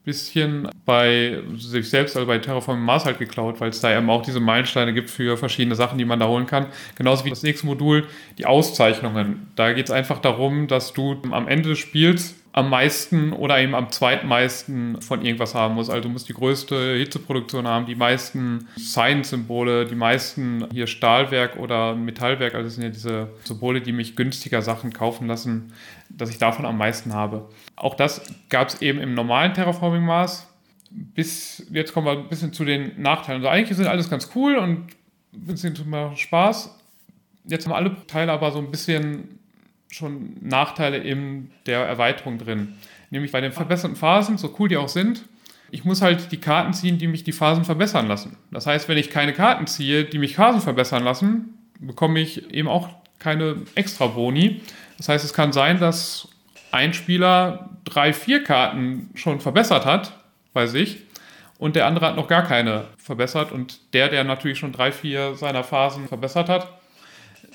bisschen bei sich selbst, also bei Terraforming Mars halt geklaut, weil es da eben auch diese Meilensteine gibt für verschiedene Sachen, die man da holen kann. Genauso wie das nächste Modul, die Auszeichnungen. Da geht es einfach darum, dass du am Ende des Spiels am meisten oder eben am zweitmeisten von irgendwas haben muss. Also du musst die größte Hitzeproduktion haben, die meisten Science-Symbole, die meisten hier Stahlwerk oder Metallwerk, also das sind ja diese Symbole, die mich günstiger Sachen kaufen lassen, dass ich davon am meisten habe. Auch das gab es eben im normalen Terraforming-Maß. Bis jetzt kommen wir ein bisschen zu den Nachteilen. Also eigentlich sind alles ganz cool und ein bisschen Spaß. Jetzt haben alle Teile aber so ein bisschen schon Nachteile in der Erweiterung drin. Nämlich bei den verbesserten Phasen, so cool die auch sind, ich muss halt die Karten ziehen, die mich die Phasen verbessern lassen. Das heißt, wenn ich keine Karten ziehe, die mich Phasen verbessern lassen, bekomme ich eben auch keine extra Boni. Das heißt, es kann sein, dass ein Spieler drei, vier Karten schon verbessert hat bei sich und der andere hat noch gar keine verbessert und der, der natürlich schon drei, vier seiner Phasen verbessert hat,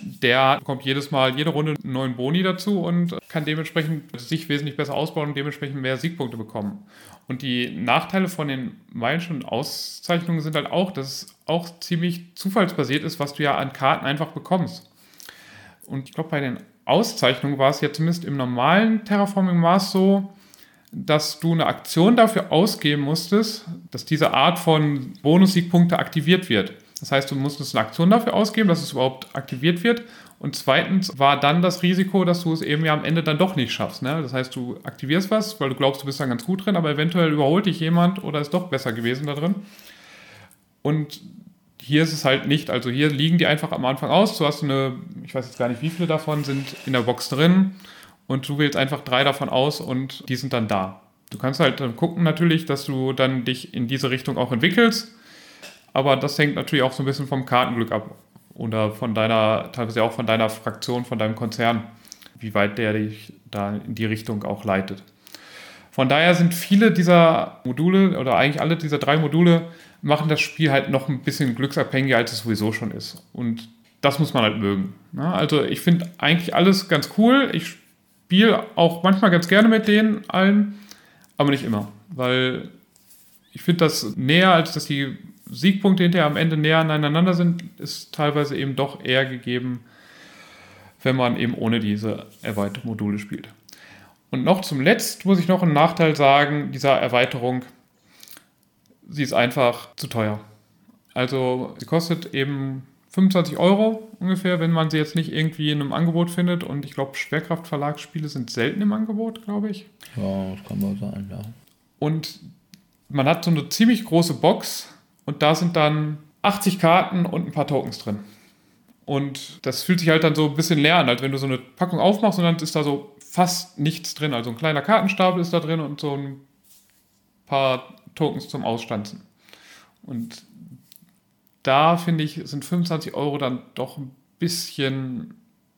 der bekommt jedes Mal, jede Runde einen neuen Boni dazu und kann dementsprechend sich wesentlich besser ausbauen und dementsprechend mehr Siegpunkte bekommen. Und die Nachteile von den Meilensteinen und Auszeichnungen sind halt auch, dass es auch ziemlich zufallsbasiert ist, was du ja an Karten einfach bekommst. Und ich glaube, bei den Auszeichnungen war es ja zumindest im normalen Terraforming-Maß so, dass du eine Aktion dafür ausgeben musstest, dass diese Art von Bonus-Siegpunkte aktiviert wird. Das heißt, du musstest eine Aktion dafür ausgeben, dass es überhaupt aktiviert wird. Und zweitens war dann das Risiko, dass du es eben ja am Ende dann doch nicht schaffst. Ne? Das heißt, du aktivierst was, weil du glaubst, du bist dann ganz gut drin, aber eventuell überholt dich jemand oder ist doch besser gewesen da drin. Und hier ist es halt nicht. Also hier liegen die einfach am Anfang aus. Du hast eine, ich weiß jetzt gar nicht, wie viele davon sind in der Box drin. Und du wählst einfach drei davon aus und die sind dann da. Du kannst halt dann gucken natürlich, dass du dann dich in diese Richtung auch entwickelst aber das hängt natürlich auch so ein bisschen vom Kartenglück ab. Oder von deiner, teilweise auch von deiner Fraktion, von deinem Konzern, wie weit der dich da in die Richtung auch leitet. Von daher sind viele dieser Module oder eigentlich alle dieser drei Module machen das Spiel halt noch ein bisschen glücksabhängiger, als es sowieso schon ist. Und das muss man halt mögen. Also ich finde eigentlich alles ganz cool. Ich spiele auch manchmal ganz gerne mit denen allen, aber nicht immer. Weil ich finde das näher, als dass die Siegpunkte hinterher am Ende näher aneinander sind, ist teilweise eben doch eher gegeben, wenn man eben ohne diese Erweiterungsmodule spielt. Und noch zum Letzt muss ich noch einen Nachteil sagen dieser Erweiterung. Sie ist einfach zu teuer. Also sie kostet eben 25 Euro ungefähr, wenn man sie jetzt nicht irgendwie in einem Angebot findet. Und ich glaube, Schwerkraftverlagsspiele sind selten im Angebot, glaube ich. Ja, das kann man sein, ja. Und man hat so eine ziemlich große Box und da sind dann 80 Karten und ein paar Tokens drin. Und das fühlt sich halt dann so ein bisschen leer an, als wenn du so eine Packung aufmachst und dann ist da so fast nichts drin. Also ein kleiner Kartenstapel ist da drin und so ein paar Tokens zum Ausstanzen. Und da finde ich, sind 25 Euro dann doch ein bisschen,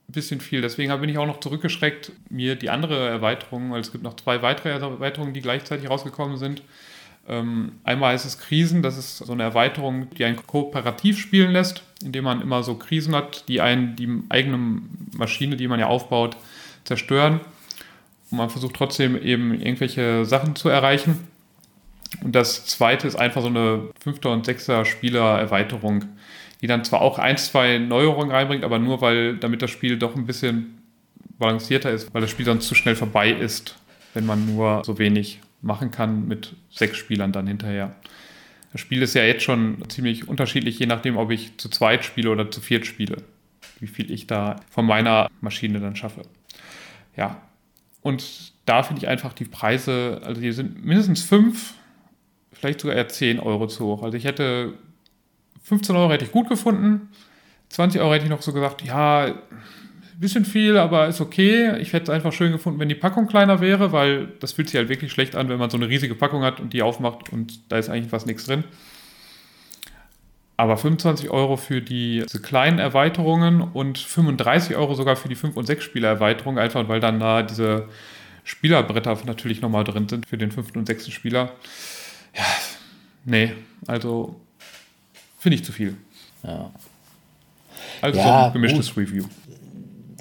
bisschen viel. Deswegen bin ich auch noch zurückgeschreckt, mir die andere Erweiterung, weil es gibt noch zwei weitere Erweiterungen, die gleichzeitig rausgekommen sind, einmal ist es Krisen, das ist so eine Erweiterung, die einen kooperativ spielen lässt, indem man immer so Krisen hat, die einen die eigene Maschine, die man ja aufbaut, zerstören. Und man versucht trotzdem eben irgendwelche Sachen zu erreichen. Und das zweite ist einfach so eine fünfter und sechster Spieler-Erweiterung, die dann zwar auch ein, zwei Neuerungen reinbringt, aber nur weil damit das Spiel doch ein bisschen balancierter ist, weil das Spiel sonst zu schnell vorbei ist, wenn man nur so wenig machen kann mit sechs Spielern dann hinterher. Das Spiel ist ja jetzt schon ziemlich unterschiedlich, je nachdem, ob ich zu zweit spiele oder zu viert spiele. Wie viel ich da von meiner Maschine dann schaffe. Ja. Und da finde ich einfach die Preise, also die sind mindestens fünf, vielleicht sogar eher zehn Euro zu hoch. Also ich hätte 15 Euro hätte ich gut gefunden. 20 Euro hätte ich noch so gesagt, ja, bisschen viel, aber ist okay. Ich hätte es einfach schön gefunden, wenn die Packung kleiner wäre, weil das fühlt sich halt wirklich schlecht an, wenn man so eine riesige Packung hat und die aufmacht und da ist eigentlich fast nichts drin. Aber 25 Euro für die, diese kleinen Erweiterungen und 35 Euro sogar für die 5- und 6-Spieler-Erweiterung, einfach weil dann da diese Spielerbretter natürlich nochmal drin sind für den 5. und 6. Spieler. Ja, nee, also finde ich zu viel. Ja. Also Ja, so ein gemischtes gut. Review.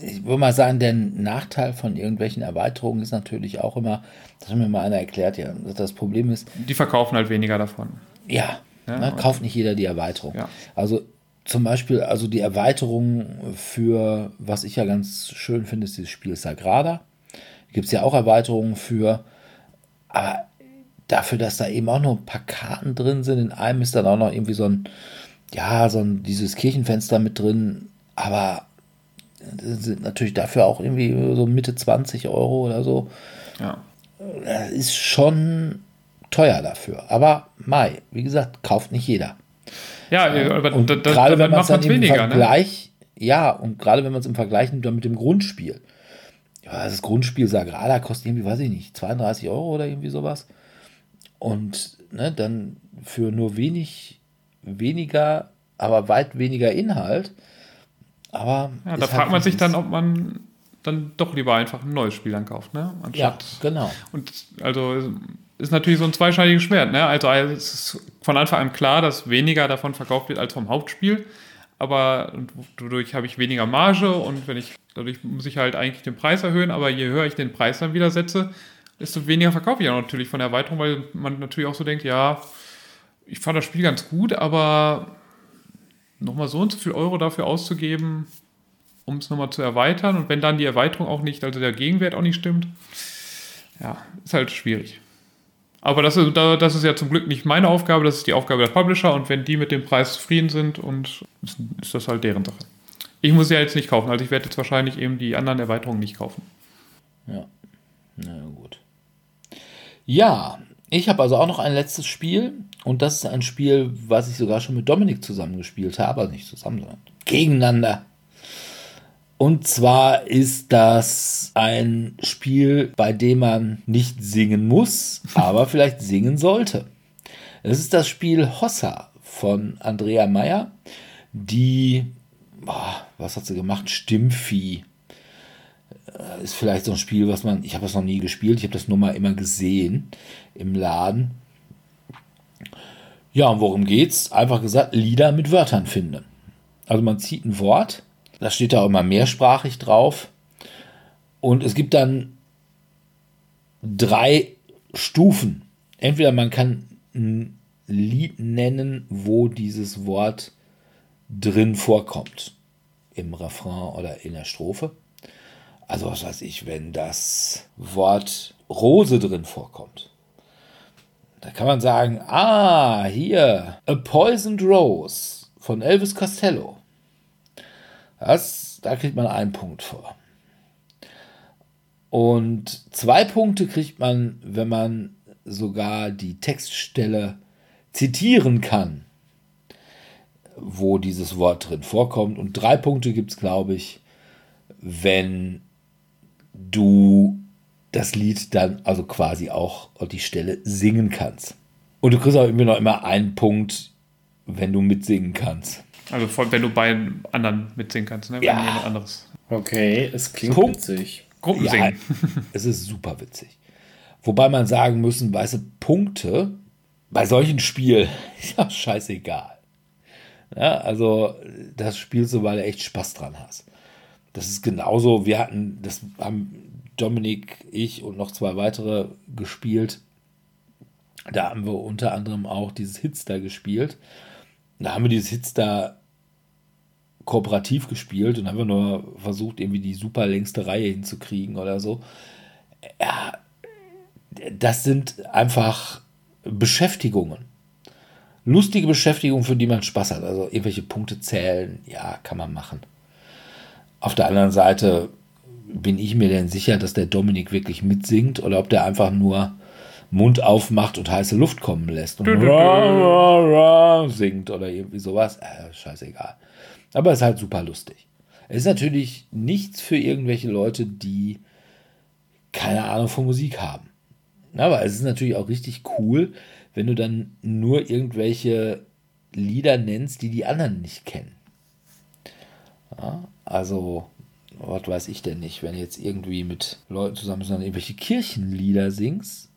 Ich würde mal sagen, der Nachteil von irgendwelchen Erweiterungen ist natürlich auch immer, das hat mir mal einer erklärt, ja, dass das Problem ist, Die verkaufen halt weniger davon. ja, Ja, ne, kauft nicht jeder die Erweiterung. Ja. Also zum Beispiel, also die Erweiterung für, was ich ja ganz schön finde, ist dieses Spiel Sagrada. Gibt es ja auch Erweiterungen für, aber dafür, dass da eben auch noch ein paar Karten drin sind, in einem ist dann auch noch irgendwie so ein, ja, so ein, dieses Kirchenfenster mit drin, aber sind natürlich dafür auch irgendwie so Mitte 20 Euro oder so. Ja. Das ist schon teuer dafür. Aber Mai, wie gesagt, kauft nicht jeder. Ja, aber Und da, da, gerade wenn man es macht dann es im weniger, ne? Vergleich, ja, und gerade wenn man es im Vergleich nimmt dann mit dem Grundspiel. Ja, das Grundspiel Sagrada kostet irgendwie, weiß ich nicht, 32 Euro oder irgendwie sowas. Und ne, dann für nur wenig, weniger, aber weit weniger Inhalt. Aber Ja, da halt, fragt man sich dann, ob man dann doch lieber einfach ein neues Spiel dann kauft, ne? Ja, genau. Und also ist natürlich so ein zweischneidiges Schwert, ne? Also es ist von Anfang an klar, dass weniger davon verkauft wird als vom Hauptspiel. Aber dadurch habe ich weniger Marge und wenn ich, dadurch muss ich halt eigentlich den Preis erhöhen, aber je höher ich den Preis dann wieder setze, desto weniger verkaufe ich auch natürlich von der Erweiterung, weil man natürlich auch so denkt, ja, ich fand das Spiel ganz gut, aber nochmal so und so viel Euro dafür auszugeben, um es nochmal zu erweitern und wenn dann die Erweiterung auch nicht, also der Gegenwert auch nicht stimmt, ja, ist halt schwierig. Aber das ist, da- das ist ja zum Glück nicht meine Aufgabe, das ist die Aufgabe der Publisher und wenn die mit dem Preis zufrieden sind und ist, das halt deren Sache. Ich muss ja jetzt nicht kaufen, also ich werde jetzt wahrscheinlich eben die anderen Erweiterungen nicht kaufen. Ja. Na gut. Ja, ich habe also auch noch ein letztes Spiel und das ist ein Spiel, was ich sogar schon mit Dominik zusammengespielt habe, also nicht zusammen, sondern gegeneinander. Und zwar ist das ein Spiel, bei dem man nicht singen muss, aber vielleicht singen sollte. Es ist das Spiel Hossa von Andrea Meyer, die, boah, was hat sie gemacht? Stimmvieh ist vielleicht so ein Spiel, was man, ich habe das noch nie gespielt, ich habe das nur mal immer gesehen im Laden. Ja, und worum geht's? Einfach gesagt, Lieder mit Wörtern finden. Also man zieht ein Wort, da steht da auch immer mehrsprachig drauf und es gibt dann drei Stufen. Entweder man kann ein Lied nennen, wo dieses Wort drin vorkommt. im Refrain oder in der Strophe. Also was weiß ich, wenn das Wort Rose drin vorkommt. Da kann man sagen, ah, hier, A Poisoned Rose von Elvis Costello. Das, da kriegt man einen Punkt vor. Und zwei Punkte kriegt man, wenn man sogar die Textstelle zitieren kann, wo dieses Wort drin vorkommt. Und drei Punkte gibt es, glaube ich, wenn du das Lied dann also quasi auch die Stelle singen kannst. Und du kriegst auch immer noch immer einen Punkt, wenn du mitsingen kannst. Also wenn du bei anderen mitsingen kannst, ne? Ja. jemand anderes. Okay, es klingt Punkt. witzig. Gruppensingen. Ja, es ist super witzig. Wobei man sagen müssen, weißt du, Punkte bei solchen Spielen, ja, scheißegal. Ja, also, das spielst du, weil du echt Spaß dran hast. Das ist genauso, wir hatten, das haben Dominik, ich und noch zwei weitere gespielt. Da haben wir unter anderem auch dieses Hitster gespielt. Da haben wir dieses Hitster kooperativ gespielt und haben wir nur versucht, irgendwie die super längste Reihe hinzukriegen oder so. Ja, das sind einfach Beschäftigungen. Lustige Beschäftigungen, für die man Spaß hat. Also irgendwelche Punkte zählen, ja, kann man machen. Auf der anderen Seite bin ich mir denn sicher, dass der Dominik wirklich mitsingt oder ob der einfach nur Mund aufmacht und heiße Luft kommen lässt und Du, du, du. ra, ra, ra singt oder irgendwie sowas. Äh, scheißegal. Aber es ist halt super lustig. Es ist natürlich nichts für irgendwelche Leute, die keine Ahnung von Musik haben. Aber es ist natürlich auch richtig cool, wenn du dann nur irgendwelche Lieder nennst, die die anderen nicht kennen. Ja, also, was weiß ich denn nicht, wenn du jetzt irgendwie mit Leuten zusammen dann irgendwelche Kirchenlieder singst,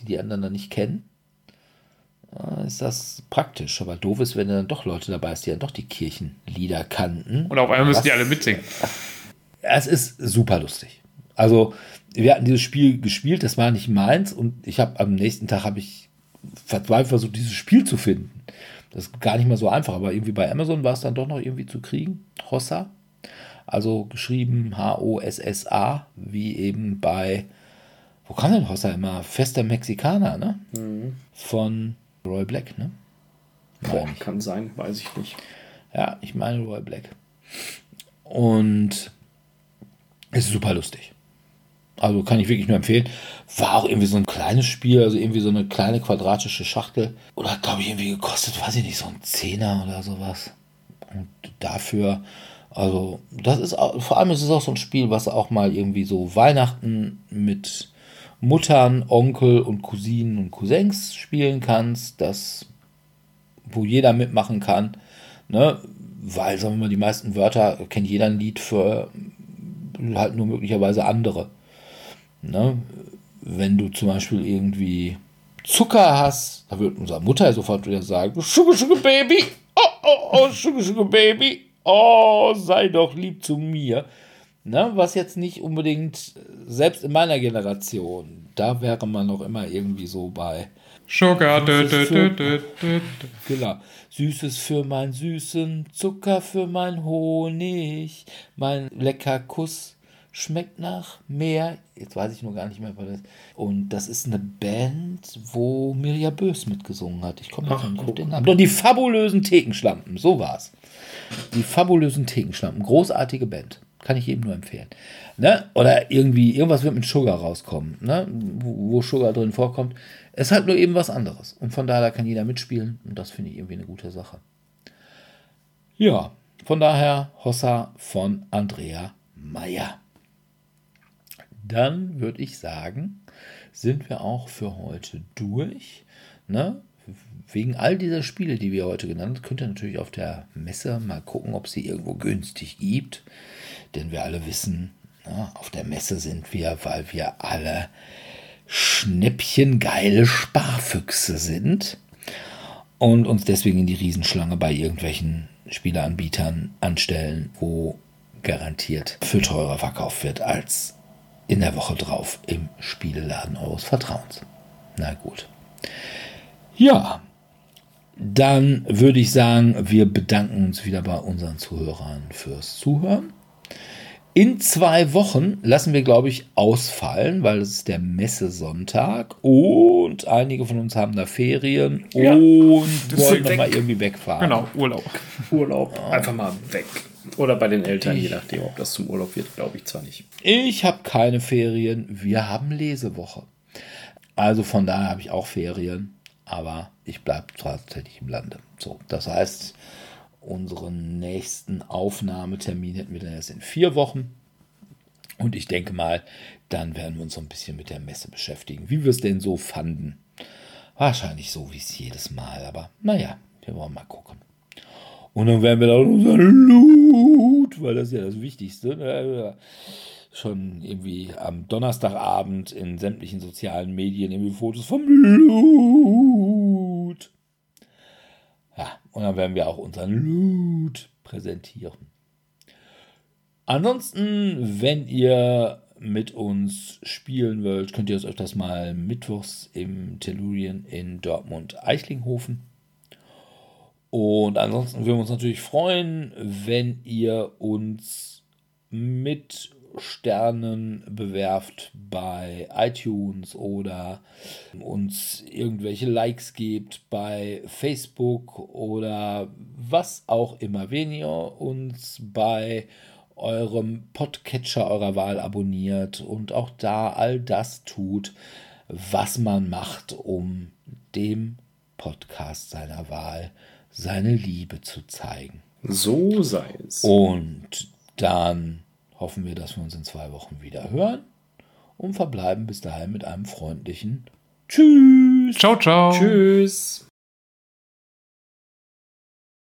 die die anderen dann nicht kennen, ist das praktisch. Aber doof ist, wenn du dann doch Leute dabei hast, die dann doch die Kirchenlieder kannten. Und auf einmal müssen Was- die alle mitsingen. es ist super lustig. Also, wir hatten dieses Spiel gespielt, das war nicht meins und ich habe am nächsten Tag habe ich verzweifelt versucht, dieses Spiel zu finden. Das ist gar nicht mal so einfach, aber irgendwie bei Amazon war es dann doch noch irgendwie zu kriegen. Hossa. Also geschrieben H-O-S-S-A, wie eben bei, wo kam denn Hossa immer? Fester Mexikaner, ne? Von Roy Black, ne? Boah, kann sein, weiß ich nicht. Ja, ich meine Roy Black. Und es ist super lustig. Also kann ich wirklich nur empfehlen. War auch irgendwie so ein kleines Spiel, also irgendwie so eine kleine quadratische Schachtel. Oder hat, glaube ich, irgendwie gekostet, weiß ich nicht, so ein Zehner oder sowas. Und dafür, also, das ist auch, vor allem ist es auch so ein Spiel, was auch mal irgendwie so Weihnachten mit Muttern, Onkel und Cousinen und Cousins spielen kannst. Das wo jeder mitmachen kann. Ne? Weil, sagen wir mal, die meisten Wörter kennt jeder ein Lied für halt nur möglicherweise andere. Ne? Wenn du zum Beispiel irgendwie Zucker hast, da wird unsere Mutter sofort wieder sagen, Sugar, Sugar Baby, oh, oh, oh, Sugar, Sugar Baby, oh, sei doch lieb zu mir. Ne? Was jetzt nicht unbedingt, selbst in meiner Generation, da wäre man noch immer irgendwie so bei, Sugar. Dö, dö, dö, dö. Genau. Süßes für meinen Süßen, Zucker für mein Honig, mein lecker Kuss schmeckt nach Meer. Jetzt weiß ich nur gar nicht mehr, was das ist. Und das ist eine Band, wo Mirja Bös mitgesungen hat. Ich komme jetzt Ach, nicht auf den Namen. Doch, die fabulösen Thekenschlampen, so war's. Die fabulösen Thekenschlampen, großartige Band. Kann ich jedem nur empfehlen. Ne? Oder irgendwie, irgendwas wird mit Sugar rauskommen, ne? wo, Sugar drin vorkommt. Es halt nur eben was anderes. Und von daher da kann jeder mitspielen. Und das finde ich irgendwie eine gute Sache. Ja, von daher Hossa von Andrea Meyer. Dann würde ich sagen, sind wir auch für heute durch. Ne? Wegen all dieser Spiele, die wir heute genannt haben, könnt ihr natürlich auf der Messe mal gucken, ob sie irgendwo günstig gibt. Denn wir alle wissen, ne, auf der Messe sind wir, weil wir alle schnäppchengeile Sparfüchse sind und uns deswegen in die Riesenschlange bei irgendwelchen Spieleanbietern anstellen, wo garantiert viel teurer verkauft wird als in der Woche drauf im Spieleladen eures Vertrauens. Na gut. Ja, Dann würde ich sagen, wir bedanken uns wieder bei unseren Zuhörern fürs Zuhören. In zwei Wochen lassen wir, glaube ich, ausfallen, weil es ist der Messesonntag und einige von uns haben da Ferien Ja. und wollen ist noch weg. mal irgendwie wegfahren. Genau, Urlaub. Urlaub. Einfach mal weg. Oder bei den Eltern, je nachdem, ob das zum Urlaub wird, glaube ich zwar nicht. Ich habe keine Ferien, wir haben Lesewoche. Also von daher habe ich auch Ferien, aber ich bleibe tatsächlich im Lande. So, das heißt, unseren nächsten Aufnahmetermin hätten wir dann erst in vier Wochen. Und ich denke mal, dann werden wir uns so ein bisschen mit der Messe beschäftigen, wie wir es denn so fanden. Wahrscheinlich so wie es jedes Mal, aber naja, wir wollen mal gucken. Und dann werden wir dann unseren Loot, weil das ist ja das Wichtigste, ne? schon irgendwie am Donnerstagabend in sämtlichen sozialen Medien irgendwie Fotos vom Loot. Und dann werden wir auch unseren Loot präsentieren. Ansonsten, wenn ihr mit uns spielen wollt, könnt ihr es öfters mal mittwochs im Tellurien in Dortmund-Eichlinghofen. Und ansonsten würden wir uns natürlich freuen, wenn ihr uns mit Sternen bewerft bei iTunes oder uns irgendwelche Likes gebt bei Facebook oder was auch immer. Wenn ihr uns bei eurem Podcatcher eurer Wahl abonniert und auch da all das tut, was man macht, um dem Podcast seiner Wahl seine Liebe zu zeigen. So sei es. Und dann hoffen wir, dass wir uns in zwei Wochen wieder hören und verbleiben bis dahin mit einem freundlichen Tschüss. Ciao, ciao. Tschüss.